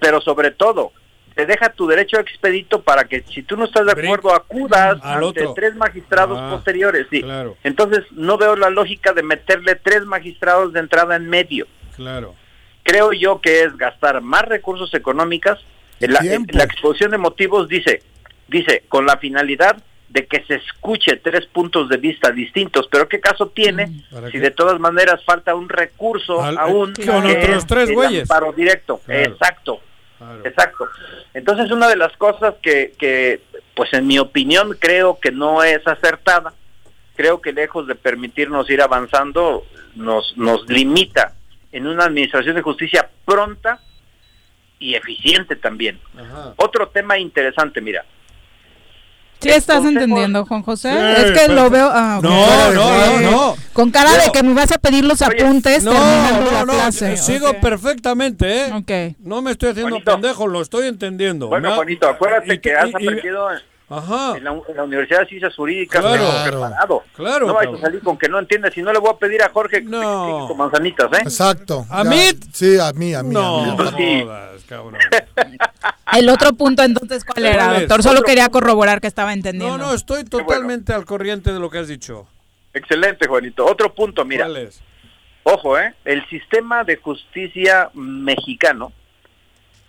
pero sobre todo, te deja tu derecho expedito para que si tú no estás de acuerdo acudas ante tres magistrados ah, posteriores. Sí. Entonces no veo la lógica de meterle tres magistrados de entrada en medio. Claro. Creo yo que es gastar más recursos económicos. La, la exposición de motivos dice, dice, con la finalidad de que se escuche tres puntos de vista distintos, pero ¿qué caso tiene mm, si de todas maneras falta un recurso aún con otros tres güeyes? Paro directo, exacto, exacto. Entonces una de las cosas que, que, pues en mi opinión creo que no es acertada, creo que lejos de permitirnos ir avanzando, nos, nos limita en una administración de justicia pronta y eficiente también. Otro tema interesante, mira, ¿Sí estás entendiendo, Juan José? es que lo veo... Ah, no, no, no, Con cara de que me vas a pedir los apuntes no, terminando la clase. Sigo perfectamente, ¿eh? Okay. No me estoy haciendo pendejo, lo estoy entendiendo. Bueno, Juanito, acuérdate que has aprendido... Ajá. En, la, Universidad de Ciencias Jurídicas claro, preparado. Claro, no vais a salir con que no entiendes. Si no le voy a pedir a Jorge no. con manzanitas, ¿eh? Exacto. ¿A mí? Sí, a mí, a mí. No, a mí. (laughs) El otro punto entonces, ¿cuál era, doctor? Solo quería corroborar que estaba entendiendo. No, no, estoy totalmente al corriente de lo que has dicho. Excelente, Juanito. Otro punto, mira. ¿Cuál es? Ojo, ¿eh? El sistema de justicia mexicano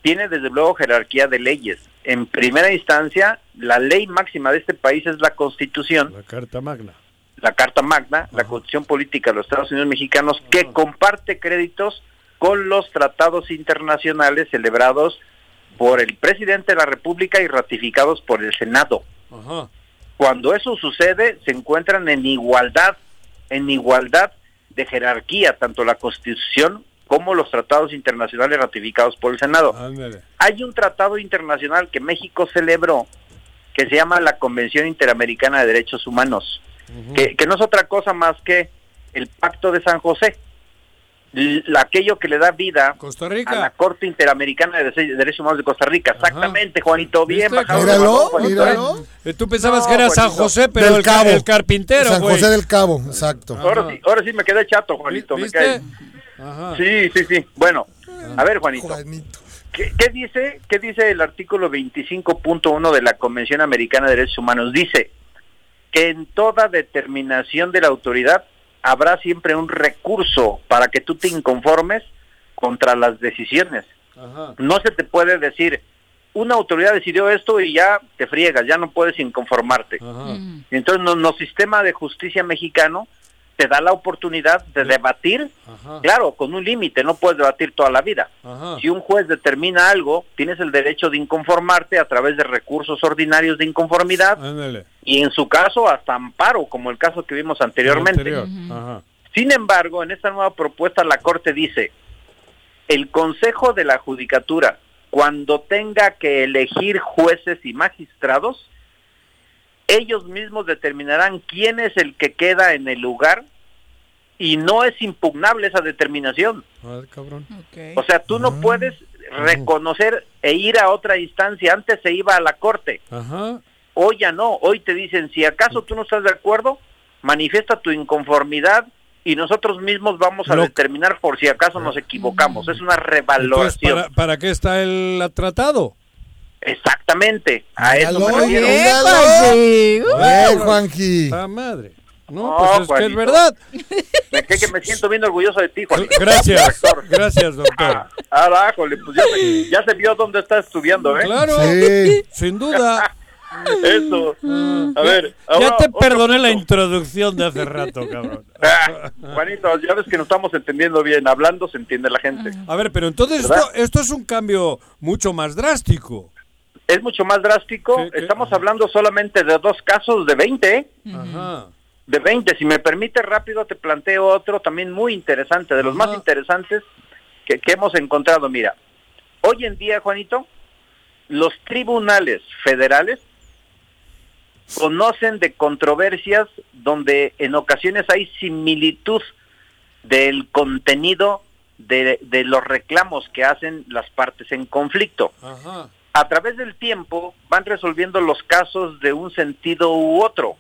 tiene desde luego jerarquía de leyes. En primera instancia, la ley máxima de este país es la Constitución. La Carta Magna. La Carta Magna, la Constitución Política de los Estados Unidos Mexicanos, que comparte créditos con los tratados internacionales celebrados por el presidente de la República y ratificados por el Senado. Cuando eso sucede, se encuentran en igualdad, en igualdad de jerarquía, tanto la Constitución como los tratados internacionales ratificados por el Senado. Hay un tratado internacional que México celebró que se llama la Convención Interamericana de Derechos Humanos, que, que no es otra cosa más que el Pacto de San José aquello que le da vida a la Corte Interamericana de Derechos Humanos de Costa Rica. Exactamente, Juanito, bien bajado. Míralo, eh, Tú pensabas que era San José, pero el, Cabo. el carpintero, San José del Cabo, exacto. Ahora sí, ahora sí me quedé chato, Juanito. Me cae. Sí, sí, sí. Bueno, a ver, Juanito. ¿Qué, ¿Qué, dice, ¿Qué dice el artículo 25.1 de la Convención Americana de Derechos Humanos? Dice que en toda determinación de la autoridad habrá siempre un recurso para que tú te inconformes contra las decisiones. No se te puede decir, una autoridad decidió esto y ya te friegas, ya no puedes inconformarte. Entonces, no, no, sistema de justicia mexicano te da la oportunidad de debatir, claro, con un límite, no puedes debatir toda la vida. Si un juez determina algo, tienes el derecho de inconformarte a través de recursos ordinarios de inconformidad y en su caso hasta amparo, como el caso que vimos anteriormente. Sin embargo, en esta nueva propuesta la Corte dice, el Consejo de la Judicatura, cuando tenga que elegir jueces y magistrados, ellos mismos determinarán quién es el que queda en el lugar y no es impugnable esa determinación. O sea, tú no ah. puedes reconocer e ir a otra instancia. Antes se iba a la corte. Hoy ya no. Hoy te dicen, si acaso tú no estás de acuerdo, manifiesta tu inconformidad y nosotros mismos vamos a determinar por si acaso nos equivocamos. Es una revaloración. ¿para, ¿para, qué está el tratado? Exactamente, a eso me refiero. ¡Eh, Juanji! ¡Ah, madre! No, pues es que es verdad. Me, que, que me siento bien orgulloso de ti, Juan. Gracias, gracias, doctor. Ah, ah pues ya se, ya se, vio dónde está estudiando, ¿eh? Claro, sí. sin duda. Eso. A ver. ya te perdoné la introducción de hace rato, cabrón. Ah, Juanito, ya ves que nos estamos entendiendo bien. Hablando se entiende la gente. A ver, pero entonces esto, esto es un cambio mucho más drástico es mucho más drástico. Estamos hablando solamente de dos casos de 20. De 20. Si me permite rápido, te planteo otro también muy interesante, de los más interesantes que, hemos encontrado. Mira, hoy en día, Juanito, los tribunales federales conocen de controversias donde en ocasiones hay similitud del contenido de, de los reclamos que hacen las partes en conflicto. Ajá a través del tiempo van resolviendo los casos de un sentido u otro.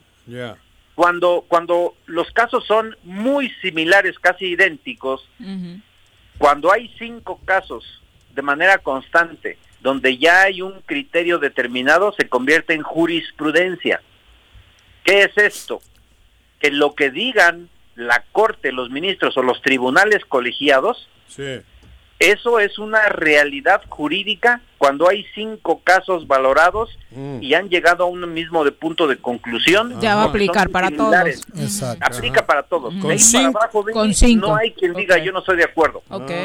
Cuando, cuando los casos son muy similares, casi idénticos, cuando hay cinco casos de manera constante donde ya hay un criterio determinado, se convierte en jurisprudencia. ¿Qué es esto? Que lo que digan la Corte, los ministros o los tribunales colegiados, eso es una realidad jurídica cuando hay cinco casos valorados mm. y han llegado a un mismo de punto de conclusión. Ya va a aplicar para todos. Aplica para todos. Con, cinco, No hay quien diga yo no estoy de acuerdo.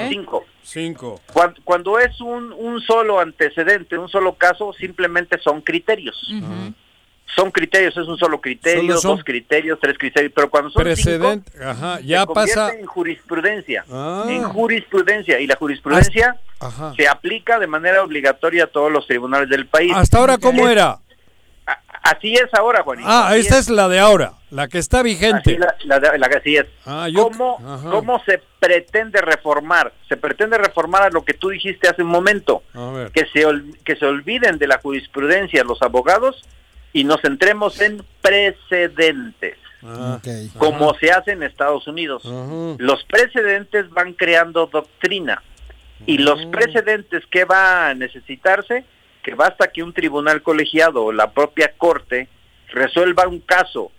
Cinco. Cinco. Cuando, es un, un, solo antecedente, un solo caso, simplemente son criterios son criterios, es un solo criterio, dos criterios, tres criterios, pero cuando son precedente, ajá, ya se pasa en jurisprudencia, ah. en jurisprudencia y la jurisprudencia se aplica de manera obligatoria a todos los tribunales del país. Hasta ahora cómo era? Así es ahora, Juanito. Ah, esta es. la de ahora, la que está vigente. Así, la, la, así es. Ah, ¿Cómo, ¿Cómo, se pretende reformar? Se pretende reformar a lo que tú dijiste hace un momento, que se, que se olviden de la jurisprudencia los abogados y nos centremos en precedentes, ah, como se hace en Estados Unidos. Los precedentes van creando doctrina y los precedentes que va a necesitarse, que basta que un tribunal colegiado o la propia corte resuelva un caso,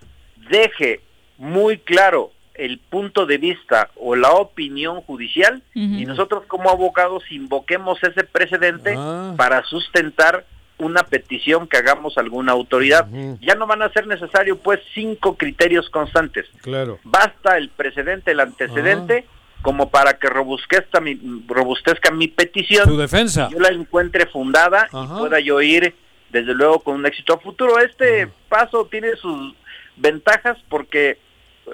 deje muy claro el punto de vista o la opinión judicial y nosotros como abogados invoquemos ese precedente ah. para sustentar una petición que hagamos a alguna autoridad. Ya no van a ser necesarios pues cinco criterios constantes. Claro. Basta el precedente, el antecedente, ah. como para que robustezca mi, robustezca mi petición. Tu defensa. Yo la encuentre fundada y pueda yo ir, desde luego, con un éxito a futuro. Este paso tiene sus ventajas porque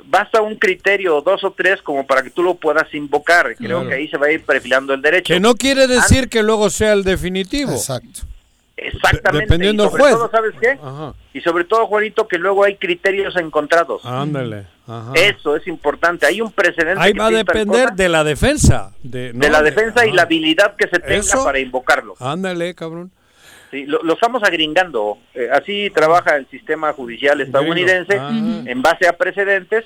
basta un criterio, dos o tres, como para que tú lo puedas invocar. Creo que ahí se va a ir perfilando el derecho. Que no quiere decir que luego sea el definitivo. Exacto. Exactamente. Dependiendo del juez. ¿sabes qué? Y sobre todo, Juanito, que luego hay criterios encontrados. Ándale. Eso es importante. Hay un precedente. Ahí va a depender de la defensa. De, la defensa y la habilidad que se tenga para invocarlo. Ándale, cabrón. Sí, lo, estamos agringando. Eh, así trabaja el sistema judicial estadounidense en base a precedentes.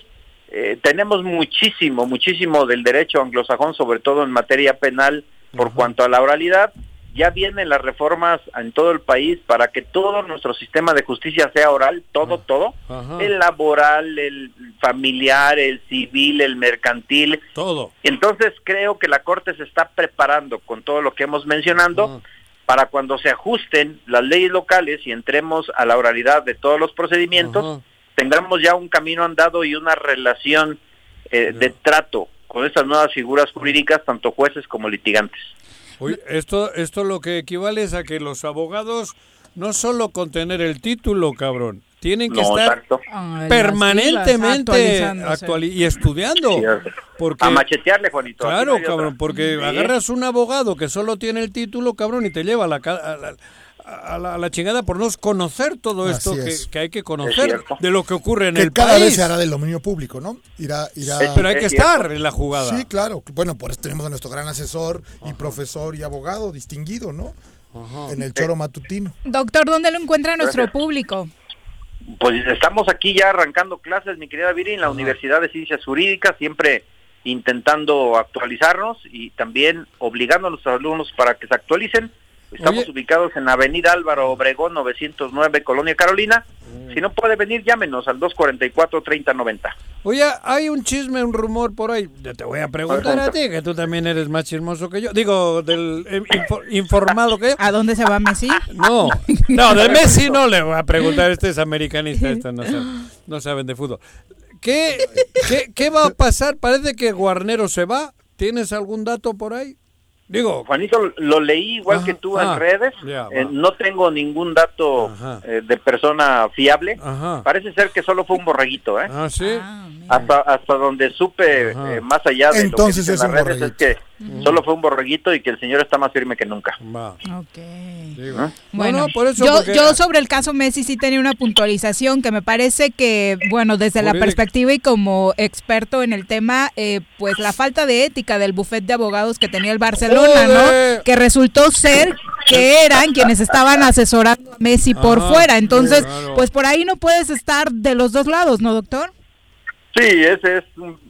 Eh, tenemos muchísimo, muchísimo del derecho anglosajón, sobre todo en materia penal, por cuanto a la oralidad ya vienen las reformas en todo el país para que todo nuestro sistema de justicia sea oral, todo, todo, el laboral, el familiar, el civil, el mercantil. Todo. Entonces creo que la Corte se está preparando con todo lo que hemos mencionado para cuando se ajusten las leyes locales y entremos a la oralidad de todos los procedimientos, tengamos ya un camino andado y una relación eh, de trato con estas nuevas figuras jurídicas, tanto jueces como litigantes esto, esto lo que equivale es a que los abogados no solo con tener el título, cabrón, tienen que estar permanentemente y estudiando. porque, a machetearle, Juanito. Claro, cabrón, porque agarras un abogado que solo tiene el título, cabrón, y te lleva a la, a la, chingada por no conocer todo esto que, hay que conocer de lo que ocurre en el cada país. vez se hará de dominio público, ¿no? Irá, irá... Pero hay que estar en la jugada. Sí, claro. Bueno, por eso tenemos a nuestro gran asesor y profesor y abogado distinguido, ¿no? En el choro matutino. Doctor, ¿dónde lo encuentra nuestro público? Pues estamos aquí ya arrancando clases, mi querida Viri, en la Universidad de Ciencias Jurídicas, siempre intentando actualizarnos y también obligando a los alumnos para que se actualicen Estamos ubicados en Avenida Álvaro Obregón 909, Colonia Carolina. Si no puede venir, llámenos al 244-3090. Oye, hay un chisme, un rumor por ahí. Te voy a preguntar a ti, que tú también eres más chismoso que yo. Digo, del eh, informado que ¿A dónde se va Messi? No, (laughs) no, de Messi no le voy a preguntar. Este es americanista, este no, no saben de fútbol. ¿Qué, qué, ¿Qué va a pasar? Parece que Guarnero se va. ¿Tienes algún dato por ahí? Digo, Juanito, lo leí igual que tú en ah, redes. Eh, no tengo ningún dato eh, de persona fiable. Parece ser que solo fue un borreguito, ¿eh? Ah, sí. Ah, hasta, hasta donde supe eh, más allá de Entonces lo que en las redes es que solo fue un borreguito y que el señor está más firme que nunca. Bueno, por eso yo, yo sobre el caso Messi sí tenía una puntualización que me parece que, bueno, desde la perspectiva y como experto en el tema, eh, pues la falta de ética del bufete de abogados que tenía el Barcelona, ¿no? Que resultó ser que eran quienes estaban asesorando a Messi por fuera. Entonces, pues por ahí no puedes estar de los dos lados, ¿no, doctor? Sí, ese es,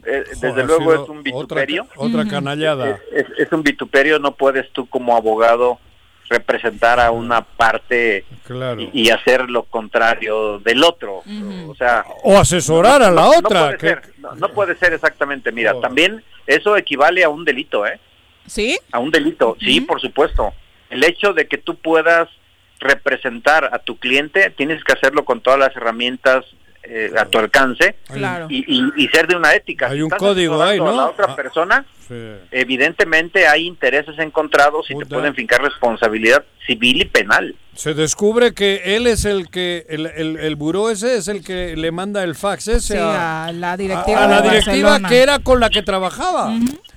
eh, desde luego es un vituperio. Otra, canallada. Es, un vituperio, no puedes tú como abogado representar a una parte y, hacer lo contrario del otro. O sea, o asesorar a la otra. No, puede, ser, exactamente. Mira, oh. también eso equivale a un delito, ¿eh? ¿Sí? A un delito, sí, por supuesto. El hecho de que tú puedas representar a tu cliente, tienes que hacerlo con todas las herramientas eh, a tu alcance y, ser de una ética. Hay un código ahí, ¿no? la otra ah, persona, evidentemente hay intereses encontrados y te pueden fincar responsabilidad civil y penal. Se descubre que él es el que, el, el, buró ese es el que le manda el fax ese a, la directiva, a, la directiva que era con la que trabajaba.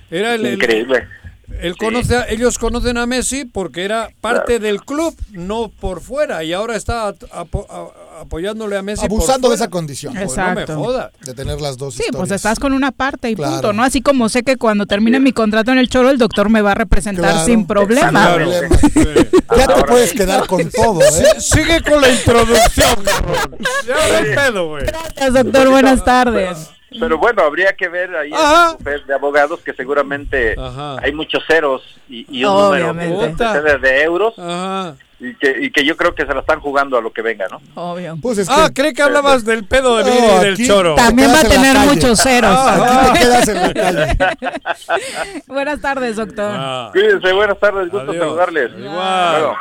Era el, Increíble. Él conoce ellos conocen a Messi porque era parte del club, no por fuera, y ahora está apoyándole a Messi. Abusando de esa condición. Exacto. no me joda. De tener las dos Sí, pues estás con una parte y punto, ¿no? Así como sé que cuando termine mi contrato en el Choro, el doctor me va a representar sin problema. ya te puedes quedar con todo, ¿eh? Sigue con la introducción, cabrón. Ya pedo, güey. Gracias, doctor. Buenas tardes. Pero bueno, habría que ver ahí de abogados que seguramente hay muchos ceros y, un número de, euros. Y que, y que yo creo que se la están jugando a lo que venga, ¿no? Obvio. Pues ah, cree que hablabas del pedo de y del choro. También va a tener muchos ceros. Ah, aquí te quedas en la calle. (laughs) buenas tardes, doctor. Ah. Cuídense, buenas tardes, gusto saludarles. Igual.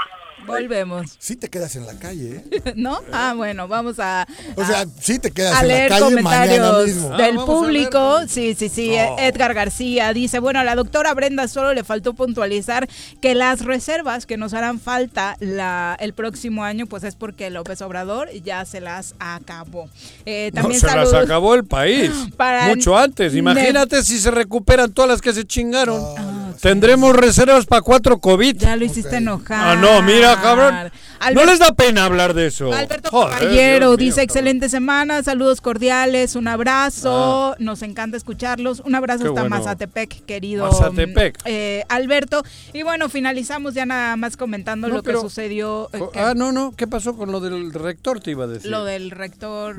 Volvemos. Sí te quedas en la calle, ¿eh? (laughs) ¿No? Ah, bueno, vamos a... O sea, sí te quedas en la calle mañana mismo. Del ah, público. Sí, sí, sí. Edgar García dice, bueno, a la doctora Brenda solo le faltó puntualizar que las reservas que nos harán falta la, el próximo año, pues es porque López Obrador ya se las acabó. Eh, también no, se las acabó el país. (gasps) mucho antes. Imagínate si se recuperan todas las que se chingaron. Ah, Tendremos reservas para cuatro COVID. Ya lo hiciste enojar. Ah, no, mira, cabrón. No les da pena hablar de eso. Alberto Caballero dice excelente semana, saludos cordiales, un abrazo, ah. nos encanta escucharlos, un abrazo hasta Mazatepec, querido Mazatepec. Eh, Alberto. Y bueno, finalizamos ya nada más comentando lo que sucedió. Eh, ah, no, no, ¿qué pasó con lo del rector, te iba a decir? Lo del rector.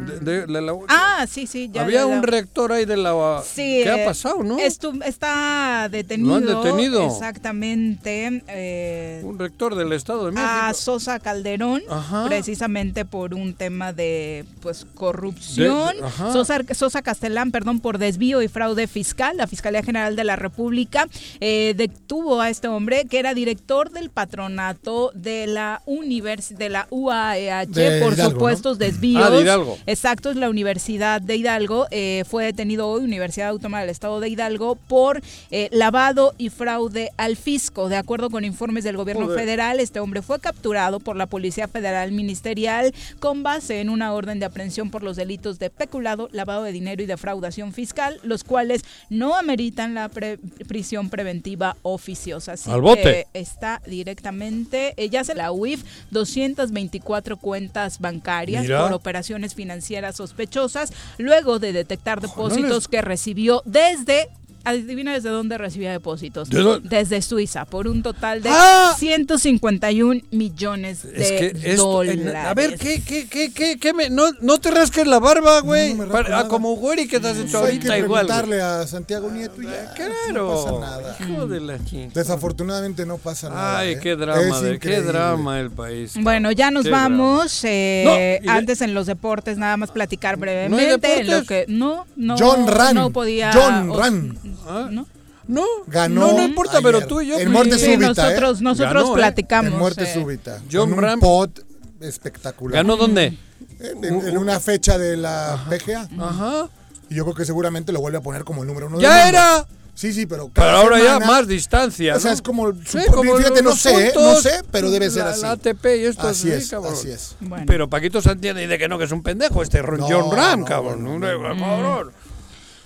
ah, sí, sí. Ya, Había un rector ahí de la... Sí, ¿Qué ha eh, pasado, no? está detenido. ¿Lo han detenido? Exactamente. un rector del Estado de México. A Sosa Calderón, precisamente por un tema de pues corrupción. Sosa, Sosa Castellán, perdón, por desvío y fraude fiscal. La Fiscalía General de la República eh, detuvo a este hombre que era director del patronato de la univers de la UAEH por supuestos desvíos. Ah, de Hidalgo. Exacto, es la Universidad de Hidalgo. Eh, fue detenido hoy, Universidad Autónoma del Estado de Hidalgo, por eh, lavado y fraude al fisco. De acuerdo con informes del gobierno federal, este hombre fue capturado por la Policía Federal Ministerial con base en una orden de aprehensión por los delitos de peculado, lavado de dinero y defraudación fiscal, los cuales no ameritan la prisión preventiva oficiosa. Así Al bote. que está directamente, ella se la UIF, 224 cuentas bancarias por operaciones financieras sospechosas, luego de detectar depósitos que recibió desde adivina desde dónde recibía depósitos. desde Suiza, por un total de 151 ¡Ah! millones de dólares. a ver, ¿qué, qué, qué, qué, qué me, no, no, te rasques la barba, güey. No ah, como güey que te has hecho ahorita hay que igual. preguntarle a Santiago Nieto y ya. Claro. No pasa nada. Hijo de la Desafortunadamente no pasa nada. Ay, ¿eh? qué drama, de, qué drama el país. Bueno, ya nos vamos. Eh, antes en los deportes, nada más platicar brevemente. ¿No lo que, no, no, John Ran. No podía. John Ran. ¿Ah? ¿No? No, ganó. No, no importa, pero tú y yo. En muerte súbita. nosotros ¿eh? nosotros platicamos. En muerte eh. súbita. John con un pot espectacular. ¿Ganó dónde? En, una fecha de la PGA. Ajá. Y yo creo que seguramente lo vuelve a poner como el número uno. ¡Ya era! Sí, sí, pero. Pero ahora ya más distancia. O sea, es como. Sí, como fíjate, no sé, no sé, pero debe ser así. La ATP y esto así es, cabrón. Así es. Pero Paquito Santiago dice que no, que es un pendejo este John Ram, cabrón. cabrón.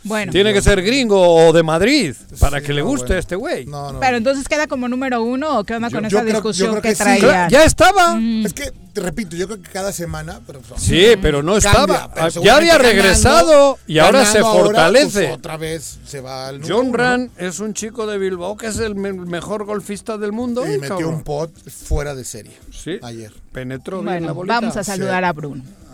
Bueno. Tiene que ser gringo o de Madrid para que le guste a este güey. Pero entonces queda como número uno o qué onda con esa discusión que, traía. Ya estaba. Es que, te repito, yo creo que cada semana. Pero, sí, pero no estaba. ya había regresado y ahora se fortalece. Pues, otra vez se va al John Ran es un chico de Bilbao que es el mejor golfista del mundo. Y metió un pot fuera de serie. Sí. Ayer. Penetró bien la bolita. Vamos a saludar a Bruno.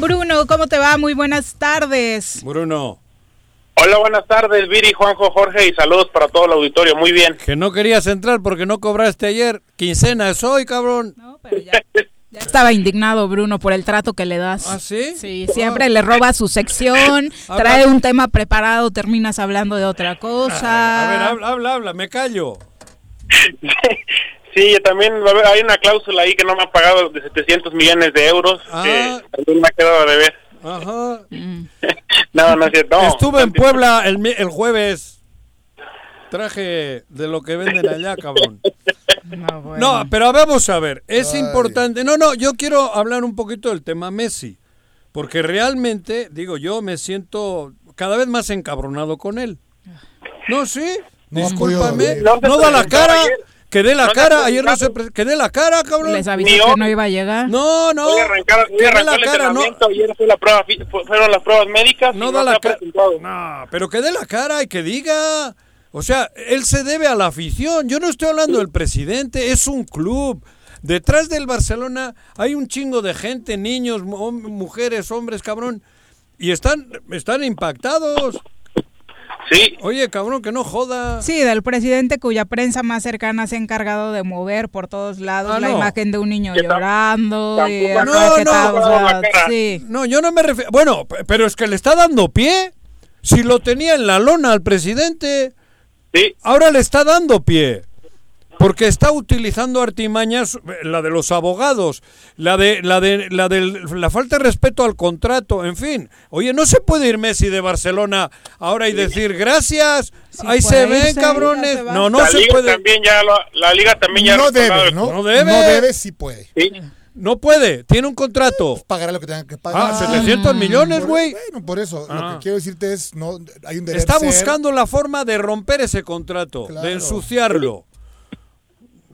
Bruno, ¿cómo te va? Muy buenas tardes. Bruno. Hola, buenas tardes, Viri, Juanjo, Jorge y saludos para todo el auditorio. Muy bien. Que no querías entrar porque no cobraste ayer. Quincena es hoy, cabrón. No, pero ya, ya estaba indignado Bruno por el trato que le das. ¿Ah, sí? Sí, siempre le roba su sección, (coughs) trae un tema preparado, terminas hablando de otra cosa. A ver, habla, habla, habla, me callo. (laughs) Sí, también hay una cláusula ahí que no me ha pagado de 700 millones de euros Ah. que también me ha quedado de ver. Ajá. (laughs) No, no es cierto. no. Estuve en Puebla el, jueves. Traje de lo que venden allá, cabrón. (laughs) No, pero vamos a ver, es importante. No, no, yo quiero hablar un poquito del tema Messi. Porque realmente, digo, yo me siento cada vez más encabronado con él. No, sí, No ha discúlpame. No, da la cara. Ayer. Que dé la No cara, ayer no se pre- que dé la cara, cabrón. Les avisó que no iba a llegar. No, no. Arrancó la el cara, no. ayer fue la prueba, fueron las pruebas médicas No y da la cara. No, pero que dé la cara y que diga. O sea, él se debe a la afición. Yo no estoy hablando del presidente, es un club. Detrás del Barcelona hay un chingo de gente, niños, mu- hom- mujeres, hombres, cabrón. Y están, están impactados. Sí. Oye, cabrón, que no joda. Sí, del presidente cuya prensa más cercana se ha encargado de mover por todos lados Ah, la no. imagen de un niño llorando. y No, no, o sea, sí. No, yo no me refiero. Bueno, pero es que le está dando pie. Si lo tenía en la lona al presidente, ahora le está dando pie. Porque está utilizando artimañas, eh, la de los abogados, la de la de la de la falta de respeto al contrato, en fin. Oye, no se puede ir Messi de Barcelona ahora y decir gracias, ahí se ven irse, cabrones. se. No, no la se liga puede. También ya lo- la liga también ya No debe, ¿no? No debe. No debe, sí puede. No puede, tiene un contrato. Pagará lo que tenga que pagar. Ah, 700 millones, Por- güey. Bueno, por eso, Ah. lo que quiero decirte es, no, hay un deber Está ser. buscando la forma de romper ese contrato, Claro. de ensuciarlo.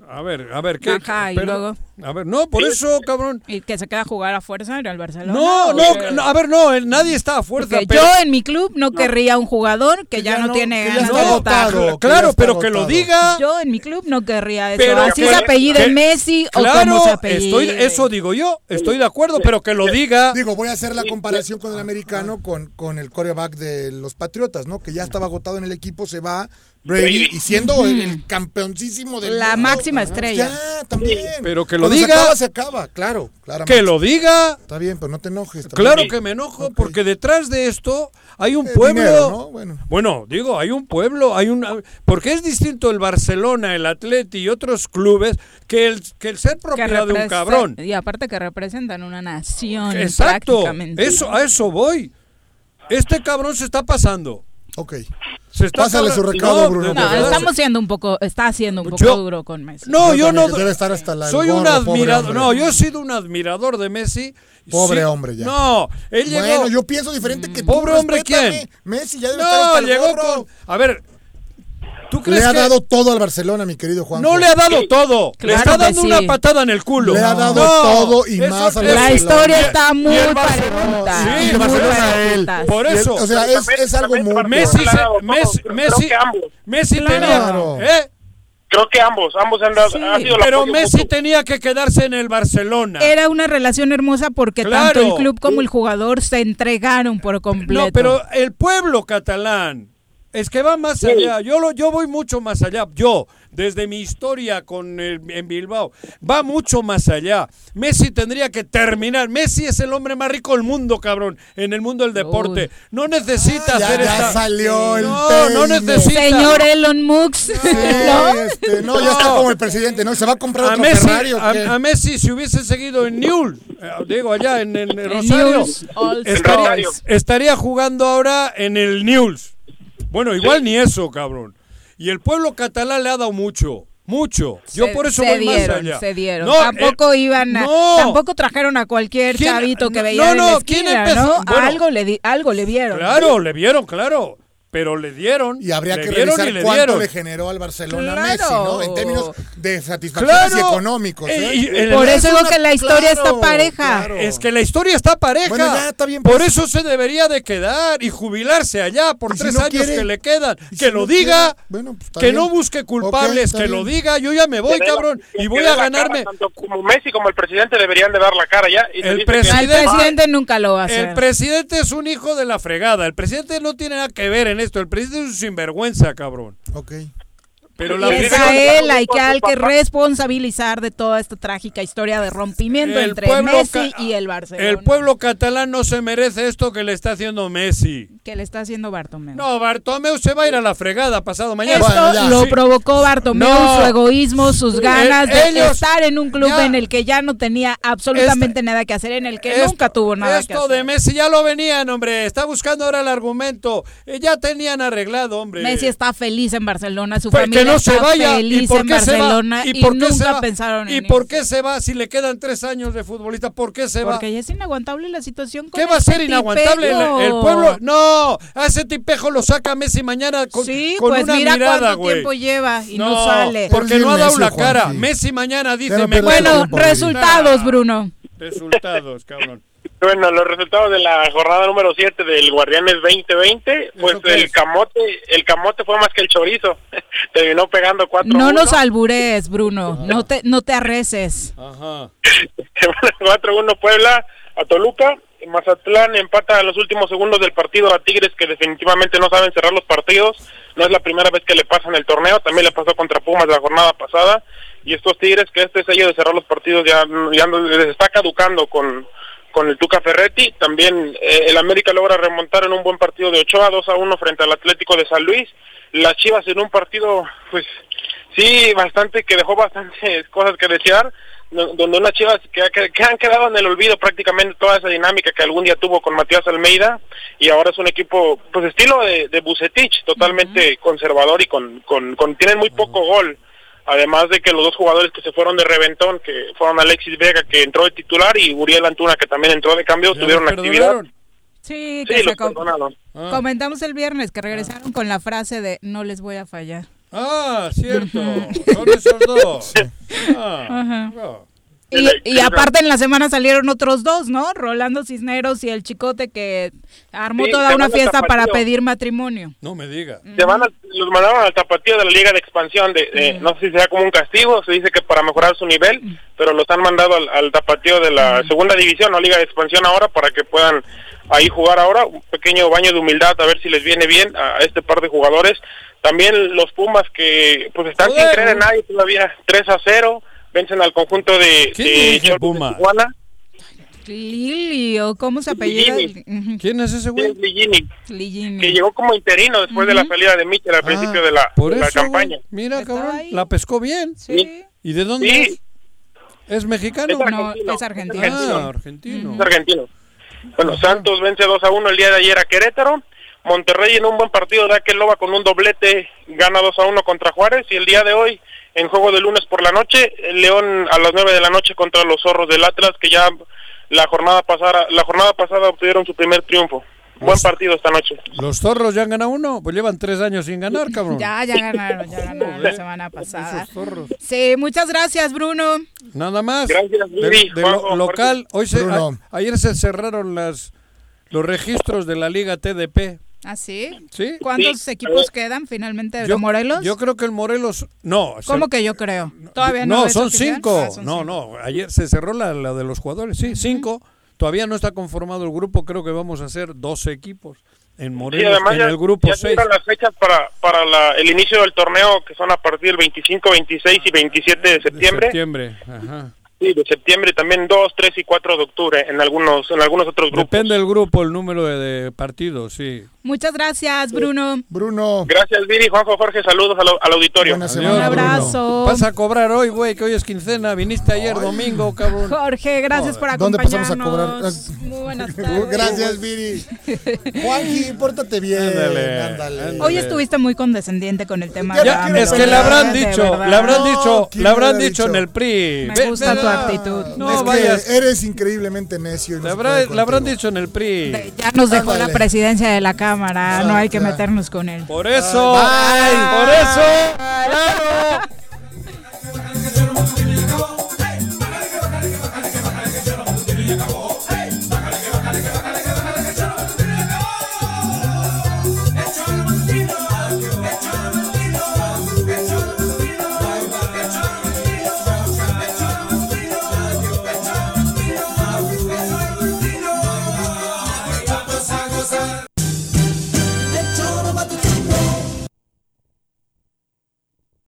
A ver, a ver, ¿qué? Ajá, y pero- luego. A ver, no, por eso, cabrón. ¿Y que se queda a jugar a fuerza en el Barcelona? No, ¿O no, no, a ver, no, nadie está a fuerza. Porque pero- yo en mi club no querría un jugador que, ya, no, tiene que ganas de que Claro, pero que lo diga. Yo en mi club no querría eso. Pero Así que- se apellida que- Messi o Claro, como se apellida. estoy, eso digo yo, estoy de acuerdo, pero que lo diga. Digo, voy a hacer la comparación con el americano con, con el coreback de los Patriotas, ¿no? Que ya estaba agotado en el equipo, se va Brady Brady. y siendo el, el campeoncísimo del La mundo, máxima estrella. Ya, también. Pero que lo Cuando diga. Se acaba, se acaba, claro, claramente. Que lo diga. Está bien, pero no te enojes. también. Claro que me enojo, porque detrás de esto hay un Eh, pueblo. dinero, ¿no? Bueno. Bueno, digo, hay un pueblo, hay una. Porque es distinto el Barcelona, el Atleti y otros clubes que el, que el ser propiedad de un cabrón. Y aparte que representan una nación Exacto. prácticamente. Eso, a eso voy. Este cabrón se está pasando. Ok. Se está Pásale su recado, No, Bruno. No, estamos siendo un poco, está siendo un poco Yo- duro con Messi. No, yo no. Debe estar hasta la- soy un gorro, admirador. No, yo he sido un admirador de Messi. Pobre Sí- hombre ya. No, él llegó. Bueno, yo pienso diferente que tú. Pobre hombre. ¿quién? Messi ya debe estar hasta el llegó gorro. con. A ver, ¿tú crees Le ha que dado todo al Barcelona, mi querido Juan. no le ha dado todo? le está dando sí. una patada en el culo. Le ha dado No, todo y eso- más al eso- La Barcelona. historia está muy y Barcelona- pareja. Sí, Y el Barcelona a él. Por eso. o sea, es, es algo muy. Messi, se- Messi, Messi, creo que ambos. Messi Claro. tenía, ¿eh? Creo que ambos, ambos han dado, Sí, ha sido Pero Messi tenía que quedarse en el Barcelona. Era una relación hermosa porque Claro. tanto el club como el jugador se entregaron por completo. No, pero el pueblo catalán es que va más allá. Yo lo, yo voy mucho más allá. Yo, desde mi historia con el- en Bilbao, va mucho más allá. Messi tendría que terminar. Messi es el hombre más rico del mundo, cabrón, en el mundo del deporte. No necesita Ah, ya- hacer ya esta- salió el No, no necesita. Señor Elon Musk, Sí, ¿no? este, no, ya está como el presidente, ¿no? ¿Se va a comprar A otro Messi, Ferrari o a, qué? a Messi, si hubiese seguido en Newell, eh, digo allá en, en Rosario, estaría, estaría jugando ahora en el Newell's. Bueno, igual ni eso, cabrón. Y el pueblo catalán le ha dado mucho. Mucho. Yo por eso voy dieron, más allá. Se dieron. tampoco eh, iban a, no. tampoco trajeron a cualquier chavito que veía no, en no, la esquina, ¿quién empezó? ¿no? Bueno, algo le di, algo le vieron. Claro, le vieron, claro. Pero le dieron. Y habría le que revisar y le cuánto dieron. le generó al Barcelona Claro. Messi, ¿no? En términos de satisfacciones Claro. y económicos. ¿eh? Eh, y- el- Por es eso digo una- que la historia claro, está pareja. claro. Es que la historia está pareja. Bueno, ya, está bien, por pues. eso se debería de quedar y jubilarse allá por ¿Y si tres no años quiere? que le quedan. ¿Y Que si lo no diga. Bueno, pues, que bien. no busque culpables, que lo diga. Yo ya me voy, Que dé la- cabrón. Y voy a ganarme. cara, tanto como Messi como el presidente deberían de dar la cara ya. Y El presidente- Al presidente nunca lo va a hacer. El presidente es un hijo de la fregada. El presidente no tiene nada que ver en El presidente es un sinvergüenza, cabrón. Ok. Pero Y la es a él hay que, al que responsabilizar de toda esta trágica historia de rompimiento El entre Messi y el Barcelona. el pueblo catalán no se merece esto que le está haciendo Messi. que le está haciendo Bartomeu. No, Bartomeu se va a ir a la fregada pasado mañana. Esto Bueno, lo Sí. provocó Bartomeu, No. su egoísmo, sus Eh, ganas de ellos- estar en un club ya. en el que ya no tenía absolutamente nada que hacer, en el que Esto- nunca tuvo nada que Esto hacer. de Messi ya lo venían, hombre. Está buscando ahora el argumento. Eh, ya tenían arreglado, hombre. Messi está feliz en Barcelona, su Pues familia no se vaya. feliz ¿Y por qué se va? Y, por qué se nunca va? pensaron ¿Y en por qué se va si le quedan tres años de futbolista? ¿Por qué se va? Porque ya es inaguantable la situación con ¿Qué va a ser inaguantable? El, pueblo. No, a ese tipejo lo saca Messi mañana con, Sí, con pues una mira mirada, cuánto güey. tiempo lleva y no, sale. Porque no ha dado la cara. Messi mañana dice. Bueno, resultados, Bruno. Resultados, cabrón. Bueno, los resultados de la jornada número 7 del Guardianes 2020, pues el camote, el camote fue más que el chorizo. (laughs) Terminó pegando 4 No nos albures, Bruno. No te, no te arreces. Ajá. (laughs) 4-1 Puebla a Toluca. Mazatlán empata en los últimos segundos del partido a Tigres que definitivamente no saben cerrar los partidos. No es la primera vez que le pasa en el torneo, también le pasó contra Pumas la jornada pasada. Y estos Tigres que este sello de cerrar los partidos ya, ya no- les está caducando con, con el Tuca Ferretti. También eh, el América logra remontar en un buen partido de Ochoa, 2 a 1 frente al Atlético de San Luis. Las Chivas en un partido, pues sí, bastante, que dejó bastantes (laughs) cosas que desear, donde unas Chivas que, que- que han quedado en el olvido prácticamente toda esa dinámica que algún día tuvo con Matías Almeida y ahora es un equipo, pues estilo de, de Bucetich, totalmente conservador y con, con, con- tienen muy poco gol. Además de que los dos jugadores que se fueron de reventón, que fueron Alexis Vega, que entró de titular, y Uriel Antuna, que también entró de cambio, ¿Ya tuvieron actividad. Sí, que Sí, se com- perdonaron. Ah. comentamos el viernes que regresaron con la frase de no les voy a fallar. Ah, cierto. (laughs) Son esos dos. Ah, Ajá. Y, y aparte en la semana salieron otros dos, ¿no? Rolando Cisneros y el Chicote que armó Sí, toda una fiesta para pedir matrimonio. No me diga. Se van al- los mandaron al tapatío de la Liga de Expansión, de, de- no sé si sea como un castigo, se dice que para mejorar su nivel, pero los han mandado al, al tapatío de la Segunda División o Liga de Expansión ahora para que puedan ahí jugar ahora, un pequeño baño de humildad a ver si les viene bien a, este par de jugadores. También los Pumas que pues están sin creer en nadie todavía, 3 a 0, vencen al conjunto de, ¿Quién de dirige Cholos de Pumas? Tijuana. Lili, o cómo se apellida. Ligini. ¿Quién es ese güey? Es Ligini, Ligini. que llegó como interino después de la salida de Mitchell al principio de la, Ah, Por de la eso, campaña. güey. Mira, cabrón. ahí. La pescó bien. Sí. ¿Y de dónde Sí. es? ¿Es mexicano? Es No, argentino. es argentino. Ah, argentino. Es argentino. Bueno, Santos vence 2 a 1 el día de ayer a Querétaro. Monterrey en un buen partido de aquel Loba con un doblete gana 2 a 1 contra Juárez. Y el día de hoy, en juego de lunes por la noche, el León a las 9 de la noche contra los zorros del Atlas, que ya la jornada pasada, la jornada pasada obtuvieron su primer triunfo. Buen partido esta noche. ¿Los zorros ya han ganado uno? Pues llevan tres años sin ganar, cabrón. Ya, ya ganaron, ya (laughs) ganaron la semana pasada. Esos zorros. Sí, muchas gracias, Bruno. Nada más. Gracias, De, Vivi, de lo- local, hoy se, a- ayer se cerraron las los registros de la Liga TDP. ¿Ah, sí? ¿Sí? ¿Cuántos Sí. equipos quedan finalmente de Yo- Morelos? Yo creo que el Morelos. No. se- ¿Cómo que yo creo? Todavía no. No, son cinco. Ah, son no, cinco. no. Ayer se cerró la, la de los jugadores. Sí, cinco. Todavía no está conformado el grupo. Creo que vamos a hacer 12 equipos en Sí, Morelos. además en ya, el grupo ya 6. llegan las fechas para, para la- el inicio del torneo, que son a partir del 25, 26 y 27 de de septiembre. septiembre. Ajá. Sí, de septiembre también 2, 3 y 4 de octubre en algunos en algunos otros grupos. Depende del grupo, el número de, partidos, sí. Muchas gracias, Bruno. Bruno. Gracias, Viri, Juanjo, Jorge, saludos al, auditorio. Un abrazo. Vas a cobrar hoy, güey, que hoy es quincena, viniste ayer domingo, cabrón. Jorge, gracias por acompañarnos. ¿Dónde pasamos a cobrar? Muy buenas (laughs) tardes. Gracias, Viri. (laughs) Juanji, pórtate bien. Ándale, Hoy estuviste muy condescendiente con el tema. Ya, es que le habrán dicho, le habrán dicho, le habrán dicho en el PRI. Me gusta tu actitud. No, vayas. eres increíblemente necio. le, habrán dicho en el PRI. ya nos dejó la presidencia de la Cámara, no hay que meternos con él. Por eso, por eso, claro.